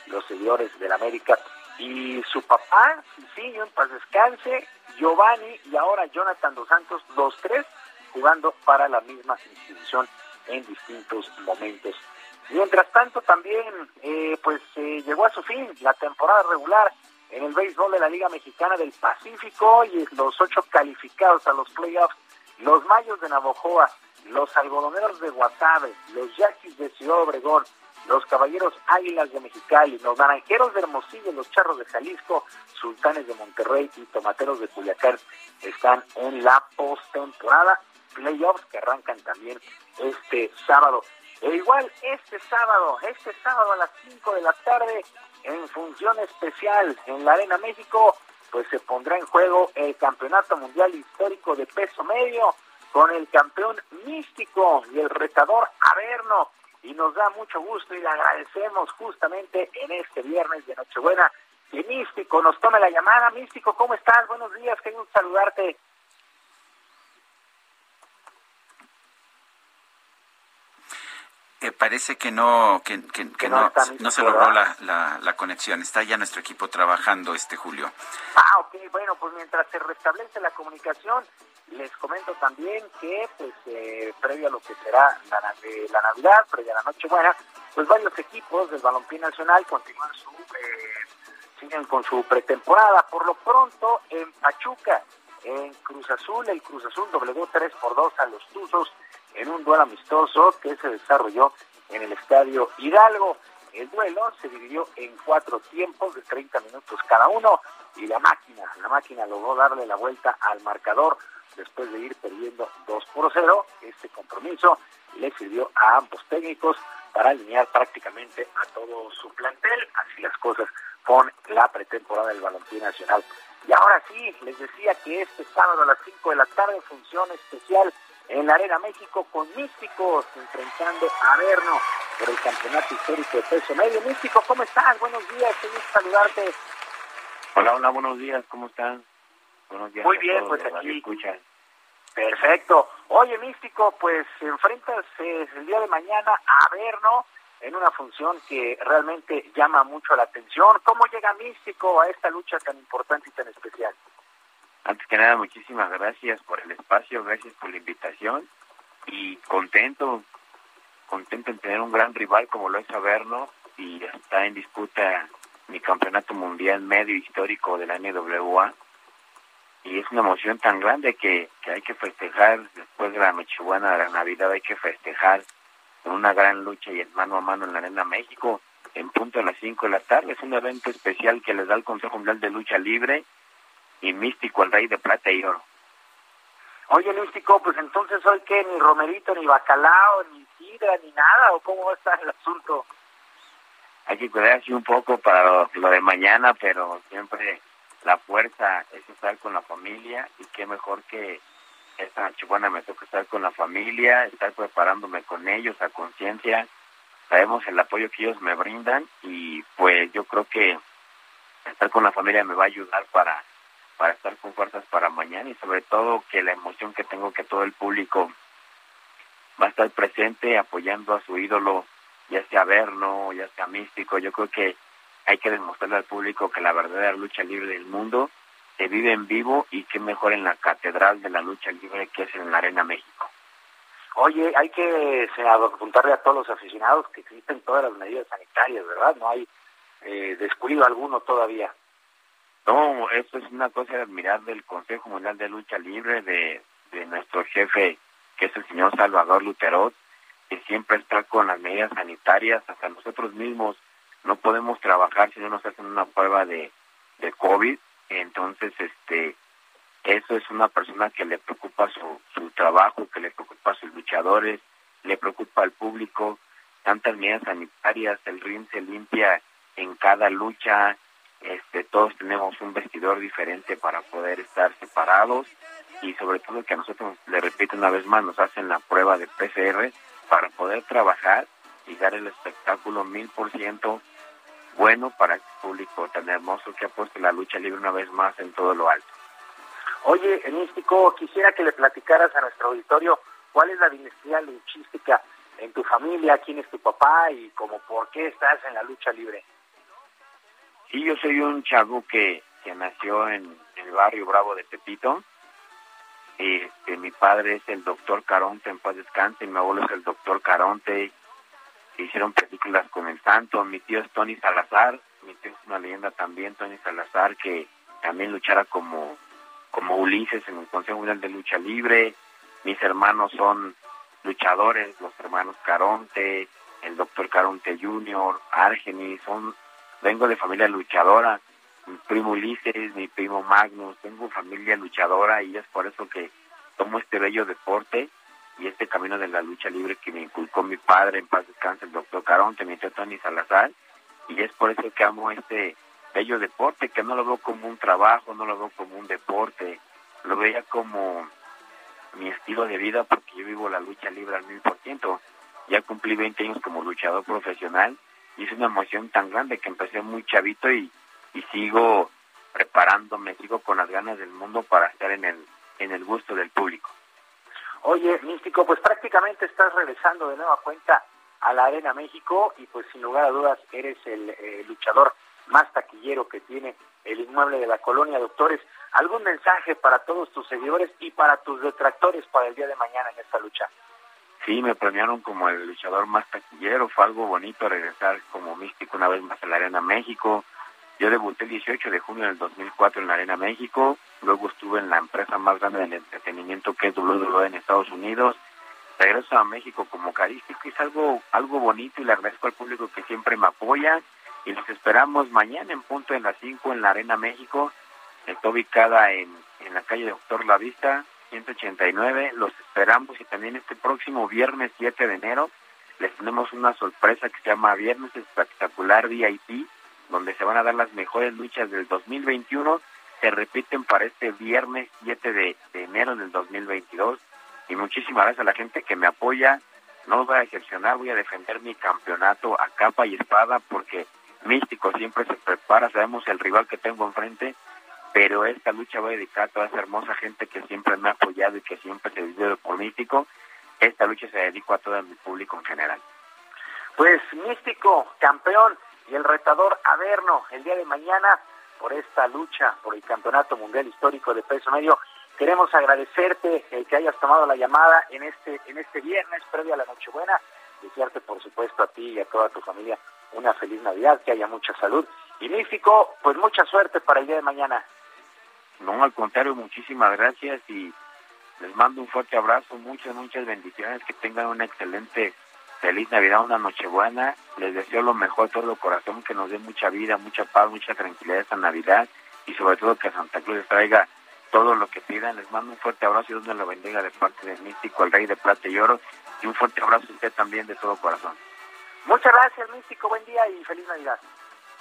los seguidores del América. Y su papá, sí, en paz descanse, Giovanni y ahora Jonathan Dos Santos, los tres jugando para la misma institución en distintos momentos. Mientras tanto, también, eh, pues eh, llegó a su fin la temporada regular en el béisbol de la Liga Mexicana del Pacífico y los ocho calificados a los playoffs, los Mayos de Navojoa, los Algodoneros de Guasave, los Yaquis de Ciudad Obregón, los Caballeros Águilas de Mexicali, los Naranjeros de Hermosillo, los Charros de Jalisco, Sultanes de Monterrey y Tomateros de Culiacán están en la postemporada, playoffs que arrancan también este sábado. E igual este sábado, este sábado a las 5 de la tarde, en función especial en la Arena México, pues se pondrá en juego el Campeonato Mundial Histórico de Peso Medio con el campeón místico y el retador Averno. Y nos da mucho gusto y le agradecemos justamente en este viernes de Nochebuena que Místico nos tome la llamada. Místico, ¿cómo estás? Buenos días, qué gusto saludarte. Eh, parece que no que, que, que no, se logró la, la, la conexión. Está ya nuestro equipo trabajando, este Julio. Ah, ok, bueno, pues mientras se restablece la comunicación, les comento también que, pues, eh, previo a lo que será la, Navidad, previo a la Nochebuena, pues varios equipos del Balompié Nacional continúan su, eh, siguen con su pretemporada. Por lo pronto, en Pachuca, en Cruz Azul, el Cruz Azul doblegó 3 por 2 a los Tuzos en un duelo amistoso que se desarrolló en el Estadio Hidalgo. El duelo se dividió en cuatro tiempos de 30 minutos cada uno y la máquina, la máquina logró darle la vuelta al marcador después de ir perdiendo 2 por 0. Este compromiso le sirvió a ambos técnicos para alinear prácticamente a todo su plantel. Así las cosas con la pretemporada del Balompié Nacional. Y ahora sí, les decía que este sábado a las 5 de la tarde, función especial en la Arena México con Místicos enfrentando a Verno por el campeonato histórico de peso medio. Místico, ¿cómo estás? Buenos días, qué gusto saludarte. Hola, hola, buenos días, ¿cómo están? Buenos días. Muy a bien, todos pues aquí. escuchan. Perfecto. Oye, Místico, pues enfrentas eh, el día de mañana a Verno en una función que realmente llama mucho la atención. ¿Cómo llega Místico a esta lucha tan importante y tan especial? Antes que nada, muchísimas gracias por el espacio, gracias por la invitación y contento, contento en tener un gran rival como lo es Averno y está en disputa mi campeonato mundial medio histórico de la NWA y es una emoción tan grande que, que hay que festejar después de la Nochebuena de la Navidad, hay que festejar con una gran lucha y en mano a mano en la Arena México en punto a las 5 de la tarde. Es un evento especial que les da el Consejo Mundial de Lucha Libre y Místico, el Rey de Plata y Oro. Oye, Místico, pues entonces hoy que ni romerito, ni bacalao, ni sidra, ni nada, ¿o cómo estar el asunto? Hay que cuidarse un poco para lo, lo de mañana, pero siempre la fuerza es estar con la familia y qué mejor que esta Nochebuena me toca estar con la familia, estar preparándome con ellos a conciencia. Sabemos el apoyo que ellos me brindan y pues yo creo que estar con la familia me va a ayudar para para estar con fuerzas para mañana y sobre todo que la emoción que tengo que todo el público va a estar presente apoyando a su ídolo, ya sea Verno, ya sea Místico. Yo creo que hay que demostrarle al público que la verdadera lucha libre del mundo se vive en vivo y que mejor en la catedral de la lucha libre que es en la Arena México. Oye, hay que apuntarle a todos los aficionados que existen todas las medidas sanitarias, ¿verdad? No hay eh, descuido alguno todavía. No, esto es una cosa de admirar del Consejo Mundial de Lucha Libre, de, de nuestro jefe, que es el señor Salvador Luterot, que siempre está con las medidas sanitarias, hasta nosotros mismos no podemos trabajar si no nos hacen una prueba de, de COVID, entonces este eso es una persona que le preocupa su, su trabajo, que le preocupa a sus luchadores, le preocupa al público, tantas medidas sanitarias, el ring se limpia en cada lucha, este todos tenemos un vestidor diferente para poder estar separados y sobre todo que a nosotros, le repito una vez más, nos hacen la prueba de PCR para poder trabajar y dar el espectáculo mil por ciento bueno para el público tan hermoso que ha puesto la lucha libre una vez más en todo lo alto. Oye, Místico, quisiera que le platicaras a nuestro auditorio cuál es la dinastía luchística en tu familia, quién es tu papá y como por qué estás en la lucha libre. Sí, yo soy un chavo que, que nació en, el barrio Bravo de Tepito. Este, mi padre es el doctor Caronte, en paz descanse, mi abuelo es el doctor Caronte. Hicieron películas con el santo. Mi tío es Tony Salazar, mi tío es una leyenda también, Tony Salazar, que también luchara como, como Ulises en el Consejo Mundial de Lucha Libre. Mis hermanos son luchadores, los hermanos Caronte, el doctor Caronte Jr., Argenis, son vengo de familia luchadora, mi primo Ulises, mi primo Magnus, tengo familia luchadora y es por eso que tomo este bello deporte y este camino de la lucha libre que me inculcó mi padre, en paz descanse, el doctor Caronte, mi tío Tony Salazar, y es por eso que amo este bello deporte, que no lo veo como un trabajo, no lo veo como un deporte, lo veía como mi estilo de vida porque yo vivo la lucha libre al mil por ciento. Ya cumplí 20 años como luchador profesional y es una emoción tan grande que empecé muy chavito y, y sigo preparándome, sigo con las ganas del mundo para estar en el, en el gusto del público. Oye, Místico, pues prácticamente estás regresando de nueva cuenta a la Arena México y pues sin lugar a dudas eres el eh, luchador más taquillero que tiene el inmueble de la colonia Doctores. ¿Algún mensaje para todos tus seguidores y para tus detractores para el día de mañana en esta lucha? Sí, me premiaron como el luchador más taquillero, fue algo bonito regresar como místico una vez más a la Arena México. Yo debuté el 18 de junio del 2004 en la Arena México, luego estuve en la empresa más grande del entretenimiento que es WWE en Estados Unidos, regreso a México como carístico es algo, algo bonito y le agradezco al público que siempre me apoya. Y los esperamos mañana en punto en las 5 en la Arena México, está ubicada en, en la calle Doctor La Vista, 189, los esperamos y también este próximo viernes 7 de enero les tenemos una sorpresa que se llama Viernes Espectacular VIP, donde se van a dar las mejores luchas del 2021, se repiten para este viernes 7 de, enero del 2022 y muchísimas gracias a la gente que me apoya, no los voy a decepcionar, voy a defender mi campeonato a capa y espada porque Místico siempre se prepara, sabemos el rival que tengo enfrente, pero esta lucha va a dedicar a toda esa hermosa gente que siempre me ha apoyado y que siempre se vive por Místico. Esta lucha se dedica a todo mi público en general. Pues Místico, campeón y el retador Averno el día de mañana por esta lucha por el Campeonato Mundial Histórico de Peso Medio. Queremos agradecerte el que hayas tomado la llamada en este en este viernes previo a la Nochebuena. Desearte, por supuesto, a ti y a toda tu familia una feliz Navidad, que haya mucha salud. Y Místico, pues mucha suerte para el día de mañana. No, al contrario, muchísimas gracias y les mando un fuerte abrazo, muchas, muchas bendiciones, que tengan una excelente, feliz Navidad, una Nochebuena. Les deseo lo mejor, todo el corazón, que nos dé mucha vida, mucha paz, mucha tranquilidad esta Navidad y sobre todo que Santa Cruz les traiga todo lo que pidan. Les mando un fuerte abrazo y Dios me lo bendiga de parte del místico, el rey de plata y oro. Y un fuerte abrazo a usted también de todo corazón. Muchas gracias, Místico. Buen día y feliz Navidad.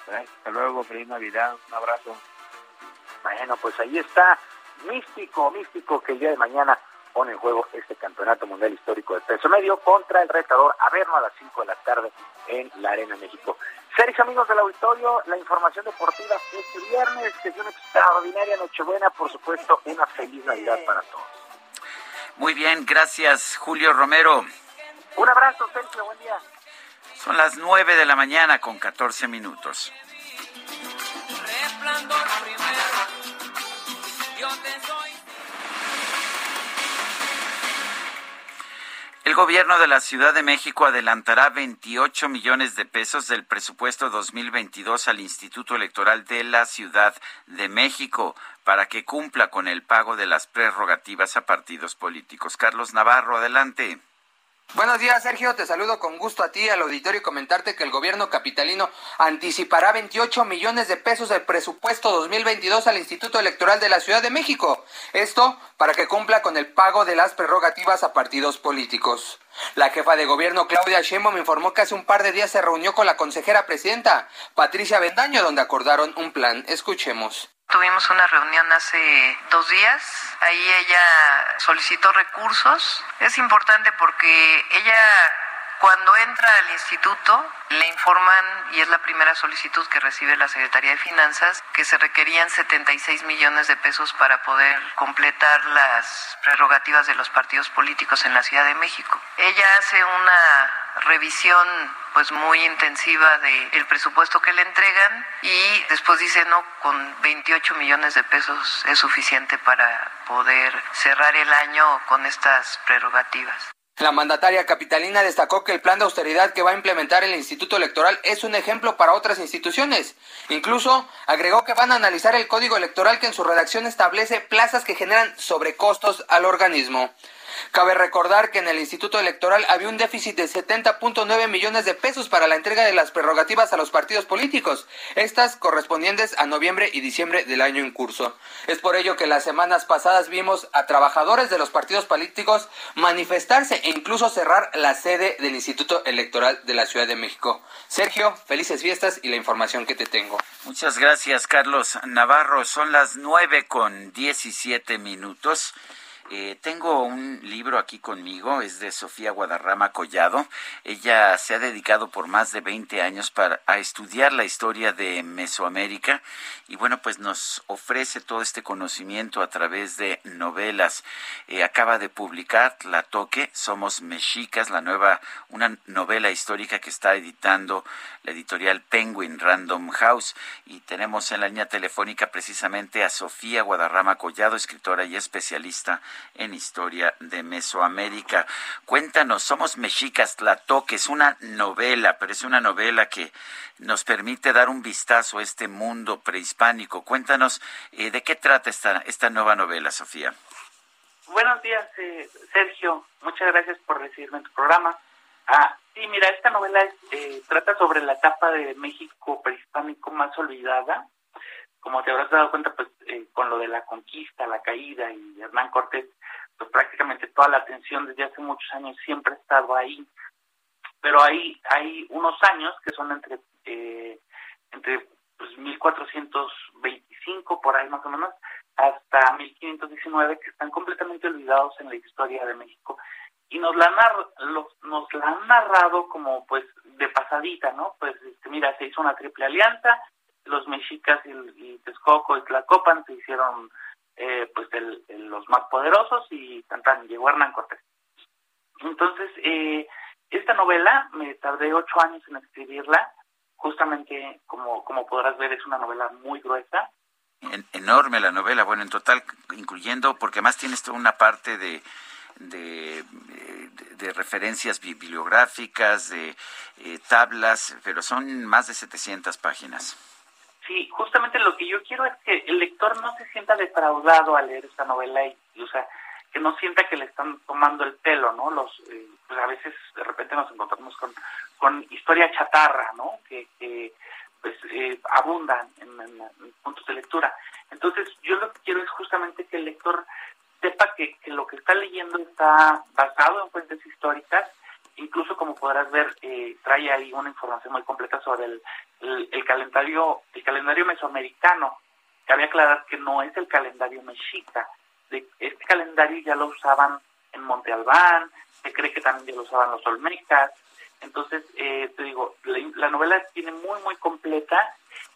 Hasta luego, feliz Navidad. Un abrazo. Bueno, pues ahí está. Místico, místico, que el día de mañana pone en juego este campeonato mundial histórico de peso medio contra el retador Averno a las 5 de la tarde en la Arena México. Seres amigos del auditorio, la información deportiva este viernes, que es una extraordinaria Nochebuena, por supuesto, una feliz Navidad para todos. Muy bien, gracias Julio Romero. Un abrazo, Sergio, buen día. Son las 9 de la mañana con 14 minutos. Gobierno de la Ciudad de México adelantará 28 millones de pesos del presupuesto 2022 al Instituto Electoral de la Ciudad de México para que cumpla con el pago de las prerrogativas a partidos políticos. Carlos Navarro, adelante. Buenos días, Sergio. Te saludo con gusto a ti, al auditorio, y comentarte que el gobierno capitalino anticipará 28 millones de pesos del presupuesto 2022 al Instituto Electoral de la Ciudad de México. Esto para que cumpla con el pago de las prerrogativas a partidos políticos. La jefa de gobierno Claudia Sheinbaum informó que hace un par de días se reunió con la consejera presidenta Patricia Bendaño, donde acordaron un plan. Escuchemos. Tuvimos una reunión hace dos días. Ahí ella solicitó recursos. Es importante porque ella cuando entra al instituto le informan, y es la primera solicitud que recibe la Secretaría de Finanzas, que se requerían 76 millones de pesos para poder completar las prerrogativas de los partidos políticos en la Ciudad de México. Ella hace una revisión pues muy intensiva del el presupuesto que le entregan y después dice no con 28 millones de pesos es suficiente para poder cerrar el año con estas prerrogativas. La mandataria capitalina destacó que el plan de austeridad que va a implementar el Instituto Electoral es un ejemplo para otras instituciones. Incluso agregó que van a analizar el código electoral que en su redacción establece plazas que generan sobrecostos al organismo. Cabe recordar que en el Instituto Electoral había un déficit de 70.9 millones de pesos para la entrega de las prerrogativas a los partidos políticos, estas correspondientes a noviembre y diciembre del año en curso. Es por ello que las semanas pasadas vimos a trabajadores de los partidos políticos manifestarse e incluso cerrar la sede del Instituto Electoral de la Ciudad de México. Sergio, felices fiestas y la información que te tengo. Muchas gracias, Carlos Navarro. Son las nueve con diecisiete minutos. Eh, tengo un libro aquí conmigo, es de Sofía Guadarrama Collado. Ella se ha dedicado por más de 20 años para, a estudiar la historia de Mesoamérica y bueno, pues nos ofrece todo este conocimiento a través de novelas. Eh, acaba de publicar La Toque, Somos Mexicas, la nueva, una novela histórica que está editando la editorial Penguin Random House y tenemos en la línea telefónica precisamente a Sofía Guadarrama Collado, escritora y especialista en historia de Mesoamérica. Cuéntanos, somos mexicas, Tlatoque, es una novela, pero es una novela que nos permite dar un vistazo a este mundo prehispánico. Cuéntanos, eh, ¿de qué trata esta, esta nueva novela, Sofía? Buenos días, eh, Sergio. Muchas gracias por recibirme en tu programa. Ah, sí, mira, esta novela eh, trata sobre la etapa de México prehispánico más olvidada. Como te habrás dado cuenta, pues eh, con lo de la conquista, la caída y Hernán Cortés, pues prácticamente toda la atención desde hace muchos años siempre ha estado ahí. Pero hay, hay unos años que son entre, eh, entre pues, 1425, por ahí más o menos, hasta 1519, que están completamente olvidados en la historia de México. Y nos la, han, nos la han narrado como pues de pasadita, ¿no? Pues este, mira, se hizo una triple alianza, los mexicas y, y Texcoco y Tlacopan se hicieron eh, pues el, los más poderosos y tan, tan llegó Hernán Cortés. Entonces, eh, esta novela me tardé ocho años en escribirla, justamente como, como podrás ver es una novela muy gruesa. enorme la novela, bueno, en total, incluyendo, porque además tienes toda una parte de, de, de, referencias bibliográficas, de eh, tablas, pero son más de 700 páginas. Sí, justamente lo que yo quiero es que el lector no se sienta defraudado al leer esta novela y, o sea, que no sienta que le están tomando el pelo, ¿no? Los, eh, pues a veces de repente nos encontramos con, con historia chatarra, ¿no? Que, que pues eh, abundan en, puntos de lectura. Entonces, yo lo que quiero es justamente que el lector sepa que, que lo que está leyendo está basado en fuentes históricas incluso como podrás ver eh, trae ahí una información muy completa sobre el, el, calendario el calendario mesoamericano cabe aclarar que no es el calendario mexica de, este calendario ya lo usaban en Monte Albán se cree que también ya lo usaban los olmecas entonces eh, te digo la, la novela tiene muy muy completa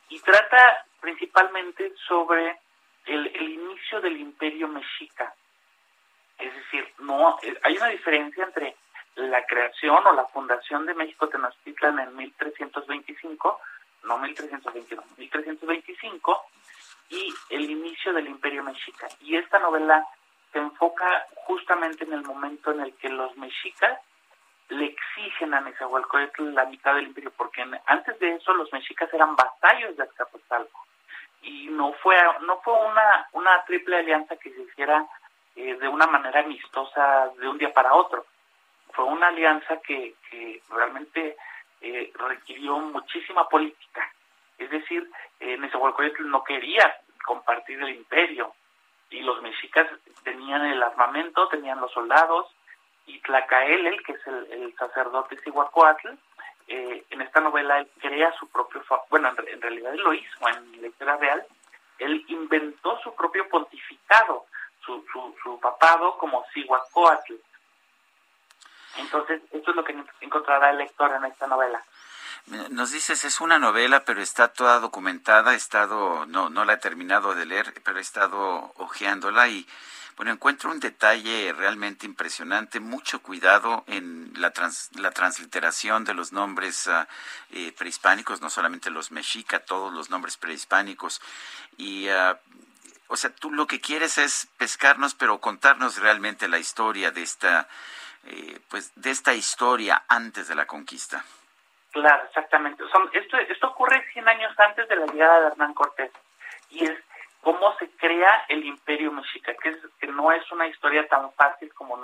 y trata principalmente sobre el, el inicio del imperio mexica es decir no eh, hay una diferencia entre la creación o la fundación de México Tenochtitlan en 1325, no 1321, 1325, y el inicio del Imperio Mexica. Y esta novela se enfoca justamente en el momento en el que los mexicas le exigen a Nezahualcóyotl la mitad del imperio, porque antes de eso los mexicas eran vasallos de Azcapotzalco. Y no fue no fue una una triple alianza que se hiciera eh, de una manera amistosa de un día para otro. Fue una alianza que, que realmente eh, requirió muchísima política. Es decir, eh, Nezahualcóyotl no quería compartir el imperio y los mexicas tenían el armamento, tenían los soldados y Tlacaelel, que es el, sacerdote Cihuacóatl, eh, en esta novela él crea su propio, bueno, en, realidad él lo hizo en la historia real, él inventó su propio pontificado, su, su, su papado como Cihuacóatl, entonces, esto es lo que encontrará el lector en esta novela. Nos dices, es una novela, pero está toda documentada, he estado, no, no la he terminado de leer, pero he estado hojeándola y, bueno, encuentro un detalle realmente impresionante, mucho cuidado en la, la transliteración de los nombres uh, eh, prehispánicos, no solamente los mexica, todos los nombres prehispánicos. Y, uh, o sea, tú lo que quieres es pescarnos, pero contarnos realmente la historia de esta eh, pues de esta historia antes de la conquista. Claro, exactamente. esto, esto ocurre 100 años antes de la llegada de Hernán Cortés y es cómo se crea el imperio mexica, que, es, que no es una historia tan fácil como,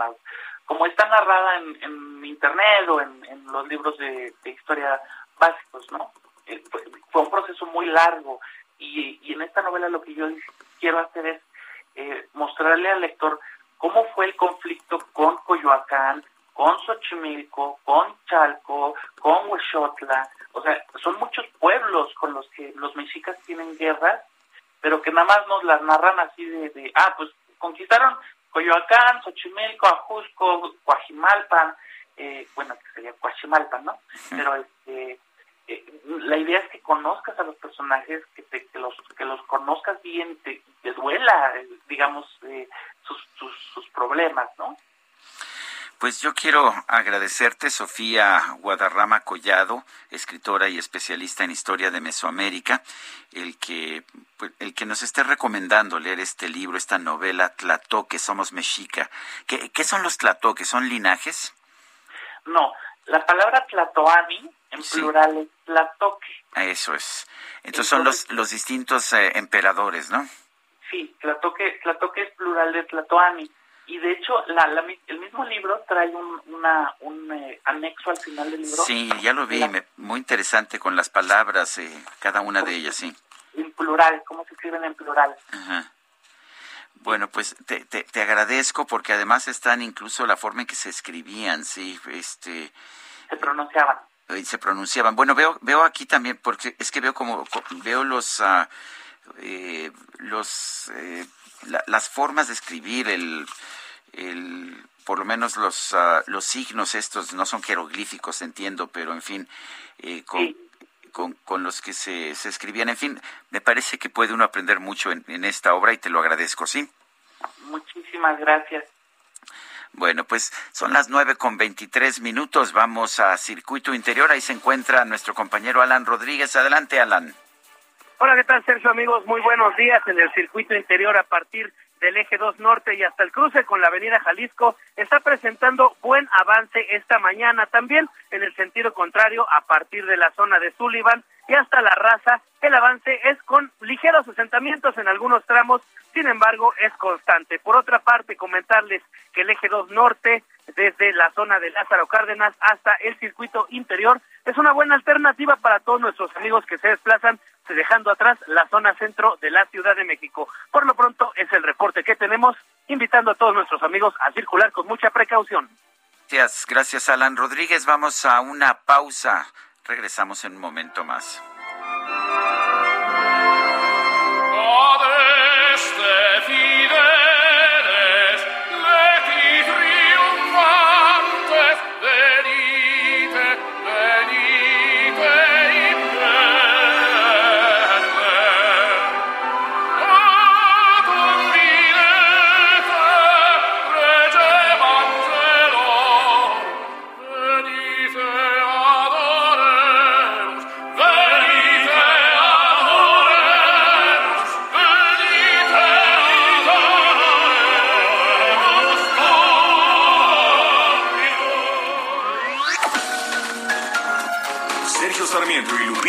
como está narrada en, en internet o en, en los libros de, de, historia básicos, ¿no? Eh, fue, fue, un proceso muy largo y, y, en esta novela lo que yo quiero hacer es eh, mostrarle al lector cómo fue el conflicto con Coyoacán, con Xochimilco, con Chalco, con Huexotla, o sea, son muchos pueblos con los que los mexicas tienen guerras, pero que nada más nos las narran así de, de ah, pues conquistaron Coyoacán, Xochimilco, Ajusco, Coajimalpan, eh, bueno, que sería Coajimalpan, ¿no? Pero este, eh, la idea es que conozcas a los personajes, que, te, que los que los conozcas bien, te, te duela, digamos, eh, sus, sus, sus problemas, ¿no? Pues yo quiero agradecerte, Sofía Guadarrama Collado, escritora y especialista en historia de Mesoamérica, el que, pues, el que nos esté recomendando leer este libro, esta novela Tlatoque, Somos Mexica. ¿Qué, qué son los Tlatoques? ¿Son linajes? No, la palabra Tlatoani en sí. plural es Tlatoque. Eso es. Entonces, Entonces son los, los distintos eh, emperadores, ¿no? Sí, Tlatoque, Tlatoque es plural de Tlatoani y de hecho la, la, el mismo libro trae un, una, un eh, anexo al final del libro. Sí, ya lo vi, me, muy interesante con las palabras, eh, cada una de ellas, sí. En plural, cómo se escriben en plural. Ajá. Bueno, pues te, te, te, agradezco porque además están incluso la forma en que se escribían, sí, este... Se pronunciaban. Se pronunciaban. Bueno, veo, veo aquí también, porque es que veo como, veo los, uh, eh, los, eh, la, las formas de escribir, el, el, por lo menos los, uh, los signos estos no son jeroglíficos, entiendo, pero en fin, eh, con, sí. con, con, los que se, se, escribían, en fin, me parece que puede uno aprender mucho en, en esta obra y te lo agradezco, ¿sí? Muchísimas gracias. Bueno, pues son las nueve con veintitrés minutos. Vamos a Circuito Interior. Ahí se encuentra nuestro compañero Alan Rodríguez. Adelante, Alan. Hola, ¿qué tal, Sergio? Amigos, muy buenos días. En el Circuito Interior, a partir del eje 2 norte y hasta el cruce con la avenida Jalisco está presentando buen avance esta mañana. También en el sentido contrario, a partir de la zona de Sullivan y hasta la raza, el avance es con ligeros asentamientos en algunos tramos, sin embargo, es constante. Por otra parte, comentarles que el eje 2 norte, desde la zona de Lázaro Cárdenas hasta el circuito interior, es una buena alternativa para todos nuestros amigos que se desplazan dejando atrás la zona centro de la Ciudad de México. Por lo pronto es el reporte que tenemos, invitando a todos nuestros amigos a circular con mucha precaución. Gracias, gracias Alan Rodríguez. Vamos a una pausa. Regresamos en un momento más.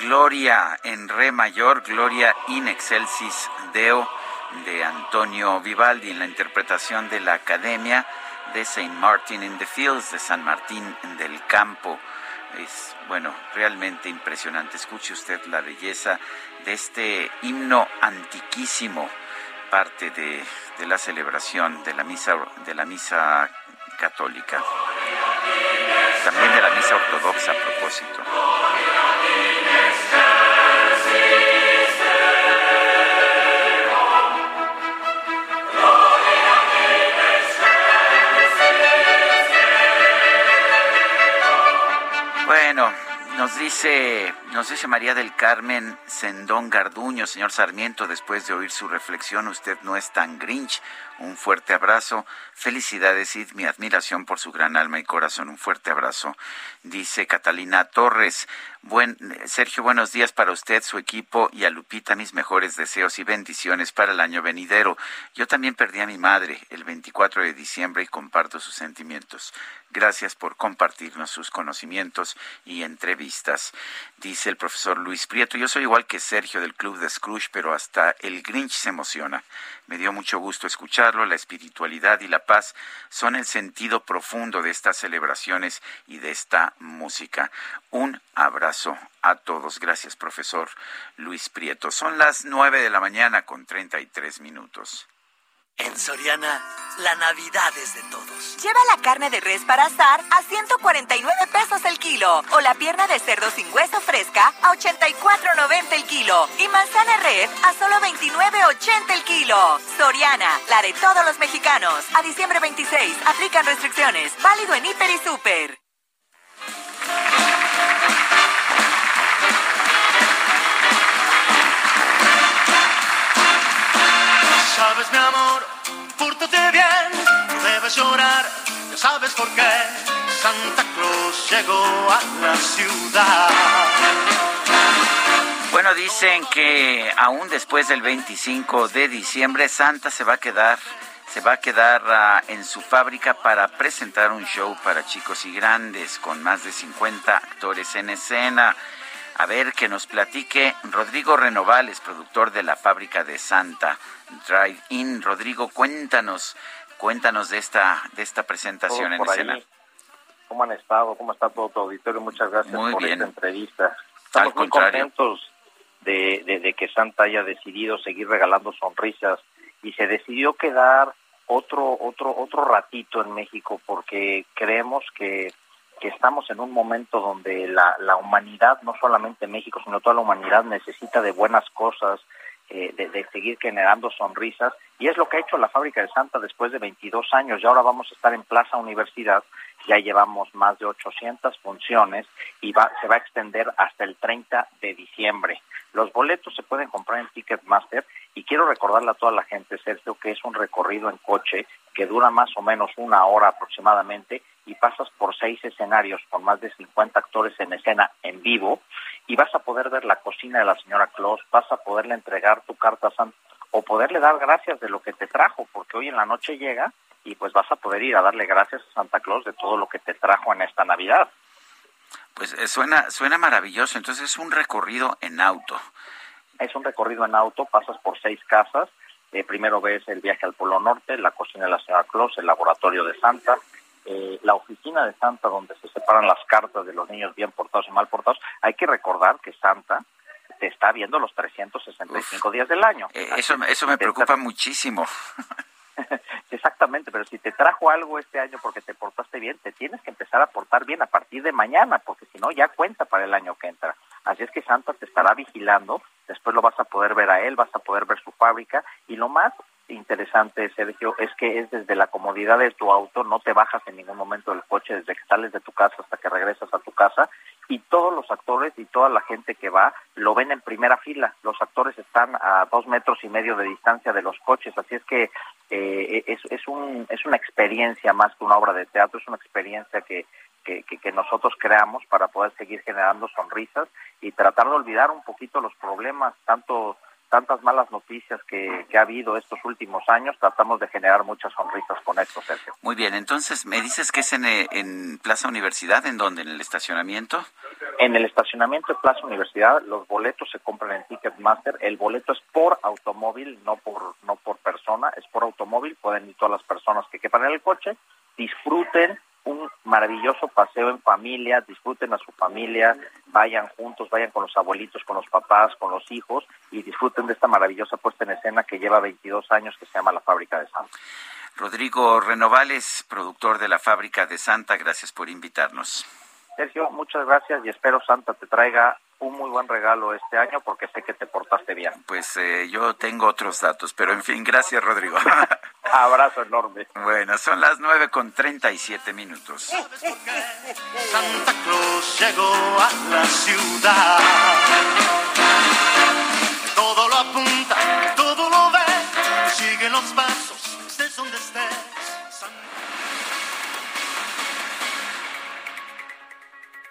Gloria en Re mayor, Gloria in excelsis Deo de Antonio Vivaldi en la interpretación de la Academia de Saint Martin in the Fields, de San Martín del Campo. Es, bueno, realmente impresionante. Escuche usted la belleza de este himno antiquísimo, parte de, de la celebración de la misa, de la misa católica. También de la misa ortodoxa a propósito. Bueno, nos dice, nos dice María del Carmen Sendón Garduño, señor Sarmiento, después de oír su reflexión, usted no es tan grinch. Un fuerte abrazo. Felicidades y mi admiración por su gran alma y corazón. Un fuerte abrazo. Dice Catalina Torres. Buen, Sergio, buenos días para usted, su equipo y a Lupita mis mejores deseos y bendiciones para el año venidero. Yo también perdí a mi madre el 24 de diciembre y comparto sus sentimientos. Gracias por compartirnos sus conocimientos y entrevistas. Dice el profesor Luis Prieto, yo soy igual que Sergio del Club de Scrooge, pero hasta el Grinch se emociona. Me dio mucho gusto escucharlo. La espiritualidad y la paz son el sentido profundo de estas celebraciones y de esta música. Un abrazo a todos. Gracias, profesor Luis Prieto. Son las nueve de la mañana con treinta y tres minutos. En Soriana, la Navidad es de todos. Lleva la carne de res para asar a 149 pesos el kilo o la pierna de cerdo sin hueso fresca a 84.90 el kilo y manzana red a solo 29.80 el kilo. Soriana, la de todos los mexicanos. A diciembre 26, aplican restricciones. Válido en Hiper y Super. Sabes, mi amor, pórtate bien, no debes llorar, ya sabes por qué. Santa Claus llegó a la ciudad. Bueno, dicen que aún después del 25 de diciembre, Santa se va a quedar se va a quedar uh, en su fábrica para presentar un show para chicos y grandes con más de 50 actores en escena. A ver que nos platique Rodrigo Renovales, productor de la fábrica de Santa Drive In. Rodrigo, cuéntanos, cuéntanos de esta de esta presentación en escena. Ahí. ¿Cómo han estado? ¿Cómo está todo tu auditorio? Muchas gracias muy por bien. esta entrevista. Estamos Al contrario. muy contentos de, de, de que Santa haya decidido seguir regalando sonrisas y se decidió quedar otro otro otro ratito en México porque creemos que que estamos en un momento donde la, la humanidad, no solamente México, sino toda la humanidad necesita de buenas cosas, eh, de, de, seguir generando sonrisas, y es lo que ha hecho la fábrica de Santa después de 22 años, y ahora vamos a estar en Plaza Universidad, ya llevamos más de 800 funciones, y va, se va a extender hasta el 30 de diciembre. Los boletos se pueden comprar en Ticketmaster, y quiero recordarle a toda la gente, Sergio, que es un recorrido en coche que dura más o menos una hora aproximadamente, y pasas por seis escenarios con más de 50 actores en escena en vivo y vas a poder ver la cocina de la señora Claus, vas a poderle entregar tu carta Santa o poderle dar gracias de lo que te trajo, porque hoy en la noche llega y pues vas a poder ir a darle gracias a Santa Claus de todo lo que te trajo en esta Navidad. Pues eh, suena suena maravilloso, entonces es un recorrido en auto. Es un recorrido en auto, pasas por seis casas, eh, primero ves el viaje al Polo Norte, la cocina de la señora Claus, el laboratorio de Santa, eh, la oficina de Santa donde se separan las cartas de los niños bien portados y mal portados, hay que recordar que Santa te está viendo los 365 Uf, días del año. Eh, eso, eso me preocupa muchísimo. Exactamente, pero si te trajo algo este año porque te portaste bien, te tienes que empezar a portar bien a partir de mañana, porque si no ya cuenta para el año que entra. Así es que Santa te estará vigilando, después lo vas a poder ver a él, vas a poder ver su fábrica y lo más interesante, Sergio, es que es desde la comodidad de tu auto, no te bajas en ningún momento del coche desde que sales de tu casa hasta que regresas a tu casa y todos los actores y toda la gente que va lo ven en primera fila. Los actores están a dos metros y medio de distancia de los coches, así es que eh, es, es, un, es una experiencia más que una obra de teatro, es una experiencia que, que, que, que nosotros creamos para poder seguir generando sonrisas y tratar de olvidar un poquito los problemas, tanto tantas malas noticias que, que, ha habido estos últimos años, tratamos de generar muchas sonrisas con esto, Sergio. Muy bien, entonces me dices que es en, en Plaza Universidad, ¿en dónde? ¿En el estacionamiento? En el estacionamiento de Plaza Universidad, los boletos se compran en Ticketmaster. El boleto es por automóvil, no por no por persona, es por automóvil. Pueden ir todas las personas que quepan en el coche. Disfruten un maravilloso paseo en familia, disfruten a su familia, vayan juntos, vayan con los abuelitos, con los papás, con los hijos y disfruten de esta maravillosa puesta en escena que lleva 22 años que se llama La Fábrica de Santa. Rodrigo Renovales, productor de La Fábrica de Santa, gracias por invitarnos. Sergio, muchas gracias y espero Santa te traiga un muy buen regalo este año porque sé que te portaste bien. Pues eh, yo tengo otros datos, pero en fin, gracias Rodrigo. Abrazo enorme. Bueno, son las nueve con treinta y siete minutos. Santa Claus llegó a la ciudad. Todo lo apunta, todo lo ve, sigue los pasos,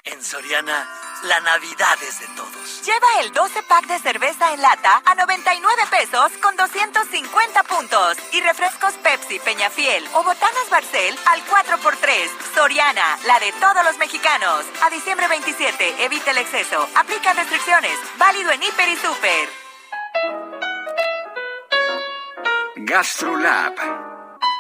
En Soriana, la Navidad es de todos. Lleva el 12 pack de cerveza en lata a 99 pesos con 250 puntos. Y refrescos Pepsi, Peñafiel o botanas Barcel al 4x3. Soriana, la de todos los mexicanos. A diciembre 27, evita el exceso. Aplica restricciones. Válido en Hiper y Super. GastroLab.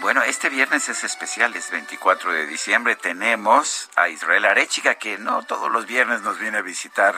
Bueno, este viernes es especial, es 24 de diciembre. Tenemos a Israel Arechiga, que no todos los viernes nos viene a visitar.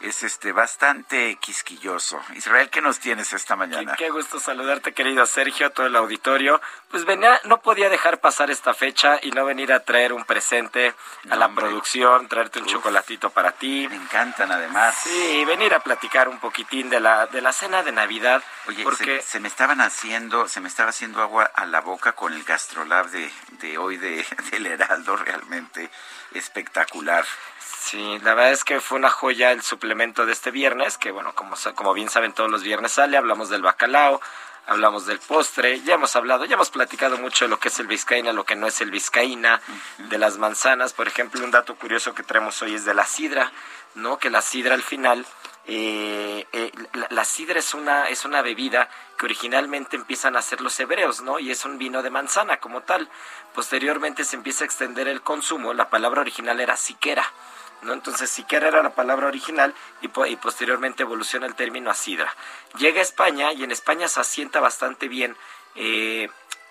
Es este bastante quisquilloso. Israel, ¿qué nos tienes esta mañana? Qué, qué gusto saludarte, querido Sergio, todo el auditorio. Pues venía, no podía dejar pasar esta fecha y no venir a traer un presente a la producción, traerte un chocolatito para ti. Me encantan además. Sí, venir a platicar un poquitín de la, de la cena de Navidad. Oye, porque se, se me estaban haciendo, se me estaba haciendo agua a la boca con el gastrolab de, de hoy de, del Heraldo, realmente espectacular. Sí, la verdad es que fue una joya el suplemento de este viernes, que bueno, como, como bien saben todos los viernes sale, hablamos del bacalao, hablamos del postre, ya hemos hablado, ya hemos platicado mucho de lo que es el vizcaína, lo que no es el vizcaína, de las manzanas, por ejemplo, un dato curioso que traemos hoy es de la sidra, ¿no? Que la sidra al final, eh, eh, la, sidra es una, es una bebida que originalmente empiezan a hacer los hebreos, ¿no? Y es un vino de manzana como tal. Posteriormente se empieza a extender el consumo, la palabra original era siquera. ¿no? Entonces, siquiera era la palabra original y posteriormente evoluciona el término a sidra. Llega a España y en España se asienta bastante bien eh,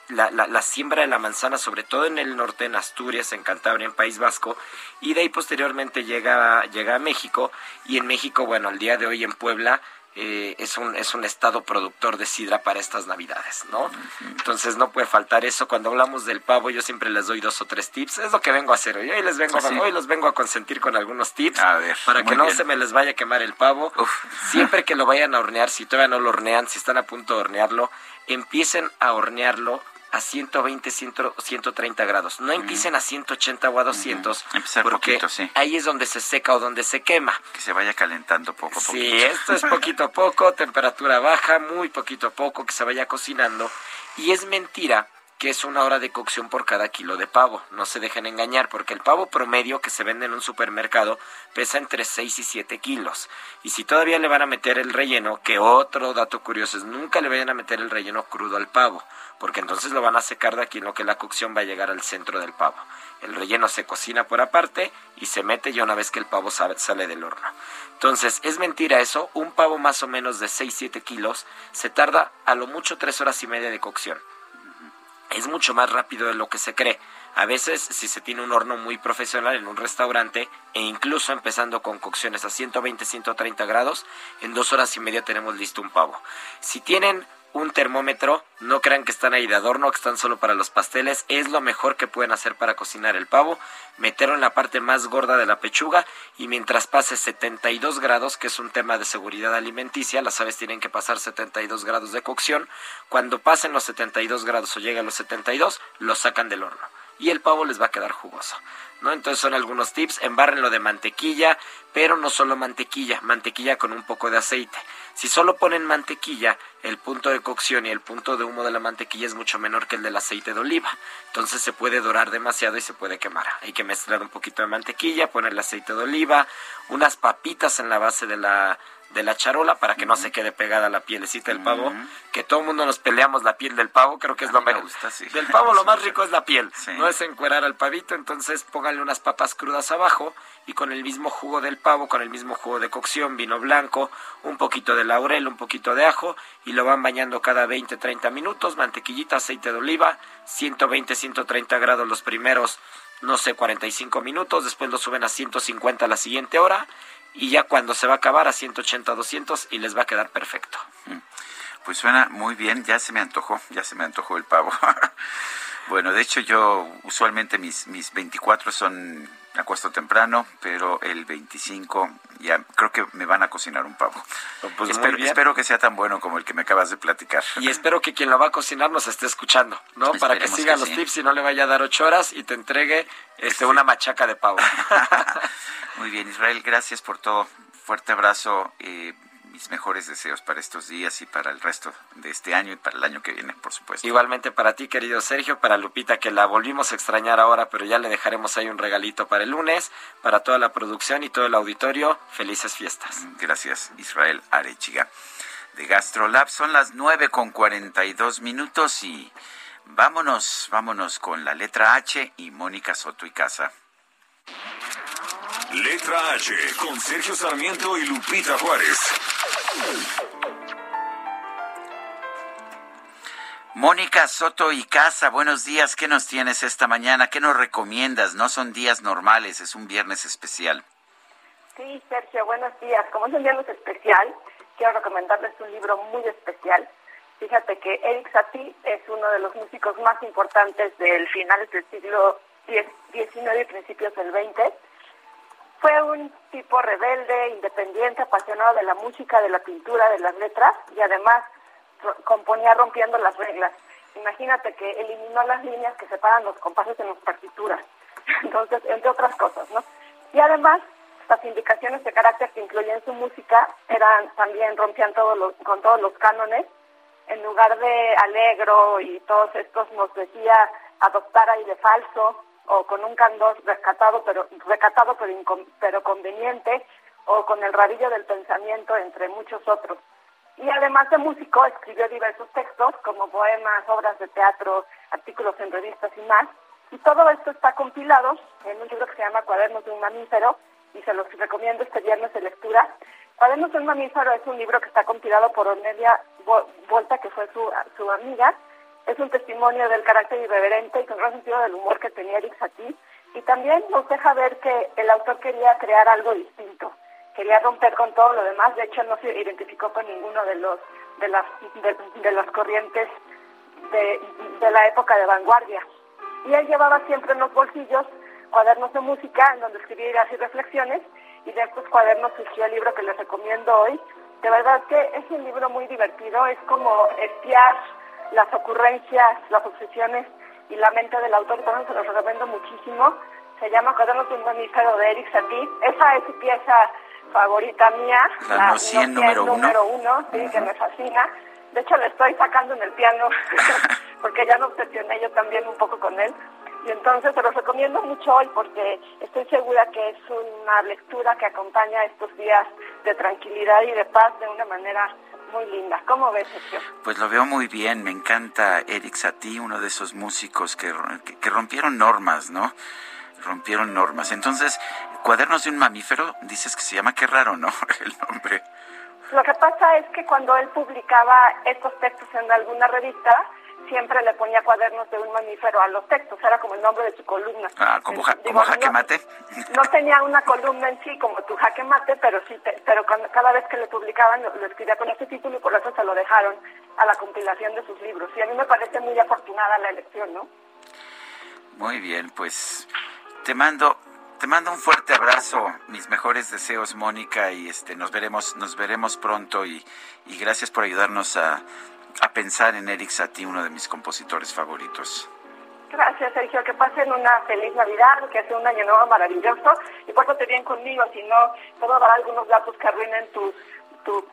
la, la- la siembra de la manzana, sobre todo en el norte, en Asturias, en Cantabria, en País Vasco, y de ahí posteriormente llega, llega a México, y en México, bueno, al día de hoy en Puebla, eh, es, un, es un estado productor de sidra para estas navidades, ¿no? Entonces no puede faltar eso. Cuando hablamos del pavo, yo siempre les doy dos o tres tips. Es lo que vengo a hacer hoy. Hoy les vengo, ¿Ah, sí? hoy los vengo a consentir con algunos tips A ver, para que no bien. se me les vaya a quemar el pavo. Siempre que lo vayan a hornear, si todavía no lo hornean, si están a punto de hornearlo, empiecen a hornearlo a 120, 100, 130 grados. No empiecen a 180 o a 200, Empezar porque poquito, sí. ahí es donde se seca o donde se quema. Que se vaya calentando poco a poco. Sí, esto es poquito a poco, temperatura baja, muy poquito a poco, que se vaya cocinando. Y es mentira que es una hora de cocción por cada kilo de pavo. No se dejen engañar, porque el pavo promedio que se vende en un supermercado pesa entre 6 y 7 kilos. Y si todavía le van a meter el relleno, que otro dato curioso es nunca le vayan a meter el relleno crudo al pavo, porque entonces lo van a secar de aquí en lo que la cocción va a llegar al centro del pavo. El relleno se cocina por aparte y se mete ya una vez que el pavo sa- sale del horno. Entonces, es mentira eso. Un pavo más o menos de 6-7 kilos se tarda a lo mucho 3 horas y media de cocción es mucho más rápido de lo que se cree. A veces, si se tiene un horno muy profesional en un restaurante, e incluso empezando con cocciones a 120, 130 grados, en dos horas y media tenemos listo un pavo. Si tienen un termómetro, no crean que están ahí de adorno, que están solo para los pasteles, es lo mejor que pueden hacer para cocinar el pavo, meterlo en la parte más gorda de la pechuga y mientras pase 72 grados, que es un tema de seguridad alimenticia, las aves tienen que pasar 72 grados de cocción, cuando pasen los 72 grados o lleguen a los 72, lo sacan del horno y el pavo les va a quedar jugoso. ¿No? Entonces son algunos tips, embárrenlo de mantequilla, pero no solo mantequilla, mantequilla con un poco de aceite. Si solo ponen mantequilla, el punto de cocción y el punto de humo de la mantequilla es mucho menor que el del aceite de oliva. Entonces se puede dorar demasiado y se puede quemar. Hay que mezclar un poquito de mantequilla, poner el aceite de oliva, unas papitas en la base de la de la charola para que no se quede pegada la pielecita del pavo, que todo el mundo nos peleamos la piel del pavo, creo que es lo mejor. Del pavo lo más rico es la piel, no es encuerar al pavito, entonces pónganle unas papas crudas abajo y con el mismo jugo del pavo, con el mismo jugo de cocción, vino blanco, un poquito de laurel, un poquito de ajo y lo van bañando cada 20, 30 minutos, mantequillita, aceite de oliva, 120, 130 grados los primeros no sé, 45 minutos, después lo suben a 150 la siguiente hora y ya cuando se va a acabar a 180, 200 y les va a quedar perfecto. Mm. Pues suena muy bien, ya se me antojó, ya se me antojó el pavo. bueno, de hecho yo usualmente mis, mis 24 son, me acuesto temprano, pero el 25 ya creo que me van a cocinar un pavo. Pues espero, espero, que sea tan bueno como el que me acabas de platicar. Y espero que quien lo va a cocinar nos esté escuchando, ¿no? Para que siga los tips y no le vaya a dar ocho horas y te entregue este, una machaca de pavo. Muy bien, Israel, gracias por todo. Fuerte abrazo. Eh, mis mejores deseos para estos días y para el resto de este año y para el año que viene, por supuesto. Igualmente para ti, querido Sergio, para Lupita, que la volvimos a extrañar ahora, pero ya le dejaremos ahí un regalito para el lunes, para toda la producción y todo el auditorio. Felices fiestas. Gracias, Israel Arechiga. De GastroLab son las nueve con cuarenta y dos minutos y vámonos, vámonos con la letra H y Mónica Soto y Casa. Letra H con Sergio Sarmiento y Lupita Juárez. Mónica Soto y Casa, buenos días. ¿Qué nos tienes esta mañana? ¿Qué nos recomiendas? No son días normales, es un viernes especial. Sí, Sergio, buenos días. Como es un viernes especial, quiero recomendarles un libro muy especial. Fíjate que Eric Satie es uno de los músicos más importantes del finales del siglo XIX y principios del XX fue un tipo rebelde, independiente, apasionado de la música, de la pintura, de las letras y además componía rompiendo las reglas. Imagínate que eliminó las líneas que separan los compases en las partituras. Entonces, entre otras cosas, ¿no? Y además, las indicaciones de carácter que incluían su música eran también rompían todos los, con todos los cánones. En lugar de alegro y todos estos nos decía adoptar aire falso, o con un candor rescatado pero recatado pero, pero conveniente o con el rabillo del pensamiento entre muchos otros. Y además de músico escribió diversos textos como poemas, obras de teatro, artículos en revistas y más. Y todo esto está compilado en un libro que se llama Cuadernos de un mamífero y se los recomiendo este viernes de lectura. Cuadernos de un mamífero es un libro que está compilado por Ornelia Volta, que fue su, su amiga, es un testimonio del carácter irreverente y con gran sentido del humor que tenía Eric Satie. Y también nos deja ver que el autor quería crear algo distinto, quería romper con todo lo demás, de hecho no se identificó con ninguno de los de las de, las corrientes de, de la época de vanguardia. Y él llevaba siempre en los bolsillos cuadernos de música en donde escribía ideas y reflexiones. Y de estos cuadernos surgió el libro que les recomiendo hoy. De verdad que es un libro muy divertido, es como espiar las ocurrencias, las obsesiones y la mente del autor, también se los recomiendo muchísimo. Se llama Cuadernos de un mamífero de Eric Satie. Esa es su pieza favorita mía, la, la número, número uno, sí, que me fascina. De hecho, le estoy sacando en el piano porque ya me obsesioné yo también un poco con él. Y entonces se los recomiendo mucho hoy porque estoy segura que es una lectura que acompaña estos días de tranquilidad y de paz de una manera muy linda. ¿Cómo ves, Sergio? Pues lo veo muy bien. Me encanta Eric Satie, uno de esos músicos que, que, rompieron normas, ¿no? Rompieron normas. Entonces, Cuadernos de un mamífero, dices que se llama, qué raro, ¿no? El nombre. Lo que pasa es que cuando él publicaba estos textos en alguna revista, siempre le ponía cuadernos de un mamífero a los textos, era como el nombre de su columna. Ah, como, jaque mate. No, tenía una columna en sí como tu jaque mate, pero sí, pero cada vez que le publicaban lo, escribía con ese título y por eso se lo dejaron a la compilación de sus libros. Y a mí me parece muy afortunada la elección, ¿no? Muy bien, pues te mando te mando un fuerte abrazo, mis mejores deseos, Mónica, y este nos veremos, nos veremos pronto y, y gracias por ayudarnos a, a pensar en Eric Satie, uno de mis compositores favoritos. Gracias, Sergio. Que pasen una feliz Navidad, que sea un año nuevo maravilloso. Y pórtate bien conmigo, si no, puedo dar algunos datos que arruinen tu, tu,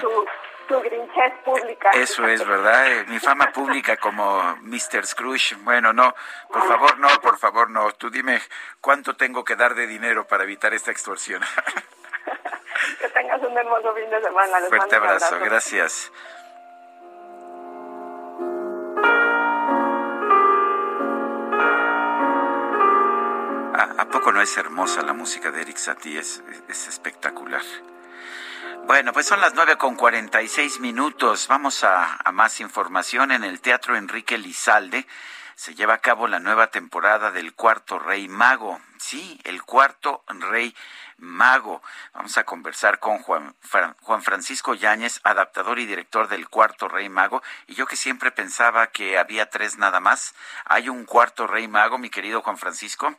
tu, tu grinchez pública. Eso es, ¿verdad? Eh, mi fama pública como Mr. Scrooge. Bueno, no, por favor, no, por favor, no. Tú dime cuánto tengo que dar de dinero para evitar esta extorsión. que tengas un hermoso fin de semana. Les Fuerte mando un abrazo, abrazo. gracias. Poco no es hermosa la música de Eric Satie? Es, es espectacular. Bueno, pues son las nueve con 46 minutos. Vamos a, a más información. En el Teatro Enrique Lizalde se lleva a cabo la nueva temporada del Cuarto Rey Mago. Sí, el Cuarto Rey Mago. Vamos a conversar con Juan, Juan Francisco Yáñez, adaptador y director del Cuarto Rey Mago. Y yo que siempre pensaba que había tres nada más. ¿Hay un Cuarto Rey Mago, mi querido Juan Francisco?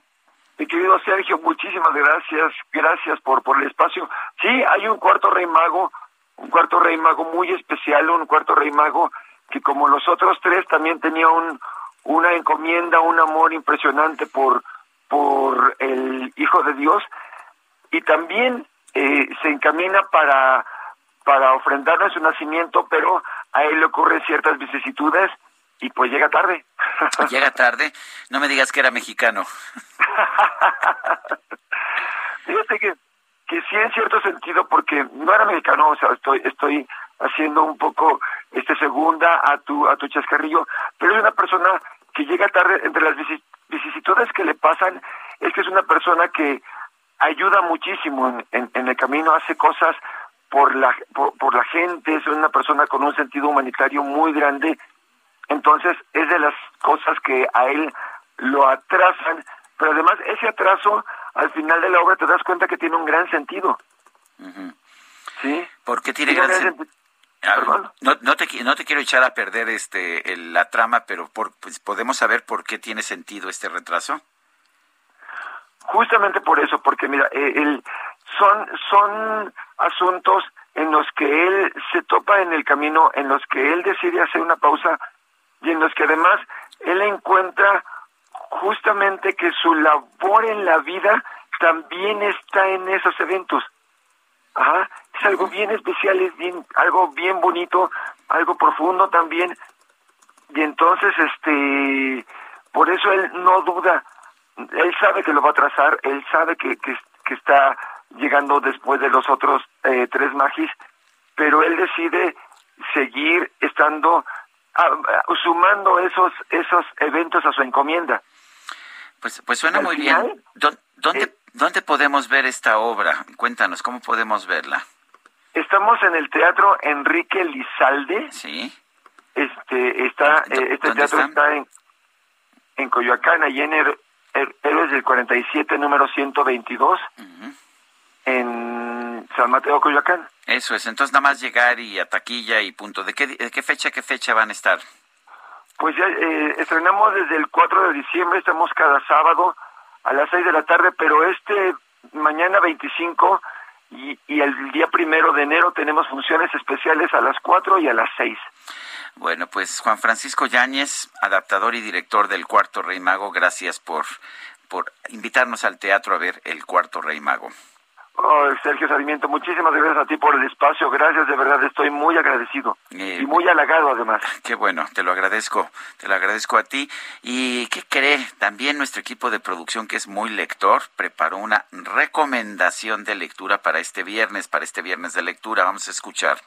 Mi querido Sergio, muchísimas gracias, gracias por, por el espacio. Sí, hay un cuarto rey mago, un cuarto rey mago muy especial, un cuarto rey mago que como los otros tres también tenía un, una encomienda, un amor impresionante por, por el Hijo de Dios. Y también eh, se encamina para, para ofrendarle su nacimiento, pero a él le ocurren ciertas vicisitudes y pues llega tarde. Llega tarde. No me digas que era mexicano. Fíjate que, que sí en cierto sentido, porque no era mexicano, o sea, estoy, estoy haciendo un poco este segunda a tu, a tu chascarrillo, pero es una persona que llega tarde entre las vicis- vicisitudes que le pasan, es que es una persona que ayuda muchísimo en, en, en el camino, hace cosas por la, por, por la gente, es una persona con un sentido humanitario muy grande, entonces es de las cosas que a él lo atrasan, pero además ese atraso al final de la obra te das cuenta que tiene un gran sentido. ¿Sí? ¿Por qué tiene Tiene gran gran sen- Ah, no, no, te, no te quiero echar a perder este el- la trama, pero por, pues, podemos saber por qué tiene sentido este retraso. Justamente por eso, porque mira, eh, el- son, son asuntos en los que él se topa en el camino, en los que él decide hacer una pausa y en los que además él encuentra justamente que su labor en la vida también está en esos eventos. Ajá, es algo bien especial, es bien, algo bien bonito, algo profundo también. Y entonces, este, por eso él no duda, él sabe que lo va a trazar, él sabe que, que, que está llegando después de los otros eh, tres magis, pero él decide seguir estando, sumando esos, esos eventos a su encomienda. Pues, pues suena Al muy final, bien. ¿Dó- ¿Dónde, ¿Dónde podemos ver esta obra? Cuéntanos, ¿cómo podemos verla? Estamos en el Teatro Enrique Lizalde. Sí. Este, está, eh, este teatro está? está en, en Coyoacán, allí en Héroes del 47, número 122, en San Mateo, Coyoacán. Eso es, entonces nada más llegar y a taquilla y punto. ¿De qué, de qué fecha, qué fecha van a estar? Pues ya eh, estrenamos desde el 4 de diciembre, estamos cada sábado a las 6 de la tarde, pero este mañana 25 y, y el día primero de enero tenemos funciones especiales a las 4 y a las 6. Bueno, pues Juan Francisco Yáñez, adaptador y director del Cuarto Rey Mago, gracias por, por invitarnos al teatro a ver el Cuarto Rey Mago. Oh, Sergio Sarmiento, muchísimas gracias a ti por el espacio, gracias, de verdad estoy muy agradecido Eh, y muy halagado además. Qué bueno, te lo agradezco, te lo agradezco a ti. ¿Y qué cree? También nuestro equipo de producción, que es muy lector, preparó una recomendación de lectura para este viernes, para este viernes de lectura. Vamos a escuchar.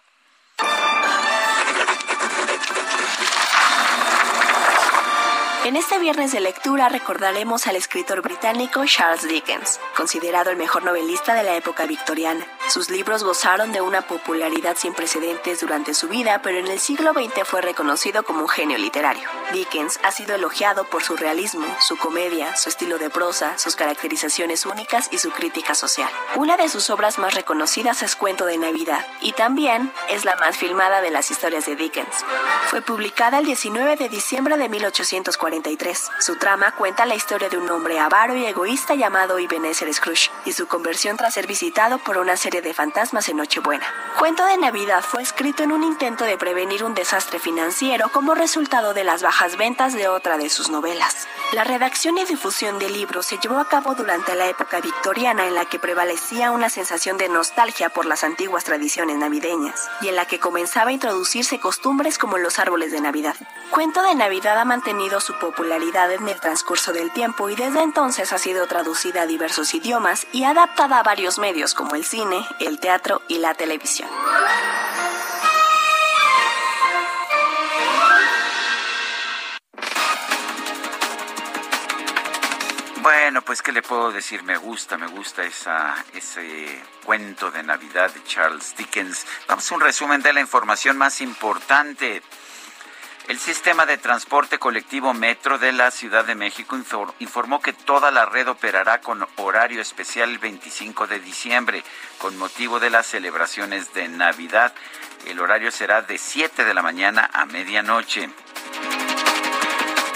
En este viernes de lectura recordaremos al escritor británico Charles Dickens, considerado el mejor novelista de la época victoriana. Sus libros gozaron de una popularidad sin precedentes durante su vida, pero en el siglo XX fue reconocido como un genio literario. Dickens ha sido elogiado por su realismo, su comedia, su estilo de prosa, sus caracterizaciones únicas y su crítica social. Una de sus obras más reconocidas es Cuento de Navidad, y también es la más filmada de las historias de Dickens. Fue publicada el 19 de diciembre de 1843. Su trama cuenta la historia de un hombre avaro y egoísta llamado Ebenezer Scrooge y su conversión tras ser visitado por una serie de fantasmas en Nochebuena. Cuento de Navidad fue escrito en un intento de prevenir un desastre financiero como resultado de las bajas ventas de otra de sus novelas. La redacción y difusión del libro se llevó a cabo durante la época victoriana en la que prevalecía una sensación de nostalgia por las antiguas tradiciones navideñas y en la que comenzaba a introducirse costumbres como los árboles de Navidad. Cuento de Navidad ha mantenido su popularidad en el transcurso del tiempo y desde entonces ha sido traducida a diversos idiomas y adaptada a varios medios como el cine, el teatro y la televisión. Bueno, pues qué le puedo decir, me gusta, me gusta esa, ese cuento de Navidad de Charles Dickens. Vamos a un resumen de la información más importante. El sistema de transporte colectivo Metro de la Ciudad de México informó que toda la red operará con horario especial el 25 de diciembre, con motivo de las celebraciones de Navidad. El horario será de 7 de la mañana a medianoche.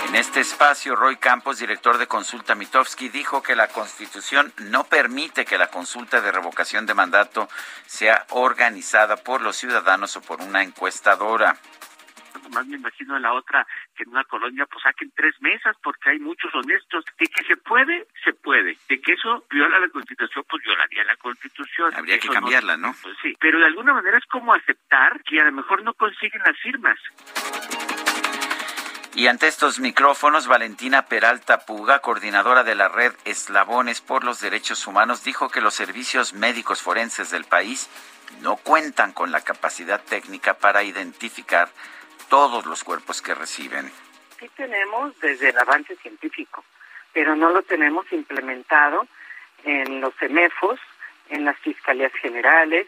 En este espacio, Roy Campos, director de Consulta Mitofsky, dijo que la Constitución no permite que la consulta de revocación de mandato sea organizada por los ciudadanos o por una encuestadora más me imagino en la otra que en una colonia pues saquen tres mesas porque hay muchos honestos. De que se puede, se puede. De que eso viola la constitución, pues violaría la constitución. Habría que cambiarla, ¿no? Pues sí, pero de alguna manera es como aceptar que a lo mejor no consiguen las firmas. Y ante estos micrófonos, Valentina Peralta Puga, coordinadora de la red Eslabones por los Derechos Humanos, dijo que los servicios médicos forenses del país no cuentan con la capacidad técnica para identificar todos los cuerpos que reciben. Sí tenemos desde el avance científico, pero no lo tenemos implementado en los CEMEFOS, en las fiscalías generales,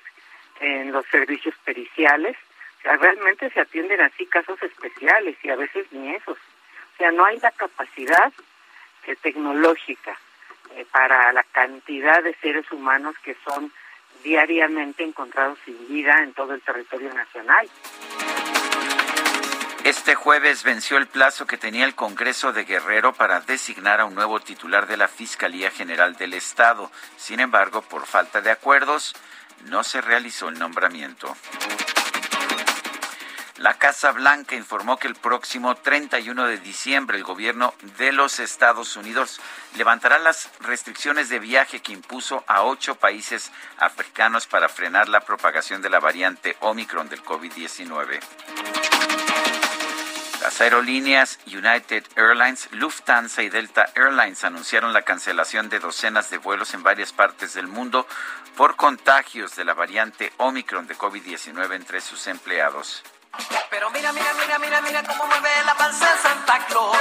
en los servicios periciales realmente se atienden así casos especiales y a veces ni esos. O sea, no hay la capacidad eh, tecnológica eh, para la cantidad de seres humanos que son diariamente encontrados sin vida en todo el territorio nacional. Este jueves venció el plazo que tenía el Congreso de Guerrero para designar a un nuevo titular de la Fiscalía General del Estado. Sin embargo, por falta de acuerdos, no se realizó el nombramiento. La Casa Blanca informó que el próximo 31 de diciembre el gobierno de los Estados Unidos levantará las restricciones de viaje que impuso a ocho países africanos para frenar la propagación de la variante Omicron del COVID-19. Las aerolíneas United Airlines, Lufthansa y Delta Airlines anunciaron la cancelación de docenas de vuelos en varias partes del mundo por contagios de la variante Omicron de COVID-19 entre sus empleados. Pero mira, mira, mira, mira, mira cómo mueve la panza Santa Claus.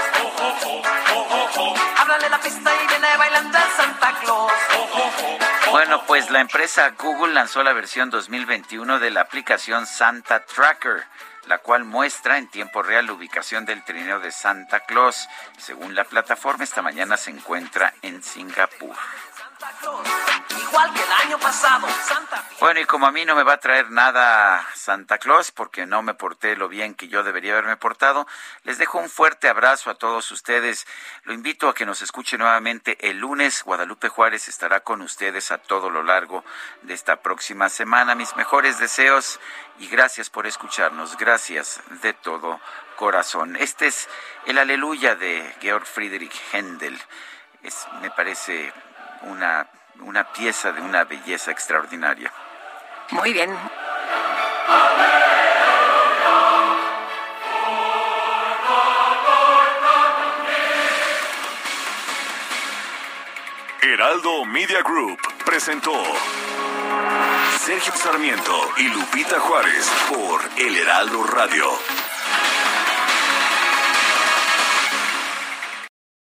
Háblale la pista y viene bailando Santa Claus. Bueno, pues la empresa Google lanzó la versión 2021 de la aplicación Santa Tracker la cual muestra en tiempo real la ubicación del trineo de Santa Claus. Según la plataforma, esta mañana se encuentra en Singapur. Bueno, y como a mí no me va a traer nada Santa Claus porque no me porté lo bien que yo debería haberme portado, les dejo un fuerte abrazo a todos ustedes. Lo invito a que nos escuche nuevamente el lunes. Guadalupe Juárez estará con ustedes a todo lo largo de esta próxima semana. Mis mejores deseos y gracias por escucharnos. Gracias de todo corazón. Este es el aleluya de Georg Friedrich Händel. Es, me parece una, una pieza de una belleza extraordinaria. Muy bien. Heraldo Media Group presentó Sergio Sarmiento y Lupita Juárez por El Heraldo Radio.